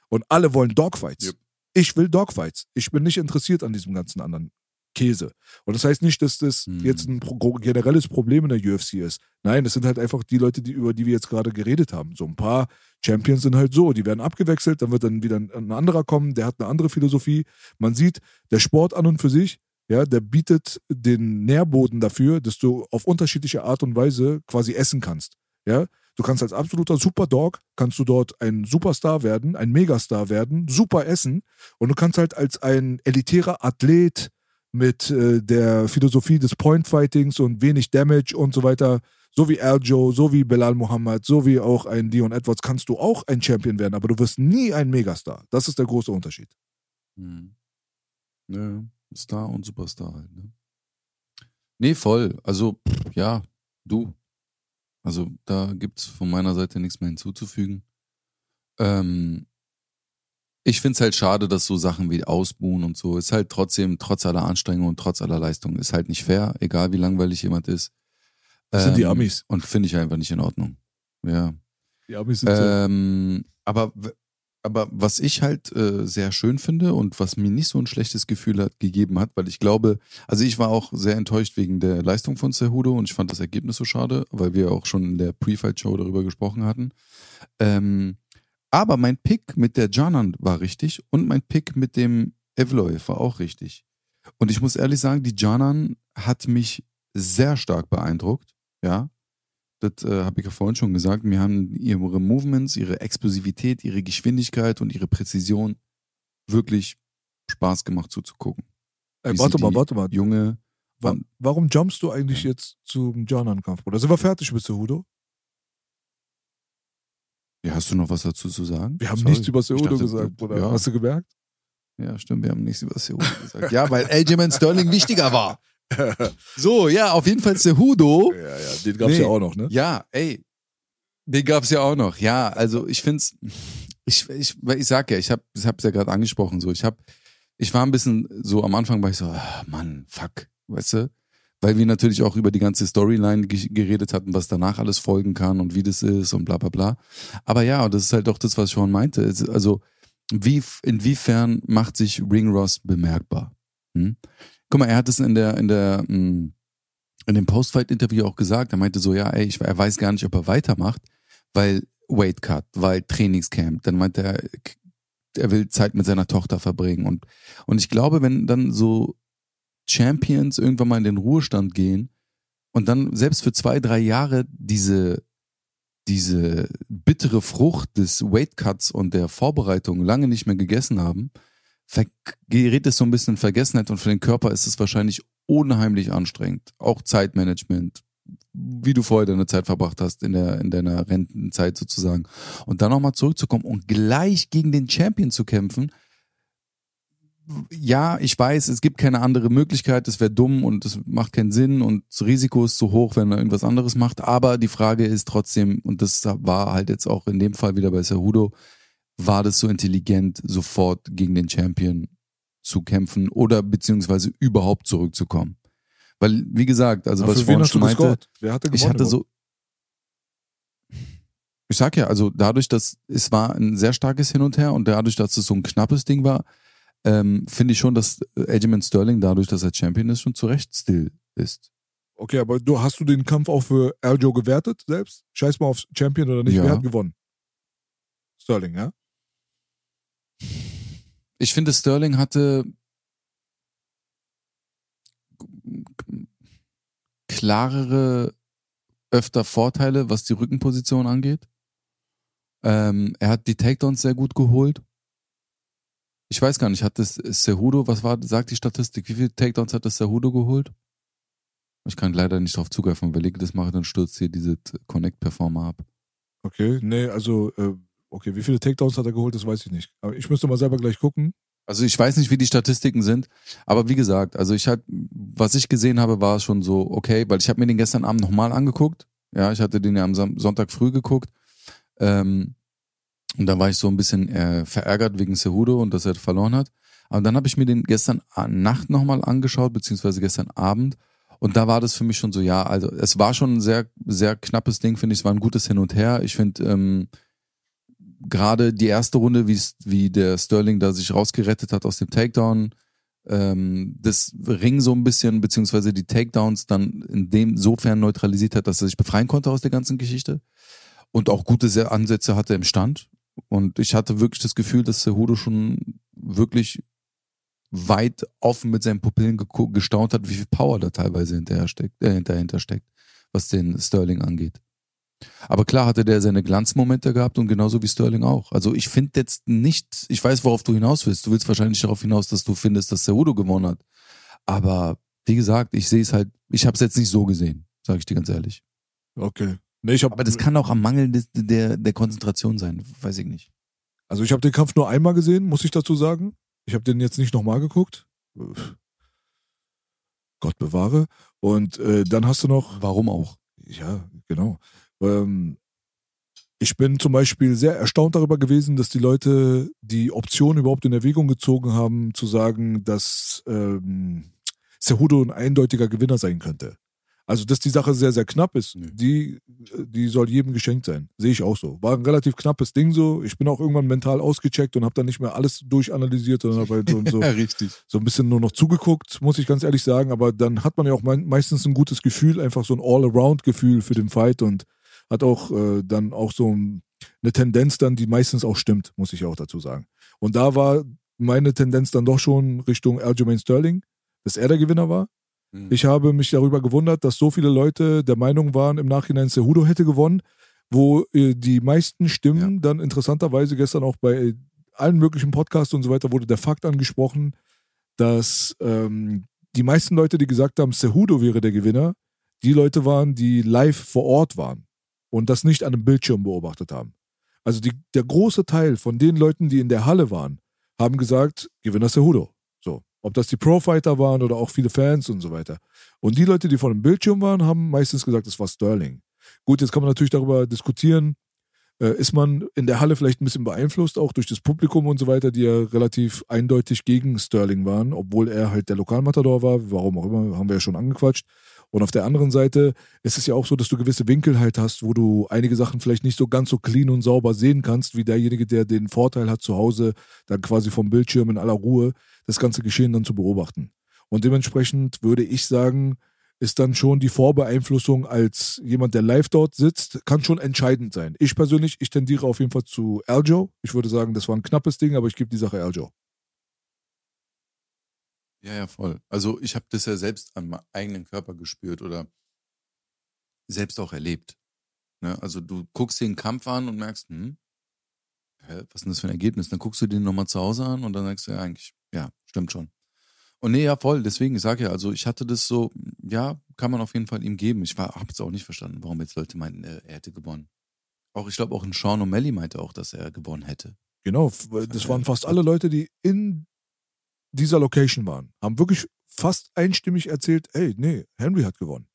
Und alle wollen Dogfights. Yep. Ich will Dogfights. Ich bin nicht interessiert an diesem ganzen anderen Käse. Und das heißt nicht, dass das Hm. jetzt ein generelles Problem in der UFC ist. Nein, das sind halt einfach die Leute, die, über die wir jetzt gerade geredet haben. So ein paar Champions sind halt so, die werden abgewechselt, dann wird dann wieder ein, ein anderer kommen, der hat eine andere Philosophie. Man sieht, der Sport an und für sich, ja, der bietet den Nährboden dafür, dass du auf unterschiedliche Art und Weise quasi essen kannst. Ja, du kannst als absoluter Superdog, kannst du dort ein Superstar werden, ein Megastar werden, super essen und du kannst halt als ein elitärer Athlet mit äh, der Philosophie des Point-Fightings und wenig Damage und so weiter, so wie Aljo, so wie Belal Muhammad, so wie auch ein Dion Edwards, kannst du auch ein Champion werden, aber du wirst nie ein Megastar. Das ist der große Unterschied. Hm. Ja, Star und Superstar halt, ne? Nee, voll. Also, ja, du. Also, da gibt's von meiner Seite nichts mehr hinzuzufügen. Ähm, ich find's halt schade, dass so Sachen wie Ausbuhen und so ist halt trotzdem, trotz aller Anstrengung und trotz aller Leistung, ist halt nicht fair, egal wie langweilig jemand ist. Das sind die Ähm, Amis. Und finde ich einfach nicht in Ordnung. Ja. Die Amis sind so. Ähm, aber, w- aber was ich halt äh, sehr schön finde und was mir nicht so ein schlechtes Gefühl hat, gegeben hat, weil ich glaube, also ich war auch sehr enttäuscht wegen der Leistung von Cejudo und ich fand das Ergebnis so schade, weil wir auch schon in der Pre-Fight-Show darüber gesprochen hatten. Ähm, aber mein Pick mit der Janan war richtig und mein Pick mit dem Evloy war auch richtig. Und ich muss ehrlich sagen, die Janan hat mich sehr stark beeindruckt, ja. Das äh, habe ich ja vorhin schon gesagt. Mir haben ihre Movements, ihre Explosivität, ihre Geschwindigkeit und ihre Präzision wirklich Spaß gemacht zuzugucken. Ey, warte mal, warte mal. Junge, Wa warum jumpst du eigentlich jetzt zum Janan-Kampf, Bruder? Sind wir fertig mit Cejudo? Ja, hast du noch was dazu zu sagen? Wir haben Sorry. nichts über dachte, gesagt, Bruder. Ja, Hast du gemerkt? ja, stimmt, wir haben nichts über Cejudo gesagt. Ja, weil Aljamain Sterling wichtiger war. So, ja, auf jeden Fall Cejudo. Ja, ja, den gab's Nee. ja auch noch, ne? Ja, ey, den gab's ja auch noch. Ja, also ich find's, ich, ich, ich sag ja, ich hab, ich hab's ja gerade angesprochen, so, ich hab, ich war ein bisschen so am Anfang war ich so, ah, Mann, fuck, weißt du? Weil wir natürlich auch über die ganze Storyline ge- geredet hatten, was danach alles folgen kann und wie das ist und bla bla bla. Aber ja, das ist halt auch das, was schon meinte. Also, wie, inwiefern macht sich Ring Ross bemerkbar? Hm? Guck mal, er hat es in der, in der, mh, in dem Post-Fight-Interview auch gesagt, er meinte so, ja, ey, ich, er weiß gar nicht, ob er weitermacht, weil Weight Cut, weil Trainingscamp, dann meinte er, er will Zeit mit seiner Tochter verbringen und, und ich glaube, wenn dann so Champions irgendwann mal in den Ruhestand gehen und dann selbst für zwei, drei Jahre diese, diese bittere Frucht des Weight Cuts und der Vorbereitung lange nicht mehr gegessen haben, gerät es so ein bisschen in Vergessenheit und für den Körper ist es wahrscheinlich unheimlich anstrengend. Auch Zeitmanagement, wie du vorher deine Zeit verbracht hast in der in deiner Rentenzeit sozusagen und dann nochmal zurückzukommen und gleich gegen den Champion zu kämpfen. Ja, ich weiß, es gibt keine andere Möglichkeit, es wäre dumm und es macht keinen Sinn und das Risiko ist zu hoch, wenn er irgendwas anderes macht, aber die Frage ist trotzdem und das war halt jetzt auch in dem Fall wieder bei Cejudo, war das so intelligent sofort gegen den Champion zu kämpfen oder beziehungsweise überhaupt zurückzukommen? Weil, wie gesagt, also Aber was ich vorhin schon meinte, hatte ich hatte so. Ich sag ja, also dadurch, dass es war ein sehr starkes Hin und Her und dadurch, dass es so ein knappes Ding war, ähm, finde ich schon, dass Aljamain Sterling dadurch, dass er Champion ist, schon zu Recht still ist. Okay, aber du hast du den Kampf auch für Aljo gewertet selbst? Scheiß mal auf Champion oder nicht. Ja. Wer hat gewonnen? Sterling, ja? Ich finde, Sterling hatte klarere, öfter Vorteile, was die Rückenposition angeht. Ähm, er hat die Takedowns sehr gut geholt. Ich weiß gar nicht, hat das Cejudo, was war, sagt die Statistik, wie viele Takedowns hat das Cejudo geholt? Ich kann leider nicht drauf zugreifen, ich das mache, dann stürzt hier diese Connect-Performer ab. Okay, nee, also, äh, okay, wie viele Takedowns hat er geholt, das weiß ich nicht. Aber ich müsste mal selber gleich gucken. Also ich weiß nicht, wie die Statistiken sind, aber wie gesagt, also ich halt, was ich gesehen habe, war schon so okay, weil ich habe mir den gestern Abend nochmal angeguckt. Ja, ich hatte den ja am Sonntag früh geguckt. Ähm, und da war ich so ein bisschen äh, verärgert wegen Cejudo und dass er verloren hat. Aber dann habe ich mir den gestern Nacht nochmal angeschaut, beziehungsweise gestern Abend. Und da war das für mich schon so, ja, also es war schon ein sehr, sehr knappes Ding, finde ich. Es war ein gutes Hin und Her. Ich finde, ähm, gerade die erste Runde, wie, wie der Sterling da sich rausgerettet hat aus dem Takedown, ähm, das Ring so ein bisschen, beziehungsweise die Takedowns dann in dem sofern neutralisiert hat, dass er sich befreien konnte aus der ganzen Geschichte und auch gute Ansätze hatte im Stand. Und ich hatte wirklich das Gefühl, dass Cejudo schon wirklich weit offen mit seinen Pupillen gestaunt hat, wie viel Power da teilweise hinterher steckt, äh, dahinter steckt, was den Sterling angeht. Aber klar hatte der seine Glanzmomente gehabt und genauso wie Sterling auch. Also ich finde jetzt nicht, ich weiß, worauf du hinaus willst. Du willst wahrscheinlich darauf hinaus, dass du findest, dass Cejudo gewonnen hat. Aber wie gesagt, ich sehe es halt, ich habe es jetzt nicht so gesehen, sage ich dir ganz ehrlich. Okay. Nee, ich hab, Aber das kann auch am Mangel des, der, der Konzentration sein, weiß ich nicht. Also ich habe den Kampf nur einmal gesehen, muss ich dazu sagen. Ich habe den jetzt nicht nochmal geguckt. Gott bewahre. Und äh, dann hast du noch. Warum auch? Ja, genau. Ähm, ich bin zum Beispiel sehr erstaunt darüber gewesen, dass die Leute die Option überhaupt in Erwägung gezogen haben, zu sagen, dass ähm, Cejudo ein eindeutiger Gewinner sein könnte. Also, dass die Sache sehr, sehr knapp ist, die, die soll jedem geschenkt sein. Sehe ich auch so. War ein relativ knappes Ding so. Ich bin auch irgendwann mental ausgecheckt und habe dann nicht mehr alles durchanalysiert, sondern habe halt so, so, ja, richtig. so ein bisschen nur noch zugeguckt, muss ich ganz ehrlich sagen. Aber dann hat man ja auch meistens ein gutes Gefühl, einfach so ein All-Around-Gefühl für den Fight und hat auch äh, dann auch so eine Tendenz dann, die meistens auch stimmt, muss ich auch dazu sagen. Und da war meine Tendenz dann doch schon Richtung Aljamain Sterling, dass er der Gewinner war. Mhm. Ich habe mich darüber gewundert, dass so viele Leute der Meinung waren, im Nachhinein Cejudo hätte gewonnen, wo äh, die meisten Stimmen ja. dann interessanterweise gestern auch bei allen möglichen Podcasts und so weiter wurde der Fakt angesprochen, dass ähm, die meisten Leute, die gesagt haben, Cejudo wäre der Gewinner, die Leute waren, die live vor Ort waren und das nicht an einem Bildschirm beobachtet haben. Also die, der große Teil von den Leuten, die in der Halle waren, haben gesagt, Gewinner Cejudo. Ob das die Pro-Fighter waren oder auch viele Fans und so weiter. Und die Leute, die vor dem Bildschirm waren, haben meistens gesagt, es war Sterling. Gut, jetzt kann man natürlich darüber diskutieren, äh, ist man in der Halle vielleicht ein bisschen beeinflusst, auch durch das Publikum und so weiter, die ja relativ eindeutig gegen Sterling waren, obwohl er halt der Lokalmatador war, warum auch immer, haben wir ja schon angequatscht. Und auf der anderen Seite ist es ja auch so, dass du gewisse Winkel halt hast, wo du einige Sachen vielleicht nicht so ganz so clean und sauber sehen kannst, wie derjenige, der den Vorteil hat, zu Hause dann quasi vom Bildschirm in aller Ruhe das ganze Geschehen dann zu beobachten. Und dementsprechend würde ich sagen, ist dann schon die Vorbeeinflussung als jemand, der live dort sitzt, kann schon entscheidend sein. Ich persönlich, ich tendiere auf jeden Fall zu Aljo. Ich würde sagen, das war ein knappes Ding, aber ich gebe die Sache Aljo. Ja, ja, voll. Also ich habe das ja selbst an meinem eigenen Körper gespürt oder selbst auch erlebt. Ne? Also du guckst den Kampf an und merkst, hm, was ist denn das für ein Ergebnis? Dann guckst du den nochmal zu Hause an und dann sagst du ja eigentlich, ja, stimmt schon. Und nee, ja, voll. Deswegen, ich sage ja, also ich hatte das so, ja, kann man auf jeden Fall ihm geben. Ich habe es auch nicht verstanden, warum jetzt Leute meinten, er, er hätte gewonnen. Auch, ich glaube, auch ein Sean O'Malley meinte auch, dass er gewonnen hätte. Genau, das waren fast alle Leute, die in dieser Location waren, haben wirklich fast einstimmig erzählt, ey, nee, Henry hat gewonnen.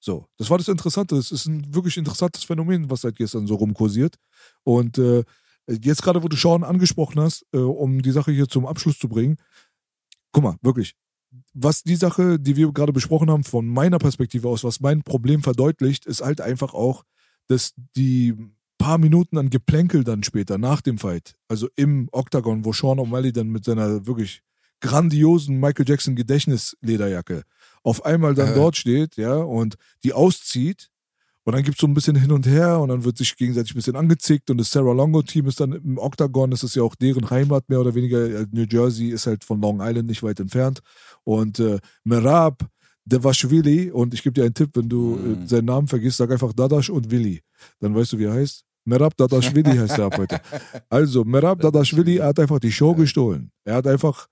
So, das war das Interessante. Das ist ein wirklich interessantes Phänomen, was seit gestern so rumkursiert. Und äh, jetzt gerade, wo du Sean angesprochen hast, äh, um die Sache hier zum Abschluss zu bringen, guck mal, wirklich, was die Sache, die wir gerade besprochen haben, von meiner Perspektive aus, was mein Problem verdeutlicht, ist halt einfach auch, dass die paar Minuten an Geplänkel dann später, nach dem Fight, also im Octagon, wo Sean O'Malley dann mit seiner wirklich grandiosen Michael Jackson Gedächtnislederjacke auf einmal dann äh. dort steht, ja, und die auszieht. Und dann gibt es so ein bisschen hin und her und dann wird sich gegenseitig ein bisschen angezickt und das Sarah Longo-Team ist dann im Octagon, das ist ja auch deren Heimat mehr oder weniger. New Jersey ist halt von Long Island nicht weit entfernt. Und äh, Merab, Devashvili, und ich gebe dir einen Tipp, wenn du äh, mhm. seinen Namen vergisst, sag einfach Dadash und Willi. Dann weißt du, wie er heißt. Merab Dadashvili heißt er ab heute. Also, Merab Dadashvili hat einfach die Show gestohlen. Er hat einfach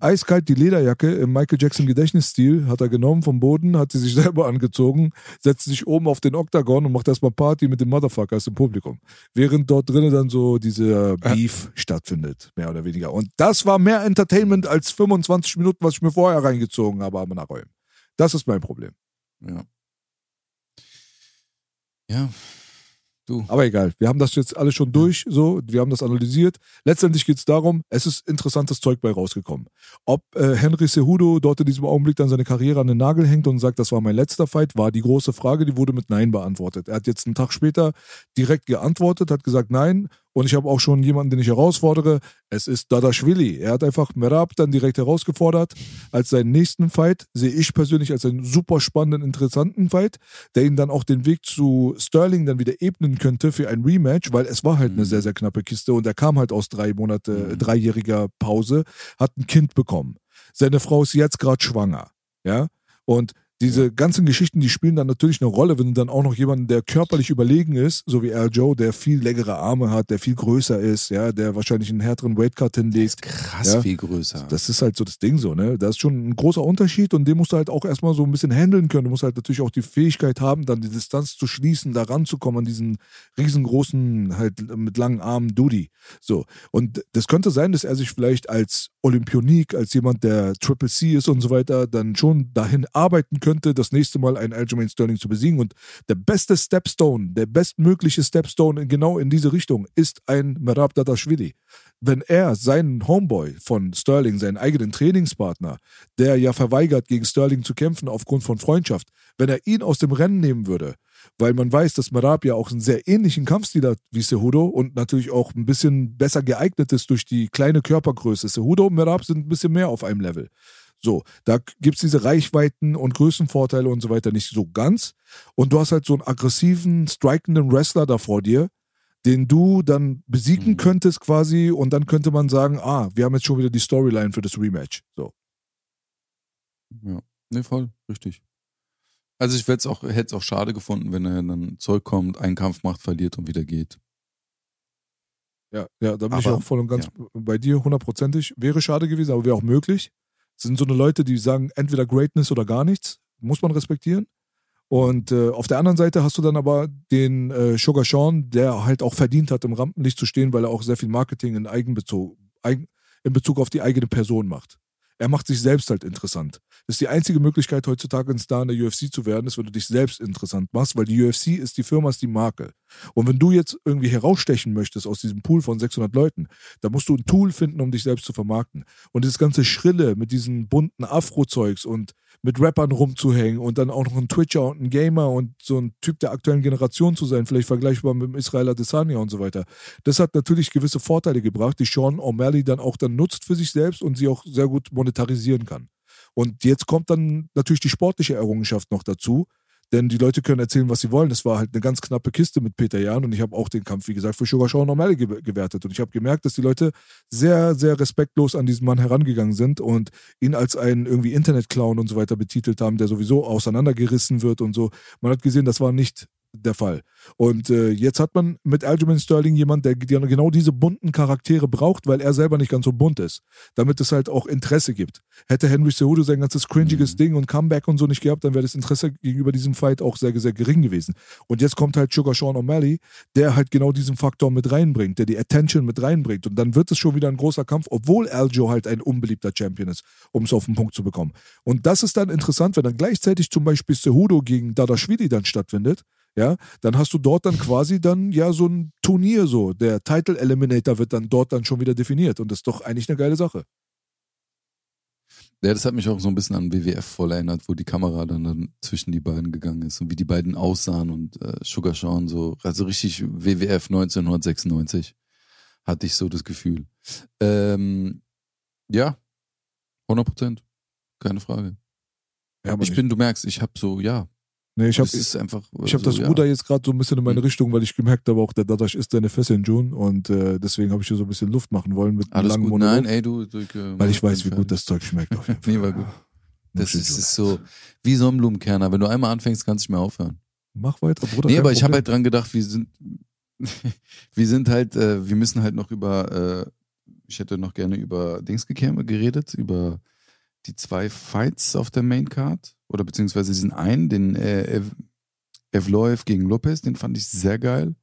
eiskalt die Lederjacke im Michael Jackson Gedächtnisstil hat er genommen vom Boden, hat sie sich selber angezogen, setzt sich oben auf den Oktagon und macht erstmal Party mit den Motherfuckers im Publikum. Während dort drinnen dann so dieser Beef ja. stattfindet, mehr oder weniger. Und das war mehr Entertainment als 25 Minuten, was ich mir vorher reingezogen habe, aber nach Räumen. Das ist mein Problem. Ja. Ja, Du. Aber egal, wir haben das jetzt alles schon durch, so, wir haben das analysiert. Letztendlich geht es darum, es ist interessantes Zeug bei rausgekommen. Ob äh, Henry Cejudo dort in diesem Augenblick dann seine Karriere an den Nagel hängt und sagt, das war mein letzter Fight, war die große Frage, die wurde mit Nein beantwortet. Er hat jetzt einen Tag später direkt geantwortet, hat gesagt Nein und ich habe auch schon jemanden, den ich herausfordere. Es ist Dadashvili. Er hat einfach Merab dann direkt herausgefordert als seinen nächsten Fight. Sehe ich persönlich als einen super spannenden, interessanten Fight, der ihn dann auch den Weg zu Sterling dann wieder ebnen könnte für ein Rematch, weil es war halt eine Mhm. sehr, sehr knappe Kiste und er kam halt aus drei Monate, Mhm. dreijähriger Pause, hat ein Kind bekommen. Seine Frau ist jetzt gerade schwanger. Ja. Und diese ganzen Geschichten, die spielen dann natürlich eine Rolle, wenn du dann auch noch jemanden, der körperlich überlegen ist, so wie Al Joe, der viel längere Arme hat, der viel größer ist, ja, der wahrscheinlich einen härteren Weightcut hinlegt. Krass Ja. viel größer. Das ist halt so das Ding so, ne? Das ist schon ein großer Unterschied und den musst du halt auch erstmal so ein bisschen handeln können. Du musst halt natürlich auch die Fähigkeit haben, dann die Distanz zu schließen, da ranzukommen an diesen riesengroßen, halt mit langen Armen Duty. So. Und das könnte sein, dass er sich vielleicht als Olympionik, als jemand, der Triple C ist und so weiter, dann schon dahin arbeiten könnte, das nächste Mal einen Aljamain Sterling zu besiegen. Und der beste Stepstone, der bestmögliche Stepstone genau in diese Richtung ist ein Merab Dadashvili wenn er seinen Homeboy von Sterling, seinen eigenen Trainingspartner, der ja verweigert, gegen Sterling zu kämpfen aufgrund von Freundschaft, wenn er ihn aus dem Rennen nehmen würde, weil man weiß, dass Merab ja auch einen sehr ähnlichen Kampfstil hat wie Cejudo und natürlich auch ein bisschen besser geeignet ist durch die kleine Körpergröße. Cejudo und Merab sind ein bisschen mehr auf einem Level. So, da gibt es diese Reichweiten und Größenvorteile und so weiter nicht so ganz. Und du hast halt so einen aggressiven, strikenden Wrestler da vor dir, den du dann besiegen Mhm. könntest quasi und dann könnte man sagen, ah, wir haben jetzt schon wieder die Storyline für das Rematch. So. Ja, nee, voll, richtig. Also ich hätte es auch, hätt's auch schade gefunden, wenn er dann zurückkommt, einen Kampf macht, verliert und wieder geht. Ja, ja, da bin ich Aber, auch voll und ganz bei dir, hundertprozentig. Wäre schade gewesen, aber wäre auch möglich. Es sind so eine Leute, die sagen, entweder Greatness oder gar nichts. Muss man respektieren. Und äh, auf der anderen Seite hast du dann aber den äh, Sugar Sean, der halt auch verdient hat, im Rampenlicht zu stehen, weil er auch sehr viel Marketing in Eigenbezug, eigen, in Bezug auf die eigene Person macht. Er macht sich selbst halt interessant. Das ist die einzige Möglichkeit, heutzutage ein Star in der UFC zu werden, ist, wenn du dich selbst interessant machst, weil die UFC ist die Firma, ist die Marke. Und wenn du jetzt irgendwie herausstechen möchtest aus diesem Pool von 600 Leuten, dann musst du ein Tool finden, um dich selbst zu vermarkten. Und dieses ganze Schrille mit diesen bunten Afro-Zeugs und mit Rappern rumzuhängen und dann auch noch ein Twitcher und ein Gamer und so ein Typ der aktuellen Generation zu sein, vielleicht vergleichbar mit dem Israel Adesanya und so weiter. Das hat natürlich gewisse Vorteile gebracht, die Sean O'Malley dann auch dann nutzt für sich selbst und sie auch sehr gut monetarisieren kann. Und jetzt kommt dann natürlich die sportliche Errungenschaft noch dazu, denn die Leute können erzählen, was sie wollen. Das war halt eine ganz knappe Kiste mit Peter Jan und ich habe auch den Kampf, wie gesagt, für Sugar Sean O'Malley ge gewertet. Und ich habe gemerkt, dass die Leute sehr, sehr respektlos an diesen Mann herangegangen sind und ihn als einen irgendwie Internet-Clown und so weiter betitelt haben, der sowieso auseinandergerissen wird und so. Man hat gesehen, das war nicht der Fall. Und äh, jetzt hat man mit Aljamain Sterling jemand, der, der genau diese bunten Charaktere braucht, weil er selber nicht ganz so bunt ist, damit es halt auch Interesse gibt. Hätte Henry Cejudo sein ganzes cringiges Mhm. Ding und Comeback und so nicht gehabt, dann wäre das Interesse gegenüber diesem Fight auch sehr, sehr gering gewesen. Und jetzt kommt halt Sugar Sean O'Malley, der halt genau diesen Faktor mit reinbringt, der die Attention mit reinbringt. Und dann wird es schon wieder ein großer Kampf, obwohl Aljo halt ein unbeliebter Champion ist, um es auf den Punkt zu bekommen. Und das ist dann interessant, wenn dann gleichzeitig zum Beispiel Cejudo gegen Dadashvili dann stattfindet, ja, dann hast du dort dann quasi dann ja so ein Turnier so. Der Title Eliminator wird dann dort dann schon wieder definiert und das ist doch eigentlich eine geile Sache. Ja, das hat mich auch so ein bisschen an WWF voll erinnert, wo die Kamera dann, dann zwischen die beiden gegangen ist und wie die beiden aussahen und äh, Sugar Sean so, also richtig WWF 1996 hatte ich so das Gefühl. Ähm, ja, 100 Prozent, keine Frage. Ja, aber ich bin, du merkst, ich habe so, ja, nee, ich habe das ich hab so, das ja. Ruder jetzt gerade so ein bisschen in meine Mhm. Richtung, weil ich gemerkt habe, auch der Dadash ist deine Fessin June und äh, deswegen habe ich hier so ein bisschen Luft machen wollen mit Alles langen gut, Monolog, nein, ey, du. du äh, weil ich weiß, wie gut das Zeug schmeckt. Auf jeden Fall. Nee, war gut. Das ist, ist so wie Sonnenblumenkerner. Wenn du einmal anfängst, kannst du nicht mehr aufhören. Mach weiter, Bruder. Nee, aber ich habe halt dran gedacht, wir sind, wir sind halt, äh, wir müssen halt noch über, äh, ich hätte noch gerne über Dings geredet, über die zwei Fights auf der Main Card oder beziehungsweise diesen einen, den äh, Ev Evloev gegen Lopez, den fand ich sehr geil.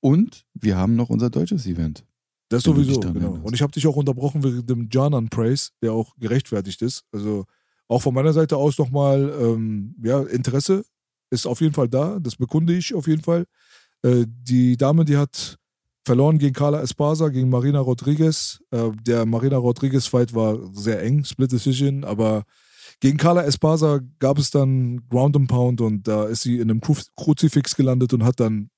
Und wir haben noch unser deutsches Event. Das sowieso, genau. Und ich habe dich auch unterbrochen wegen dem Janan Praise, der auch gerechtfertigt ist. Also auch von meiner Seite aus nochmal, ähm, ja, Interesse ist auf jeden Fall da. Das bekunde ich auf jeden Fall. Äh, die Dame, die hat verloren gegen Carla Esparza, gegen Marina Rodriguez. Äh, der Marina Rodriguez-Fight war sehr eng, Split Decision, aber gegen Carla Esparza gab es dann Ground and Pound und da ist sie in einem Kruz- Kruzifix gelandet und hat dann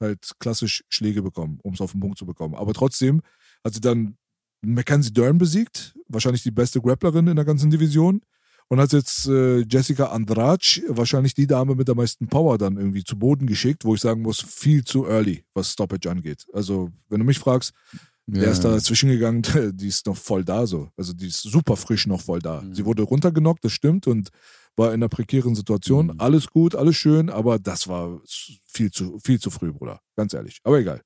halt klassisch Schläge bekommen, um es auf den Punkt zu bekommen. Aber trotzdem hat sie dann Mackenzie Dern besiegt, wahrscheinlich die beste Grapplerin in der ganzen Division. Und hat jetzt äh, Jessica Andrade, wahrscheinlich die Dame mit der meisten Power, dann irgendwie zu Boden geschickt, wo ich sagen muss, viel zu early, was Stoppage angeht. Also, wenn du mich fragst, Ja, der ist da dazwischen gegangen, die ist noch voll da so. Also die ist super frisch noch voll da. Sie wurde runtergenockt, das stimmt, und war in einer prekären Situation. Mhm. Alles gut, alles schön, aber das war viel zu, viel zu früh, Bruder. Ganz ehrlich. Aber egal.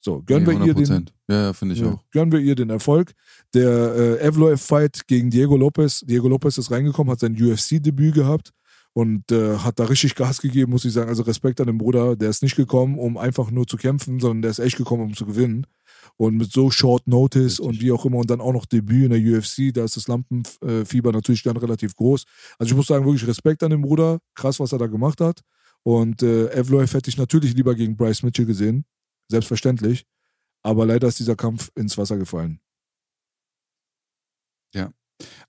So, gönnen nee, wir ihr den, 100%. Ja, ja finde ich ja, auch. gönnen wir ihr den Erfolg. Der äh, Evloev-Fight gegen Diego Lopez. Diego Lopez ist reingekommen, hat sein UFC-Debüt gehabt und äh, hat da richtig Gas gegeben, muss ich sagen. Also Respekt an den Bruder. Der ist nicht gekommen, um einfach nur zu kämpfen, sondern der ist echt gekommen, um zu gewinnen. Und mit so Short Notice und wie auch immer und dann auch noch Debüt in der UFC, da ist das Lampenfieber natürlich dann relativ groß. Also ich muss sagen, wirklich Respekt an den Bruder. Krass, was er da gemacht hat. Und äh, Evloev hätte ich natürlich lieber gegen Bryce Mitchell gesehen. Selbstverständlich. Aber leider ist dieser Kampf ins Wasser gefallen.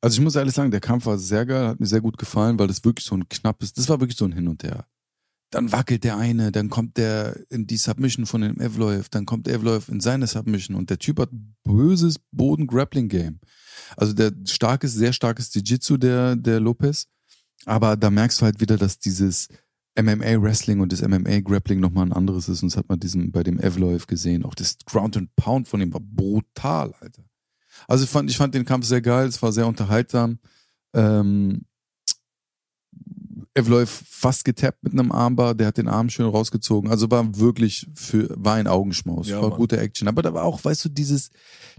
Also ich muss ehrlich sagen, der Kampf war sehr geil, hat mir sehr gut gefallen, weil das wirklich so ein knappes, das war wirklich so ein Hin und Her. Dann wackelt der eine, dann kommt der in die Submission von dem Evloev, dann kommt Evloev in seine Submission und der Typ hat böses Boden-Grappling-Game. Also der starkes, sehr starkes Jiu-Jitsu, der, der Lopez. Aber da merkst du halt wieder, dass dieses MMA-Wrestling und das MMA-Grappling nochmal ein anderes ist. Und das hat man diesem, bei dem Evloev gesehen. Auch das Ground and Pound von ihm war brutal, Alter. Also ich fand, ich fand den Kampf sehr geil, es war sehr unterhaltsam. Ähm, Evloev fast getappt mit einem Armbar, der hat den Arm schön rausgezogen. Also war wirklich für, war ein Augenschmaus, Ja, war Mann. gute Action. Aber da war auch, weißt du, dieses,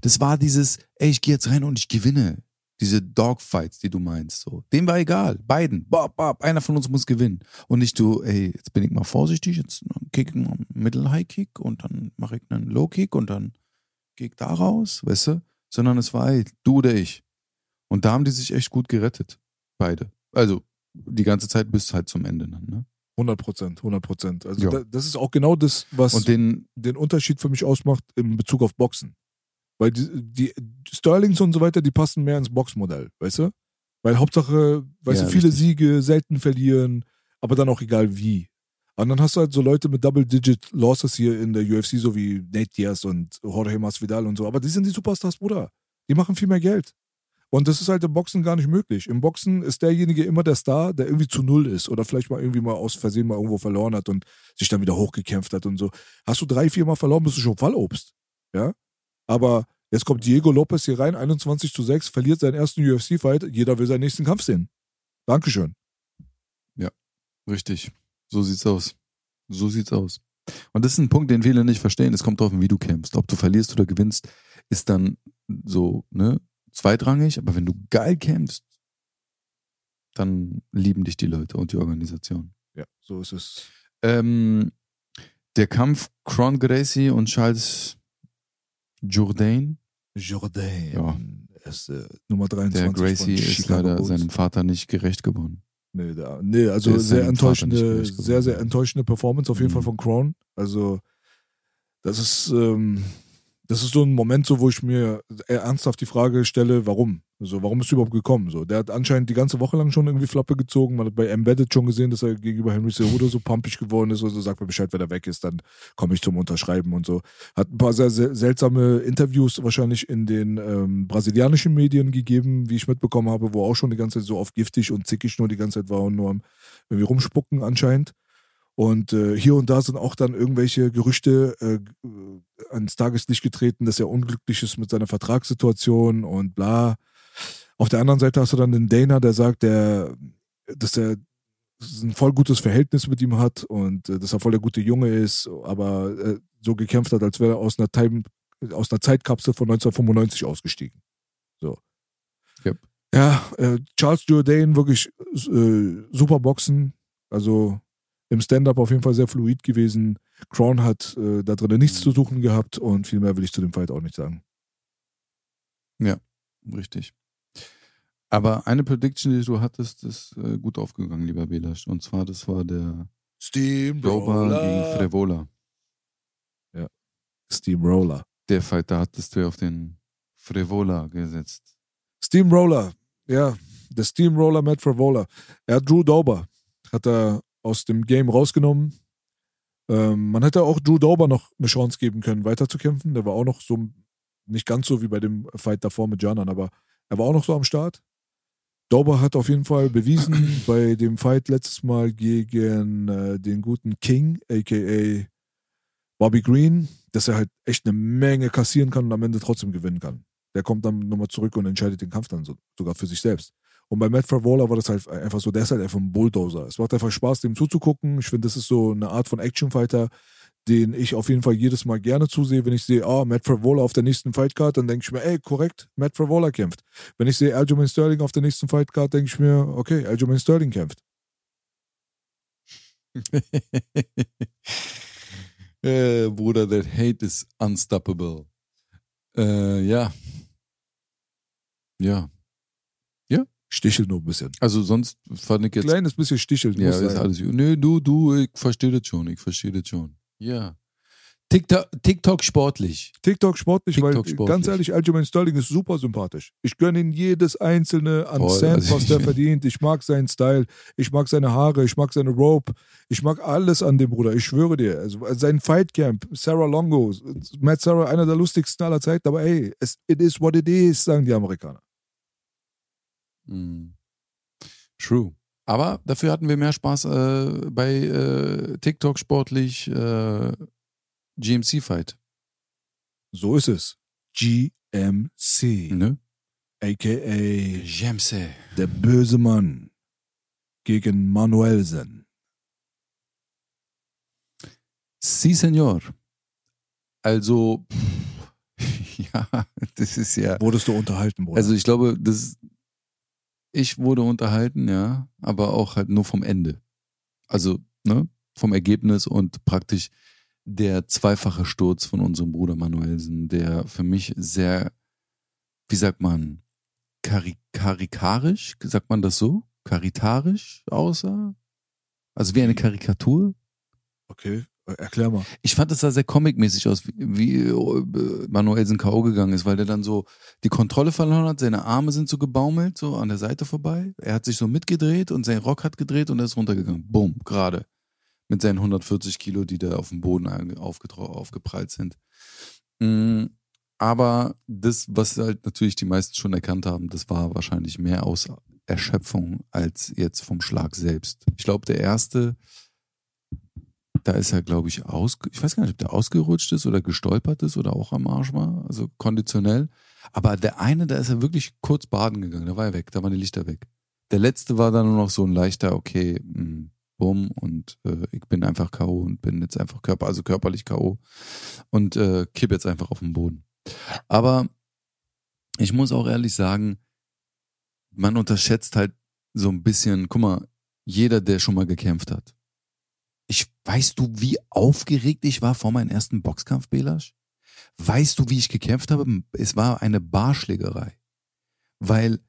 das war dieses, ey, ich gehe jetzt rein und ich gewinne. Diese Dogfights, die du meinst, so. Dem war egal. Beiden. Bob, bob, einer von uns muss gewinnen. Und nicht du, ey, jetzt bin ich mal vorsichtig, jetzt kick ich mal einen Middle-High-Kick und dann mache ich einen Low-Kick und dann gehe ich da raus, weißt du? Sondern es war, ey, du oder ich. Und da haben die sich echt gut gerettet. Beide. Also, die ganze Zeit bis halt zum Ende ne? 100 Prozent, 100 Prozent. Also Ja. da, das ist auch genau das, was Und den, den Unterschied für mich ausmacht in Bezug auf Boxen. Weil die, die Sterlings und so weiter, die passen mehr ins Boxmodell, weißt du? Weil Hauptsache, weißt Ja, du, viele richtig. Siege, selten verlieren, aber dann auch egal wie. Und dann hast du halt so Leute mit Double-Digit Losses hier in der UFC, so wie Nate Diaz und Jorge Masvidal und so. Aber die sind die Superstars, Bruder. Die machen viel mehr Geld. Und das ist halt im Boxen gar nicht möglich. Im Boxen ist derjenige immer der Star, der irgendwie zu Null ist oder vielleicht mal irgendwie mal aus Versehen mal irgendwo verloren hat und sich dann wieder hochgekämpft hat und so. Hast du drei, vier Mal verloren, bist du schon Fallobst. Ja? Aber jetzt kommt Diego Lopez hier rein, 21 zu 6, verliert seinen ersten UFC-Fight. Jeder will seinen nächsten Kampf sehen. Dankeschön. richtig. So sieht's aus. So sieht's aus. Und das ist ein Punkt, den viele nicht verstehen. Es kommt drauf an, wie du kämpfst. Ob du verlierst oder gewinnst, ist dann so, ne, zweitrangig. Aber wenn du geil kämpfst, dann lieben dich die Leute und die Organisation. Ja, so ist es. Ähm, der Kampf Cron Gracie und Charles Jourdain. Jourdain. Ja. Ist, äh, Nummer 23 Der Gracie ist leider Bulls. seinem Vater nicht gerecht geworden. Nee, da, nee also sehr enttäuschende, sehr, sehr enttäuschende Performance auf jeden Mhm. Fall von Crown. Also, das ist, ähm, das ist so ein Moment, so, wo ich mir eher ernsthaft die Frage stelle, warum? Also, warum ist er überhaupt gekommen? So, der hat anscheinend die ganze Woche lang schon irgendwie Flappe gezogen. Man hat bei Embedded schon gesehen, dass er gegenüber Henry Cejudo so pumpig geworden ist. Also sagt mir Bescheid, wenn er weg ist, dann komme ich zum Unterschreiben und so. Hat ein paar sehr, sehr seltsame Interviews wahrscheinlich in den ähm, brasilianischen Medien gegeben, wie ich mitbekommen habe, wo auch schon die ganze Zeit so auf giftig und zickig nur die ganze Zeit war und nur am irgendwie rumspucken anscheinend. Und äh, hier und da sind auch dann irgendwelche Gerüchte äh, ans Tageslicht getreten, dass er unglücklich ist mit seiner Vertragssituation und bla. Auf der anderen Seite hast du dann den Dana, der sagt, der, dass er ein voll gutes Verhältnis mit ihm hat und äh, dass er voll der gute Junge ist, aber äh, so gekämpft hat, als wäre er aus einer, Time, aus einer Zeitkapsel von 1995 ausgestiegen. So. Yep. Ja, äh, Charles Jourdain wirklich äh, super Boxen, also im Stand-up auf jeden Fall sehr fluid gewesen. Crown hat äh, da drin nichts zu suchen gehabt und viel mehr will ich zu dem Fight auch nicht sagen. Richtig. Aber eine Prediction, die du hattest, ist äh, gut aufgegangen, lieber Belasch. Und zwar, das war der Dober gegen Frevola. Steamroller. Der Fight, da hattest du ja auf den Frevola gesetzt. Steamroller, ja, der Steamroller Matt Fravola. Er hat Drew Dober, hat er aus dem Game rausgenommen. Ähm, man hätte auch Drew Dober noch eine Chance geben können, weiterzukämpfen. Der war auch noch so, nicht ganz so wie bei dem Fight davor mit Janan, aber er war auch noch so am Start. Dober hat auf jeden Fall bewiesen bei dem Fight letztes Mal gegen äh, den guten King, aka Bobby Green, dass er halt echt eine Menge kassieren kann und am Ende trotzdem gewinnen kann. Der kommt dann nochmal zurück und entscheidet den Kampf dann so, sogar für sich selbst. Und bei Matt Favola war das halt einfach so, der ist halt einfach ein Bulldozer. Es macht einfach Spaß, dem zuzugucken. Ich finde, das ist so eine Art von Actionfighter, den ich auf jeden Fall jedes Mal gerne zusehe. Wenn ich sehe, ah, Matt Favola auf der nächsten Fightcard, dann denke ich mir, ey, korrekt, Matt Favola kämpft. Wenn ich sehe Aljamain Sterling auf der nächsten Fightcard, denke ich mir, okay, Aljamain Sterling kämpft. äh, Bruder, that hate is unstoppable. Äh, ja. Ja. Stichelt nur ein bisschen. Also sonst fand ich jetzt. Kleines bisschen stichelt. Ja, ist alles gut. Nö, du, du, ich verstehe das schon. Ich verstehe das schon. Ja. TikTok, TikTok sportlich. TikTok sportlich, TikTok weil sportlich. ganz ehrlich, Aljamain Sterling ist super sympathisch. Ich gönne ihm jedes einzelne an Voll, Cent, also was der verdient. Ich mag seinen Style, ich mag seine Haare, ich mag seine Rope, ich mag alles an dem Bruder. Ich schwöre dir. Also sein Fightcamp, Sarah Longo, Matt Sarah, einer der lustigsten aller Zeiten, aber ey, es, it is what it is, sagen die Amerikaner. Mm. True. Aber dafür hatten wir mehr Spaß äh, bei äh, TikTok sportlich äh, GMC Fight. So ist es. GMC, Ne? aka GMC. der böse Mann gegen Manuelsen. Si, Senor. Also, pff, ja, das ist ja. Wurdest du unterhalten, Bruder? Also ich glaube, das, ich wurde unterhalten, ja, aber auch halt nur vom Ende. Also, ne, vom Ergebnis und praktisch der zweifache Sturz von unserem Bruder Manuelsen, der für mich sehr, wie sagt man, kari karikarisch, sagt man das so? Karitarisch aussah? Also wie eine Karikatur? okay, erklär mal. Ich fand es sah sehr comicmäßig aus, wie, wie äh, Manuelsen K.O. gegangen ist, weil der dann so die Kontrolle verloren hat, seine Arme sind so gebaumelt, so an der Seite vorbei. Er hat sich so mitgedreht und sein Rock hat gedreht und er ist runtergegangen. Bumm, gerade. Mit seinen 140 Kilo, die da auf dem Boden aufgeprallt sind. Mm, Aber das, was halt natürlich die meisten schon erkannt haben, das war wahrscheinlich mehr aus Erschöpfung als jetzt vom Schlag selbst. Ich glaube, der erste, da ist er, glaube ich, aus, ich weiß gar nicht, ob der ausgerutscht ist oder gestolpert ist oder auch am Arsch war, also konditionell. Aber der eine, da ist er wirklich kurz baden gegangen, da war er weg, da waren die Lichter weg. Der letzte war dann nur noch so ein leichter, okay, mh, bumm, und äh, ich bin einfach K.O. und bin jetzt einfach Körper, also körperlich K.O. und äh, kipp jetzt einfach auf den Boden. Aber ich muss auch ehrlich sagen, man unterschätzt halt so ein bisschen, guck mal, jeder, der schon mal gekämpft hat. Ich, weißt du, wie aufgeregt ich war vor meinem ersten Boxkampf, Belasch? Weißt du, wie ich gekämpft habe? Es war eine Barschlägerei. Weil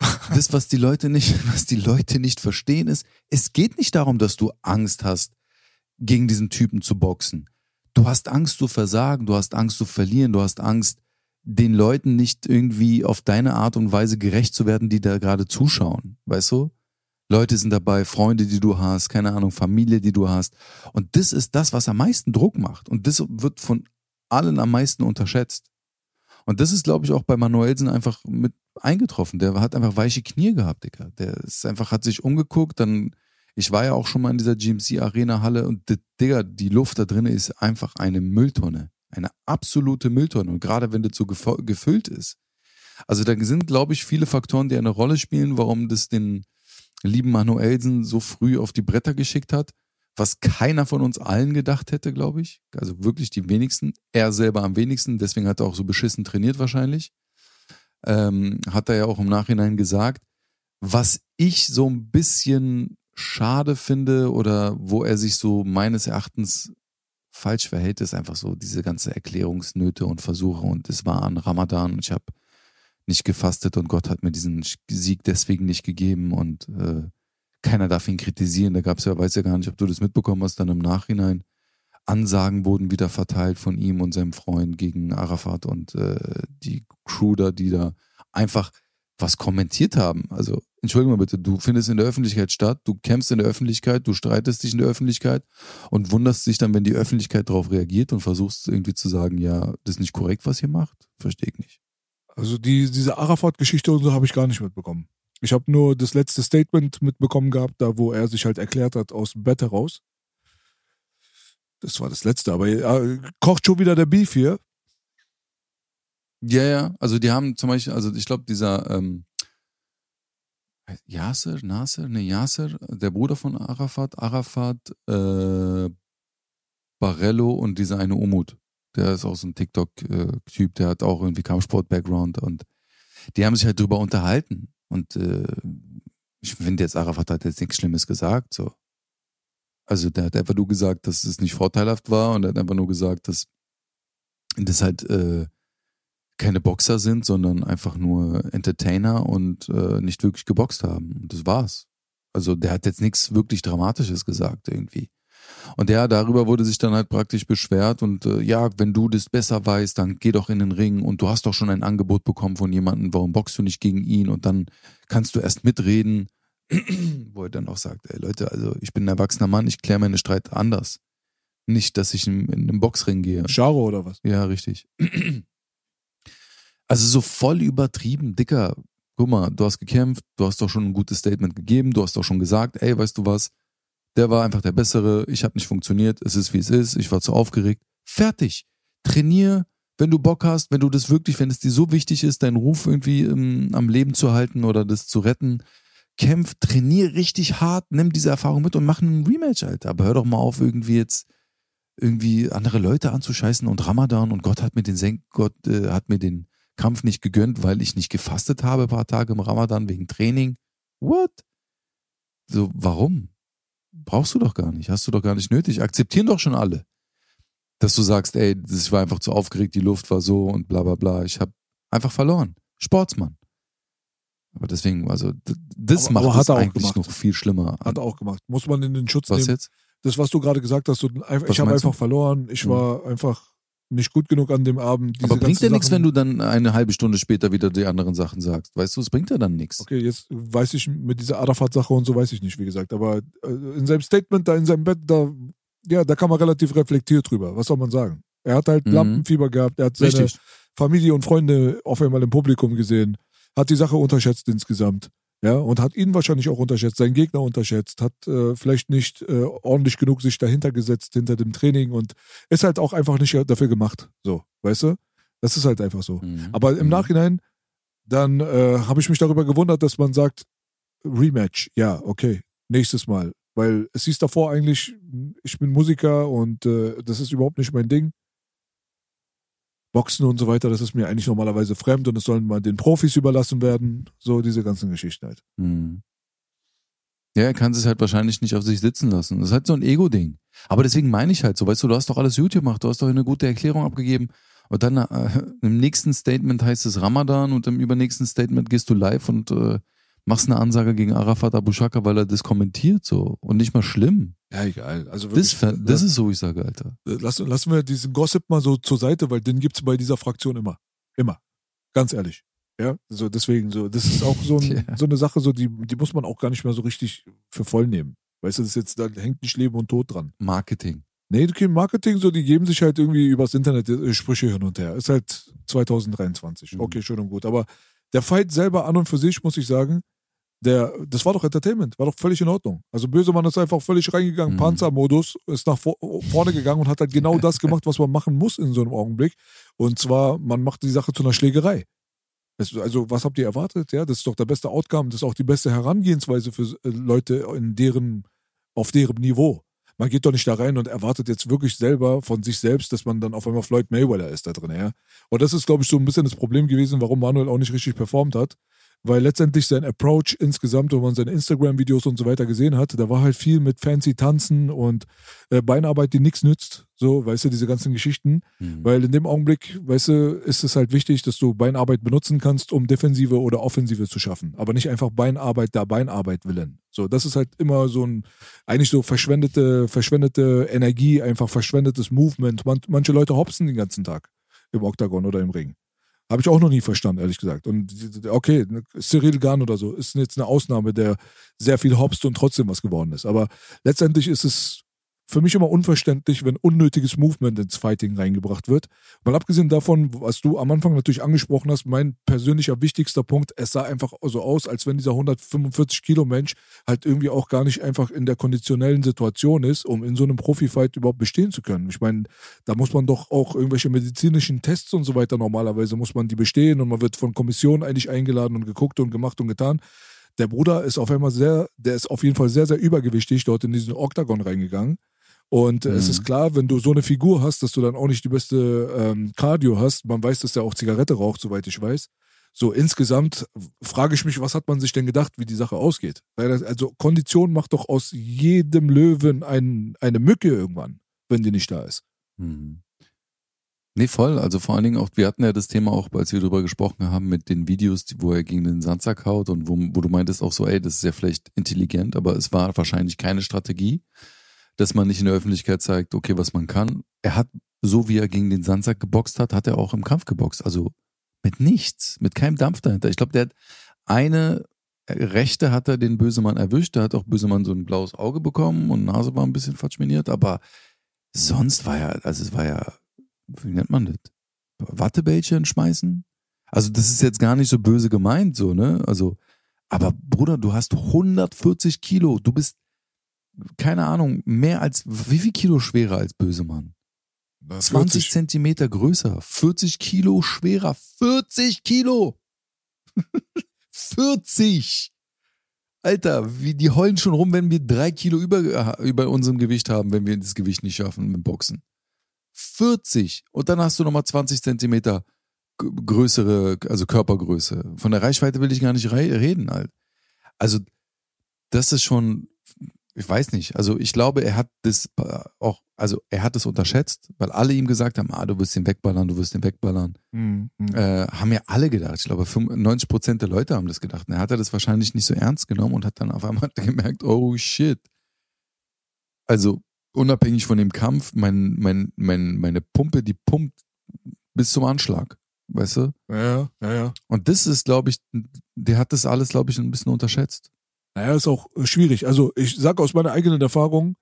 das, was die Leute nicht, was die Leute nicht verstehen, ist, es geht nicht darum, dass du Angst hast, gegen diesen Typen zu boxen. Du hast Angst zu versagen, du hast Angst zu verlieren, du hast Angst, den Leuten nicht irgendwie auf deine Art und Weise gerecht zu werden, die da gerade zuschauen. Weißt du? Leute sind dabei, Freunde, die du hast, keine Ahnung, Familie, die du hast. Und das ist das, was am meisten Druck macht. Und das wird von allen am meisten unterschätzt. Und das ist, glaube ich, auch bei Manuelsen einfach mit eingetroffen. Der hat einfach weiche Knie gehabt, Digga. Der ist einfach, hat sich umgeguckt, dann, ich war ja auch schon mal in dieser GMC-Arena-Halle und Digga, die Luft da drin ist einfach eine Mülltonne. Eine absolute Mülltonne. Und gerade wenn das so gefüllt ist. Also da sind, glaube ich, viele Faktoren, die eine Rolle spielen, warum das den lieben Manuelsen so früh auf die Bretter geschickt hat, was keiner von uns allen gedacht hätte, glaube ich. Also wirklich die wenigsten. Er selber am wenigsten, deswegen hat er auch so beschissen trainiert wahrscheinlich. Ähm, hat er ja auch im Nachhinein gesagt. Was ich so ein bisschen schade finde oder wo er sich so meines Erachtens falsch verhält, ist einfach so diese ganze Erklärungsnöte und Versuche. Und es war an Ramadan und ich habe nicht gefastet und Gott hat mir diesen Sieg deswegen nicht gegeben und äh, keiner darf ihn kritisieren. Da gab es ja, weiß ja gar nicht, ob du das mitbekommen hast, dann im Nachhinein Ansagen wurden wieder verteilt von ihm und seinem Freund gegen Arafat und äh, die Crew da, die da einfach was kommentiert haben. Also, entschuldige mal bitte, du findest in der Öffentlichkeit statt, du kämpfst in der Öffentlichkeit, du streitest dich in der Öffentlichkeit und wunderst dich dann, wenn die Öffentlichkeit darauf reagiert und versuchst irgendwie zu sagen, ja, das ist nicht korrekt, was ihr macht. Verstehe ich nicht. Also die, diese Arafat-Geschichte und so habe ich gar nicht mitbekommen. Ich habe nur das letzte Statement mitbekommen gehabt, da wo er sich halt erklärt hat aus dem Bett heraus. Das war das letzte, aber ja, kocht schon wieder der Beef hier. Ja, ja, also die haben zum Beispiel, also ich glaube, dieser ähm, Yasser, Nasser, ne, Yasser, der Bruder von Arafat, Arafat, äh, Barello und dieser eine Umut. Der ist auch so ein TikTok-Typ, der hat auch irgendwie Kampfsport-Background und die haben sich halt drüber unterhalten. Und äh, ich finde jetzt, Arafat hat jetzt nichts Schlimmes gesagt. So. Also der hat einfach nur gesagt, dass es nicht vorteilhaft war und er hat einfach nur gesagt, dass das halt äh, keine Boxer sind, sondern einfach nur Entertainer und äh, nicht wirklich geboxt haben. Und das war's. Also der hat jetzt nichts wirklich Dramatisches gesagt irgendwie. Und ja, darüber wurde sich dann halt praktisch beschwert und äh, ja, wenn du das besser weißt, dann geh doch in den Ring und du hast doch schon ein Angebot bekommen von jemandem, warum boxst du nicht gegen ihn und dann kannst du erst mitreden, wo er dann auch sagt, ey Leute, also ich bin ein erwachsener Mann, ich kläre meine Streit anders. Nicht, dass ich in, in einen Boxring gehe. Charo oder was? Ja, richtig. Also so voll übertrieben, dicker. Guck mal, du hast gekämpft, du hast doch schon ein gutes Statement gegeben, du hast doch schon gesagt, ey, weißt du was, der war einfach der Bessere, ich habe nicht funktioniert, es ist wie es ist, ich war zu aufgeregt. Fertig. Trainier, wenn du Bock hast, wenn du das wirklich, wenn es dir so wichtig ist, deinen Ruf irgendwie ähm, am Leben zu halten oder das zu retten, kämpf, trainier richtig hart, nimm diese Erfahrung mit und mach einen Rematch, Alter. Aber hör doch mal auf, irgendwie jetzt irgendwie andere Leute anzuscheißen und Ramadan und Gott hat mir den Senk, Gott äh, hat mir den Kampf nicht gegönnt, weil ich nicht gefastet habe ein paar Tage im Ramadan wegen Training. What? So, warum? Brauchst du doch gar nicht, hast du doch gar nicht nötig. Akzeptieren doch schon alle. Dass du sagst, ey, ich war einfach zu aufgeregt, die Luft war so und bla bla bla. Ich habe einfach verloren. Sportsmann. Aber deswegen, also das Aber- macht aber er auch eigentlich noch viel schlimmer. Hat auch gemacht. Muss man in den Schutz Was nehmen. jetzt? Das, was du gerade gesagt hast, Was ich habe du? einfach verloren. Ich Mhm. war einfach nicht gut genug an dem Abend. Aber bringt ja nichts, wenn du dann eine halbe Stunde später wieder die anderen Sachen sagst. Weißt du, es bringt ja dann nichts. Okay, jetzt weiß ich mit dieser Arafat-Sache und so weiß ich nicht, wie gesagt. Aber äh, in seinem Statement da in seinem Bett, da, ja, da kam er relativ reflektiert drüber. Was soll man sagen? Er hat halt Mhm. Lampenfieber gehabt, er hat seine Richtig. Familie und Freunde auf einmal im Publikum gesehen, hat die Sache unterschätzt insgesamt. Ja, und hat ihn wahrscheinlich auch unterschätzt, seinen Gegner unterschätzt, hat äh, vielleicht nicht äh, ordentlich genug sich dahinter gesetzt, hinter dem Training und ist halt auch einfach nicht dafür gemacht. So, weißt du? Das ist halt einfach so. Mhm. Aber im Mhm. Nachhinein, dann äh, habe ich mich darüber gewundert, dass man sagt, Rematch, ja, okay, nächstes Mal. Weil es hieß davor eigentlich, ich bin Musiker und äh, das ist überhaupt nicht mein Ding. Boxen und so weiter, das ist mir eigentlich normalerweise fremd und es sollen mal den Profis überlassen werden. So diese ganzen Geschichten halt. Mhm. Ja, er kann es halt wahrscheinlich nicht auf sich sitzen lassen. Das ist halt so ein Ego-Ding. Aber deswegen meine ich halt so, weißt du, du hast doch alles YouTube gemacht, du hast doch eine gute Erklärung abgegeben. Und dann äh, im nächsten Statement heißt es Ramadan und im übernächsten Statement gehst du live und äh, machst eine Ansage gegen Arafat Abu Shaka, weil er das kommentiert so. Und nicht mal schlimm. Ja, egal. Also Das, ver- das ist so, ich sage, Alter. lassen, lassen wir diesen Gossip mal so zur Seite, weil den gibt's bei dieser Fraktion immer. Immer. Ganz ehrlich. Ja, so deswegen so, das ist auch so, ein, Ja. so eine Sache, so die, die muss man auch gar nicht mehr so richtig für voll nehmen. Weißt du, das ist jetzt, da hängt nicht Leben und Tod dran. Marketing. Nee, okay, Marketing, so, die geben sich halt irgendwie übers Internet äh, Sprüche hin und her. Ist halt 2023. Mhm. Okay, schön und gut. Aber der Fight selber an und für sich, muss ich sagen, der, das war doch Entertainment, war doch völlig in Ordnung. Also Bösemann ist einfach völlig reingegangen, Mhm. Panzermodus, ist nach vor, vorne gegangen und hat halt genau das gemacht, was man machen muss in so einem Augenblick. Und zwar, man macht die Sache zu einer Schlägerei. Das, also, was habt ihr erwartet? Ja, das ist doch der beste Outcome, das ist auch die beste Herangehensweise für äh, Leute in deren, auf deren Niveau. Man geht doch nicht da rein und erwartet jetzt wirklich selber von sich selbst, dass man dann auf einmal Floyd Mayweather ist da drin, ja. Und das ist, glaube ich, so ein bisschen das Problem gewesen, warum Manuel auch nicht richtig performt hat. Weil letztendlich sein Approach insgesamt, wenn man seine Instagram-Videos und so weiter gesehen hat, da war halt viel mit fancy Tanzen und äh, Beinarbeit, die nichts nützt. So, weißt du, diese ganzen Geschichten. Mhm. Weil in dem Augenblick, weißt du, ist es halt wichtig, dass du Beinarbeit benutzen kannst, um Defensive oder Offensive zu schaffen. Aber nicht einfach Beinarbeit da Beinarbeit willen. So, das ist halt immer so ein, eigentlich so verschwendete, verschwendete Energie, einfach verschwendetes Movement. Man, manche Leute hopsen den ganzen Tag im Oktagon oder im Ring. Habe ich auch noch nie verstanden, ehrlich gesagt. Und okay, Cyril Gahn oder so ist jetzt eine Ausnahme, der sehr viel hopst und trotzdem was geworden ist. Aber letztendlich ist es für mich immer unverständlich, wenn unnötiges Movement ins Fighting reingebracht wird. Mal abgesehen davon, was du am Anfang natürlich angesprochen hast, mein persönlicher wichtigster Punkt, es sah einfach so aus, als wenn dieser 145 Kilo Mensch halt irgendwie auch gar nicht einfach in der konditionellen Situation ist, um in so einem Profifight überhaupt bestehen zu können. Ich meine, da muss man doch auch irgendwelche medizinischen Tests und so weiter normalerweise muss man die bestehen und man wird von Kommissionen eigentlich eingeladen und geguckt und gemacht und getan der Bruder ist auf einmal sehr, der ist auf jeden Fall sehr, sehr übergewichtig dort in diesen Oktagon reingegangen. Und mhm. es ist klar, wenn du so eine Figur hast, dass du dann auch nicht die beste ähm, Cardio hast. Man weiß, dass der auch Zigarette raucht, soweit ich weiß. So insgesamt frage ich mich, was hat man sich denn gedacht, wie die Sache ausgeht? Das, also Kondition macht doch aus jedem Löwen ein, eine Mücke irgendwann, wenn die nicht da ist. Mhm. Nee, voll. Also vor allen Dingen auch, wir hatten ja das Thema auch, als wir darüber gesprochen haben, mit den Videos, wo er gegen den Sandsack haut und wo, wo du meintest auch so, ey, das ist ja vielleicht intelligent, aber es war wahrscheinlich keine Strategie dass man nicht in der Öffentlichkeit zeigt, okay, was man kann. Er hat, so wie er gegen den Sandsack geboxt hat, hat er auch im Kampf geboxt. Also mit nichts, mit keinem Dampf dahinter. Ich glaube, der hat eine Rechte hat er den Bösemann erwischt. Da hat auch Bösemann so ein blaues Auge bekommen und Nase war ein bisschen verschminiert, aber sonst war ja, also es war ja, wie nennt man das? Wattebällchen schmeißen? Also das ist jetzt gar nicht so böse gemeint, so, ne? Also, aber Bruder, du hast 140 Kilo, du bist keine Ahnung, mehr als, wie viel Kilo schwerer als Bösemann? 20 Zentimeter größer, 40 Kilo schwerer, 40 Kilo! 40! Alter, wie, die heulen schon rum, wenn wir drei Kilo über, äh, über unserem Gewicht haben, wenn wir das Gewicht nicht schaffen mit dem Boxen. 40! Und dann hast du nochmal 20 Zentimeter größere, also Körpergröße. Von der Reichweite will ich gar nicht reden, halt. Also, das ist schon ich weiß nicht. Also ich glaube, er hat das äh, auch, also er hat es unterschätzt, weil alle ihm gesagt haben, ah, du wirst ihn wegballern, du wirst ihn wegballern. Mhm. Äh, haben ja alle gedacht. Ich glaube, 90 Prozent der Leute haben das gedacht. Und er hat das wahrscheinlich nicht so ernst genommen und hat dann auf einmal gemerkt, oh shit. Also unabhängig von dem Kampf, mein, mein, mein, meine Pumpe, die pumpt bis zum Anschlag. Weißt du? Ja, ja, ja. Und das ist, glaube ich, der hat das alles, glaube ich, ein bisschen unterschätzt. Naja, ist auch äh, schwierig. Also ich sage aus meiner eigenen Erfahrung,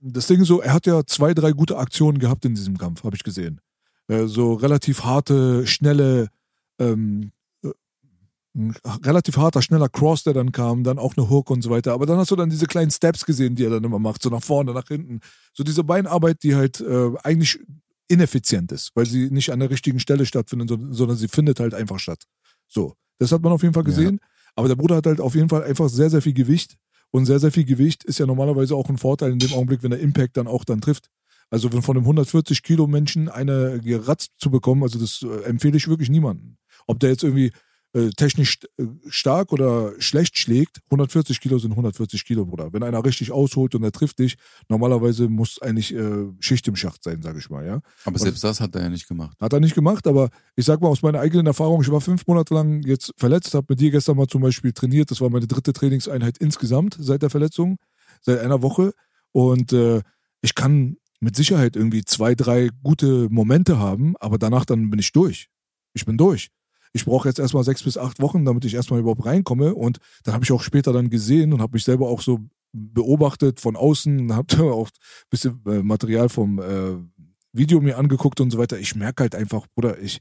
das Ding ist so, er hat ja zwei, drei gute Aktionen gehabt in diesem Kampf, habe ich gesehen. Äh, so relativ harte, schnelle, ähm, äh, relativ harter, schneller Cross, der dann kam, dann auch eine Hook und so weiter. Aber dann hast du dann diese kleinen Steps gesehen, die er dann immer macht, so nach vorne, nach hinten. So diese Beinarbeit, die halt äh, eigentlich ineffizient ist, weil sie nicht an der richtigen Stelle stattfindet, sondern sie findet halt einfach statt. So, das hat man auf jeden Fall gesehen. Ja. Aber der Bruder hat halt auf jeden Fall einfach sehr, sehr viel Gewicht. Und sehr, sehr viel Gewicht ist ja normalerweise auch ein Vorteil in dem Augenblick, wenn der Impact dann auch dann trifft. Also von einem 140 Kilo Menschen eine geratzt zu bekommen, also das äh, empfehle ich wirklich niemandem. Ob der jetzt irgendwie äh, technisch äh, stark oder schlecht schlägt, 140 Kilo sind 140 Kilo, Bruder. Wenn einer richtig ausholt und er trifft dich, normalerweise muss eigentlich äh, Schicht im Schacht sein, sage ich mal, ja. Aber und selbst das hat er ja nicht gemacht. Hat er nicht gemacht, aber ich sag mal aus meiner eigenen Erfahrung, ich war fünf Monate lang jetzt verletzt, habe mit dir gestern mal zum Beispiel trainiert. Das war meine dritte Trainingseinheit insgesamt seit der Verletzung, seit einer Woche. Und äh, ich kann mit Sicherheit irgendwie zwei, drei gute Momente haben, aber danach dann bin ich durch. Ich bin durch ich brauche jetzt erstmal sechs bis acht Wochen, damit ich erstmal überhaupt reinkomme. Und dann habe ich auch später dann gesehen und habe mich selber auch so beobachtet von außen, habe auch ein bisschen äh, Material vom äh, Video mir angeguckt und so weiter. Ich merke halt einfach, Bruder, ich,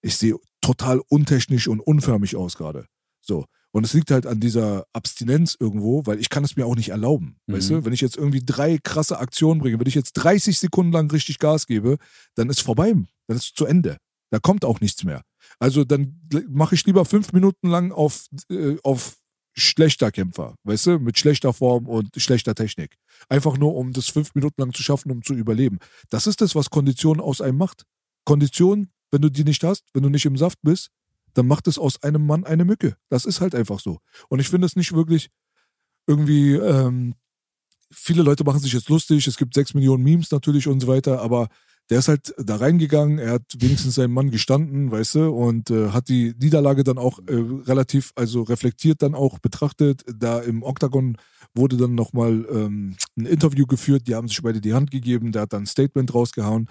ich sehe total untechnisch und unförmig aus gerade. So. Und es liegt halt an dieser Abstinenz irgendwo, weil ich kann es mir auch nicht erlauben. Mhm. Weißt du, wenn ich jetzt irgendwie drei krasse Aktionen bringe, wenn ich jetzt 30 Sekunden lang richtig Gas gebe, dann ist vorbei. Dann ist es zu Ende. Da kommt auch nichts mehr. Also dann mache ich lieber fünf Minuten lang auf, äh, auf schlechter Kämpfer, weißt du, mit schlechter Form und schlechter Technik. Einfach nur, um das fünf Minuten lang zu schaffen, um zu überleben. Das ist das, was Kondition aus einem macht. Kondition, wenn du die nicht hast, wenn du nicht im Saft bist, dann macht es aus einem Mann eine Mücke. Das ist halt einfach so. Und ich finde es nicht wirklich irgendwie, ähm, viele Leute machen sich jetzt lustig, es gibt sechs Millionen Memes natürlich und so weiter, aber der ist halt da reingegangen, er hat wenigstens seinen Mann gestanden, weißt du, und äh, hat die Niederlage dann auch äh, relativ, also reflektiert dann auch betrachtet. Da im Oktagon wurde dann nochmal ähm, ein Interview geführt, die haben sich beide die Hand gegeben, der hat dann ein Statement rausgehauen.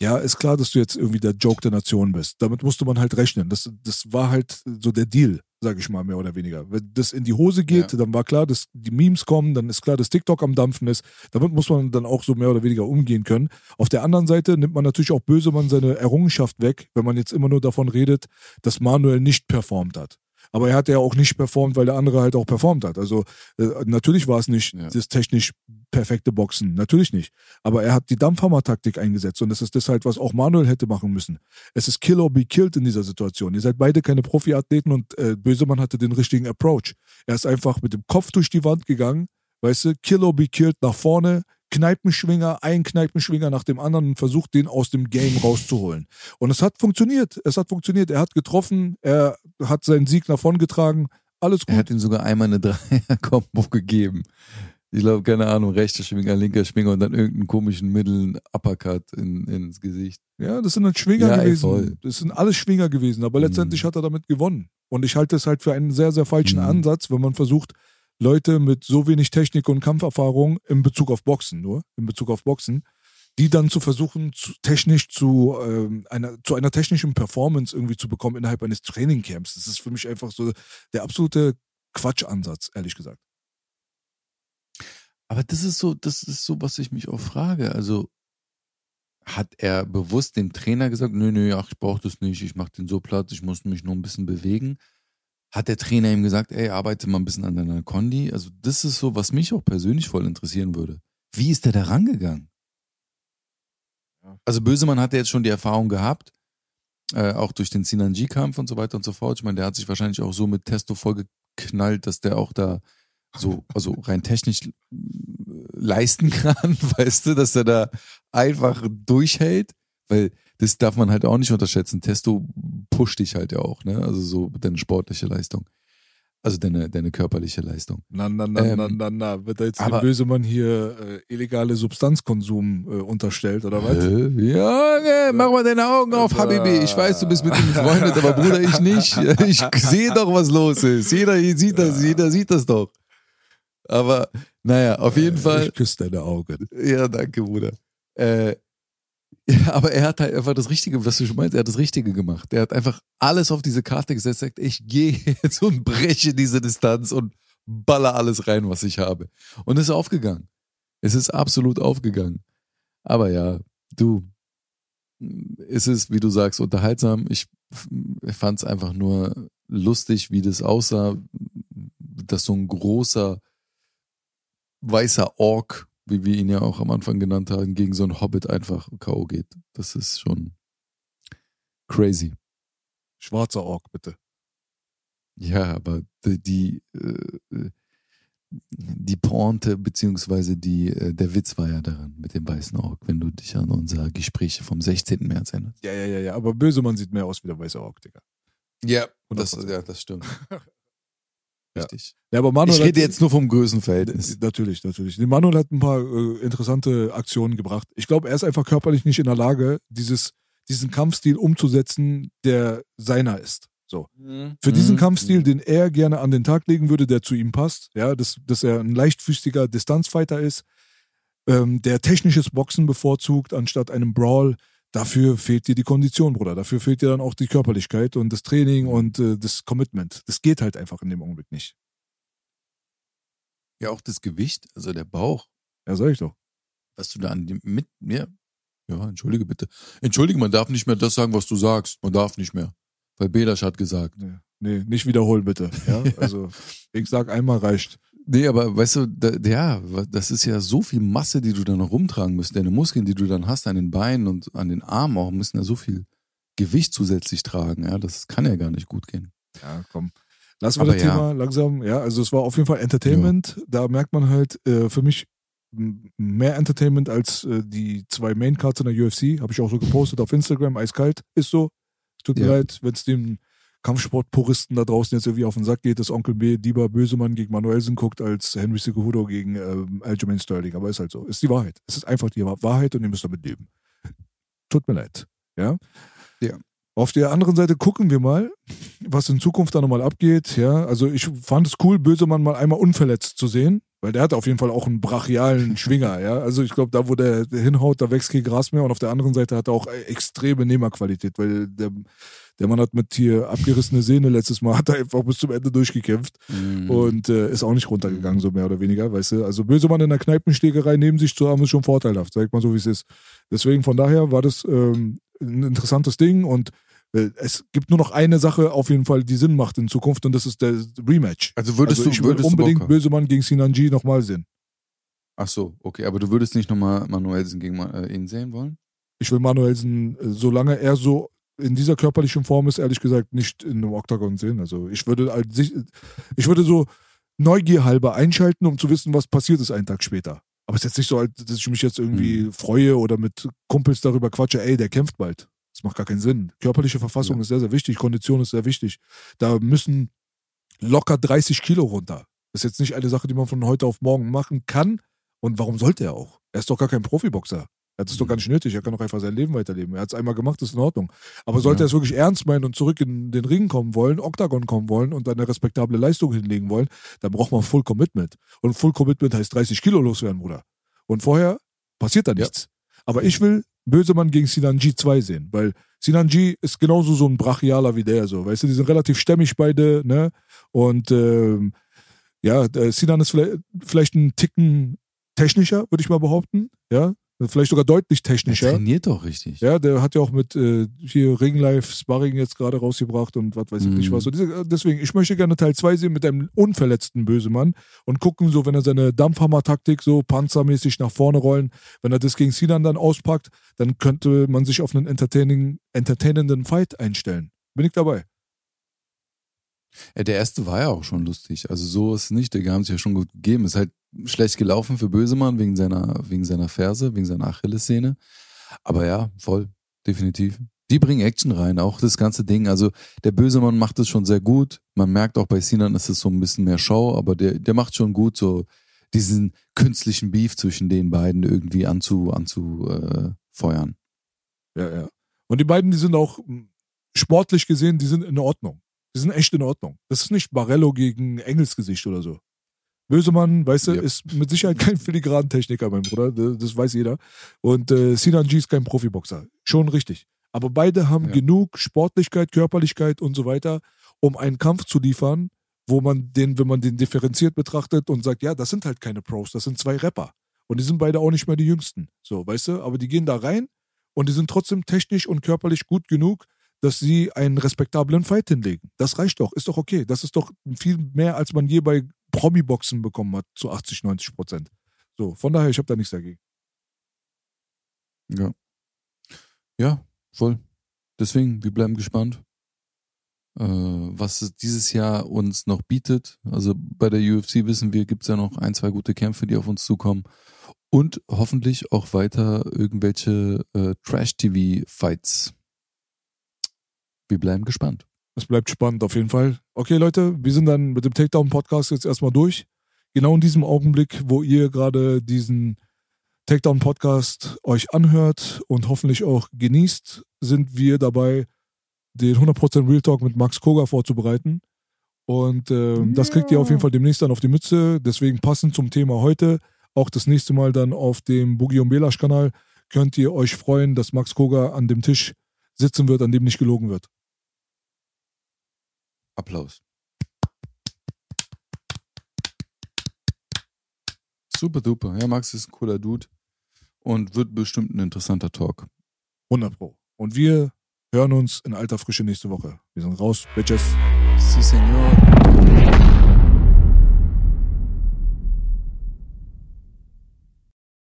Ja, ist klar, dass du jetzt irgendwie der Joke der Nation bist. Damit musste man halt rechnen. Das, das war halt so der Deal, sag ich mal, mehr oder weniger. Wenn das in die Hose geht, Ja. dann war klar, dass die Memes kommen, dann ist klar, dass TikTok am Dampfen ist. Damit muss man dann auch so mehr oder weniger umgehen können. Auf der anderen Seite nimmt man natürlich auch Bösemann seine Errungenschaft weg, wenn man jetzt immer nur davon redet, dass Manuel nicht performt hat. Aber er hat ja auch nicht performt, weil der andere halt auch performt hat. Also äh, natürlich war es nicht Ja. das technisch perfekte Boxen, natürlich nicht. Aber er hat die Dampfhammer-Taktik eingesetzt und das ist das halt, was auch Manuel hätte machen müssen. Es ist Kill or be killed in dieser Situation. Ihr seid beide keine Profiathleten und äh, Bösemann hatte den richtigen Approach. Er ist einfach mit dem Kopf durch die Wand gegangen, weißt du, Kill or be killed nach vorne, Kneipenschwinger, ein Kneipenschwinger nach dem anderen und versucht, den aus dem Game rauszuholen. Und es hat funktioniert. Es hat funktioniert. Er hat getroffen, er hat seinen Sieg davongetragen. Alles Er gut. hat ihm sogar einmal eine Dreier-Kombo gegeben. Ich glaube, keine Ahnung, rechter Schwinger, linker Schwinger und dann irgendeinen komischen Mittel Uppercut in, ins Gesicht. Ja, das sind dann Schwinger Ja, gewesen. voll. Das sind alles Schwinger gewesen, aber letztendlich Mhm. hat er damit gewonnen. Und ich halte es halt für einen sehr, sehr falschen Mhm. Ansatz, wenn man versucht, Leute mit so wenig Technik und Kampferfahrung in Bezug auf Boxen, nur in Bezug auf Boxen, die dann zu versuchen, zu, technisch zu, ähm, einer, zu einer technischen Performance irgendwie zu bekommen innerhalb eines Trainingcamps. Das ist für mich einfach so der absolute Quatschansatz, ehrlich gesagt. Aber das ist so, das ist so, was ich mich auch frage. Also hat er bewusst dem Trainer gesagt, nö, nö, ach, ich brauche das nicht, ich mache den so platt, ich muss mich nur ein bisschen bewegen. Hat der Trainer ihm gesagt, ey, arbeite mal ein bisschen an deiner Kondi? Also das ist so, was mich auch persönlich voll interessieren würde. Wie ist der da rangegangen? Also Bösemann hat ja jetzt schon die Erfahrung gehabt, äh, auch durch den Sinanji-Kampf und so weiter und so fort. Ich meine, der hat sich wahrscheinlich auch so mit Testo vollgeknallt, dass der auch da so, also rein technisch äh, leisten kann, weißt du, dass er da einfach durchhält, weil das darf man halt auch nicht unterschätzen. Testo pusht dich halt ja auch, ne? Also so deine sportliche Leistung. Also deine, deine körperliche Leistung. Na, na, na, Ähm, na, na, na. Wird da jetzt aber- dem Bösemann hier äh, illegale Substanzkonsum äh, unterstellt, oder was? Äh, ja, mach mal deine Augen auf, Habibi. Ich weiß, du bist mit ihm befreundet, aber Bruder, ich nicht. Ich sehe doch, was los ist. Jeder sieht das, jeder sieht das doch. Aber naja, auf jeden Fall. Ich küsse deine Augen. Ja, danke, Bruder. Äh, ja, aber er hat halt einfach das Richtige, was du schon meinst, er hat das Richtige gemacht. Er hat einfach alles auf diese Karte gesetzt, sagt, ich gehe jetzt und breche diese Distanz und baller alles rein, was ich habe. Und es ist aufgegangen. Es ist absolut aufgegangen. Aber ja, du, es ist, wie du sagst, unterhaltsam. Ich fand es einfach nur lustig, wie das aussah, dass so ein großer weißer Ork, wie wir ihn ja auch am Anfang genannt haben, gegen so einen Hobbit einfach K.O. geht. Das ist schon crazy. Schwarzer Ork, bitte. Ja, aber die, die, äh, die Pointe beziehungsweise die, äh, der Witz war ja daran mit dem weißen Ork, wenn du dich an unser Gespräch vom 16. März erinnerst. Ja, ja, ja, ja. Aber Bösemann sieht mehr aus wie der weiße Ork, Digga. Ja, das, 100%. ja, das stimmt. Richtig. Ja, aber Manuel Ich rede jetzt nur vom Größenverhältnis. Natürlich, natürlich. Manuel hat ein paar äh, interessante Aktionen gebracht. Ich glaube, er ist einfach körperlich nicht in der Lage, dieses, diesen Kampfstil umzusetzen, der seiner ist. So. Für diesen Mhm. Kampfstil, den er gerne an den Tag legen würde, der zu ihm passt, ja, dass, dass er ein leichtfüßiger Distanzfighter ist, ähm, der technisches Boxen bevorzugt anstatt einem Brawl, dafür fehlt dir die Kondition, Bruder. Dafür fehlt dir dann auch die Körperlichkeit und das Training und äh, das Commitment. Das geht halt einfach in dem Augenblick nicht. Ja, auch das Gewicht, also der Bauch, Ja, sag ich doch. was du da an dem mit mir. Ja, entschuldige bitte. Entschuldige, man darf nicht mehr das sagen, was du sagst. Man darf nicht mehr. Weil Belasch hat gesagt. Nee, nee, nicht wiederholen bitte. Ja, also ich sag einmal reicht. Nee, aber weißt du, da, ja, das ist ja so viel Masse, die du dann noch rumtragen musst. Deine Muskeln, die du dann hast an den Beinen und an den Armen auch, müssen ja so viel Gewicht zusätzlich tragen. Ja, das kann ja gar nicht gut gehen. Ja, komm. Lassen wir Aber das ja. Thema langsam. Ja, also es war auf jeden Fall Entertainment. Da merkt man halt äh, für mich mehr Entertainment als äh, die zwei Main Cards in der UFC. Habe ich auch so gepostet auf Instagram. Eiskalt ist so. Tut mir Ja. leid, wenn es dem Kampfsportpuristen da draußen jetzt irgendwie auf den Sack geht, dass Onkel B lieber Bösemann gegen Manuelsen guckt als Henry Cejudo gegen ähm, Aljamain Sterling. Aber ist halt so. Ist die Wahrheit. Es ist einfach die Wahrheit und ihr müsst damit leben. Tut mir leid. Ja. Ja. Auf der anderen Seite gucken wir mal, was in Zukunft da nochmal abgeht. Ja, also ich fand es cool, Bösemann mal einmal unverletzt zu sehen, weil der hat auf jeden Fall auch einen brachialen Schwinger. Ja, also ich glaube, da wo der hinhaut, da wächst kein Gras mehr und auf der anderen Seite hat er auch extreme Nehmerqualität, weil der der Mann hat mit hier abgerissene Sehne letztes Mal, hat er einfach bis zum Ende durchgekämpft Mhm. und äh, ist auch nicht runtergegangen, so mehr oder weniger, weißt du. Also Bösemann in der Kneipenstegerei neben sich zu haben, ist schon vorteilhaft, sag ich mal so, wie es ist. Deswegen von daher war das ähm, ein interessantes Ding und äh, es gibt nur noch eine Sache auf jeden Fall, die Sinn macht in Zukunft und das ist der Rematch. Also würdest also du, ich würde würdest du unbedingt? Bösemann gegen Sinanji nochmal sehen. Ach so, okay, aber du würdest nicht nochmal Manuelsen gegen äh, ihn sehen wollen? Ich will Manuelsen, äh, solange er so in dieser körperlichen Form ist, ehrlich gesagt, nicht in einem Oktagon sehen. Also ich würde ich würde so neugierhalber einschalten, um zu wissen, was passiert ist einen Tag später. Aber es ist jetzt nicht so, dass ich mich jetzt irgendwie Mhm. freue oder mit Kumpels darüber quatsche, ey, der kämpft bald. Das macht gar keinen Sinn. Körperliche Verfassung Ja. ist sehr, sehr wichtig, Kondition ist sehr wichtig. Da müssen locker 30 Kilo runter. Das ist jetzt nicht eine Sache, die man von heute auf morgen machen kann. Und warum sollte er auch? Er ist doch gar kein Profiboxer. Er hat es doch Mhm. gar nicht nötig. Er kann doch einfach sein Leben weiterleben. Er hat es einmal gemacht, ist in Ordnung. Aber sollte Ja. er es wirklich ernst meinen und zurück in den Ring kommen wollen, Oktagon kommen wollen und eine respektable Leistung hinlegen wollen, dann braucht man Full Commitment. Und Full Commitment heißt 30 Kilo loswerden, Bruder. Und vorher passiert da Ja. nichts. Aber ich will Bösemann gegen Sinanji 2 sehen, weil Sinanji ist genauso so ein Brachialer wie der, so. Weißt du, die sind relativ stämmig beide, ne? Und ähm, ja, der Sinan ist vielleicht, vielleicht ein Ticken technischer, würde ich mal behaupten. Ja, vielleicht sogar deutlich Der technischer. trainiert doch richtig. Ja, der hat ja auch mit äh, hier Ring Life Sparring jetzt gerade rausgebracht und was weiß ich nicht Mhm. was. Und diese, deswegen, ich möchte gerne Teil 2 sehen mit einem unverletzten Bösemann und gucken, so wenn er seine Dampfhammer-Taktik so panzermäßig nach vorne rollen, wenn er das gegen Sinan dann auspackt, dann könnte man sich auf einen entertaining, entertainenden Fight einstellen. Bin ich dabei. Ja, der erste war ja auch schon lustig. Also so ist es nicht. Die haben sich ja schon gut gegeben. Ist halt schlecht gelaufen für Bösemann wegen seiner, wegen seiner Ferse, wegen seiner Achillessehne. Aber ja, voll, definitiv. Die bringen Action rein, auch das ganze Ding. Also der Bösemann macht es schon sehr gut. Man merkt auch bei Sinan ist es so ein bisschen mehr Show, aber der, der macht schon gut, so diesen künstlichen Beef zwischen den beiden irgendwie anzu, anzu äh. Ja, ja. Und die beiden, die sind auch mh, sportlich gesehen, die sind in Ordnung. Die sind echt in Ordnung. Das ist nicht Barello gegen Engelsgesicht oder so. Bösemann, weißt du, Ja. ist mit Sicherheit kein filigranen Techniker, mein Bruder. Das, das weiß jeder. Und äh, Sinan G ist kein Profiboxer. Schon richtig. Aber beide haben Ja. genug Sportlichkeit, Körperlichkeit und so weiter, um einen Kampf zu liefern, wo man den, wenn man den differenziert betrachtet und sagt, ja, das sind halt keine Pros, das sind zwei Rapper. Und die sind beide auch nicht mehr die Jüngsten. So, weißt du? Aber die gehen da rein und die sind trotzdem technisch und körperlich gut genug, dass sie einen respektablen Fight hinlegen. Das reicht doch, ist doch okay. Das ist doch viel mehr, als man je bei Promi-Boxen bekommen hat, zu 80, 90 Prozent. So, von daher, ich habe da nichts dagegen. Ja. Ja, voll. Deswegen, wir bleiben gespannt, äh, was es dieses Jahr uns noch bietet. Also bei der UFC wissen wir, gibt es ja noch ein, zwei gute Kämpfe, die auf uns zukommen. Und hoffentlich auch weiter irgendwelche äh, Trash-TV-Fights. Wir bleiben gespannt. Es bleibt spannend auf jeden Fall. Okay, Leute, wir sind dann mit dem Takedown-Podcast jetzt erstmal durch. Genau in diesem Augenblick, wo ihr gerade diesen Takedown-Podcast euch anhört und hoffentlich auch genießt, sind wir dabei, den 100% Real Talk mit Max Koga vorzubereiten. Und ähm, das kriegt ihr auf jeden Fall demnächst dann auf die Mütze. Deswegen passend zum Thema heute, auch das nächste Mal dann auf dem Boogie und Belash Kanal, könnt ihr euch freuen, dass Max Koga an dem Tisch sitzen wird, an dem nicht gelogen wird. Applaus. Super duper. Ja, Max ist ein cooler Dude und wird bestimmt ein interessanter Talk. 100 Pro. Und wir hören uns in alter Frische nächste Woche. Wir sind raus. Bitches. Si, senor.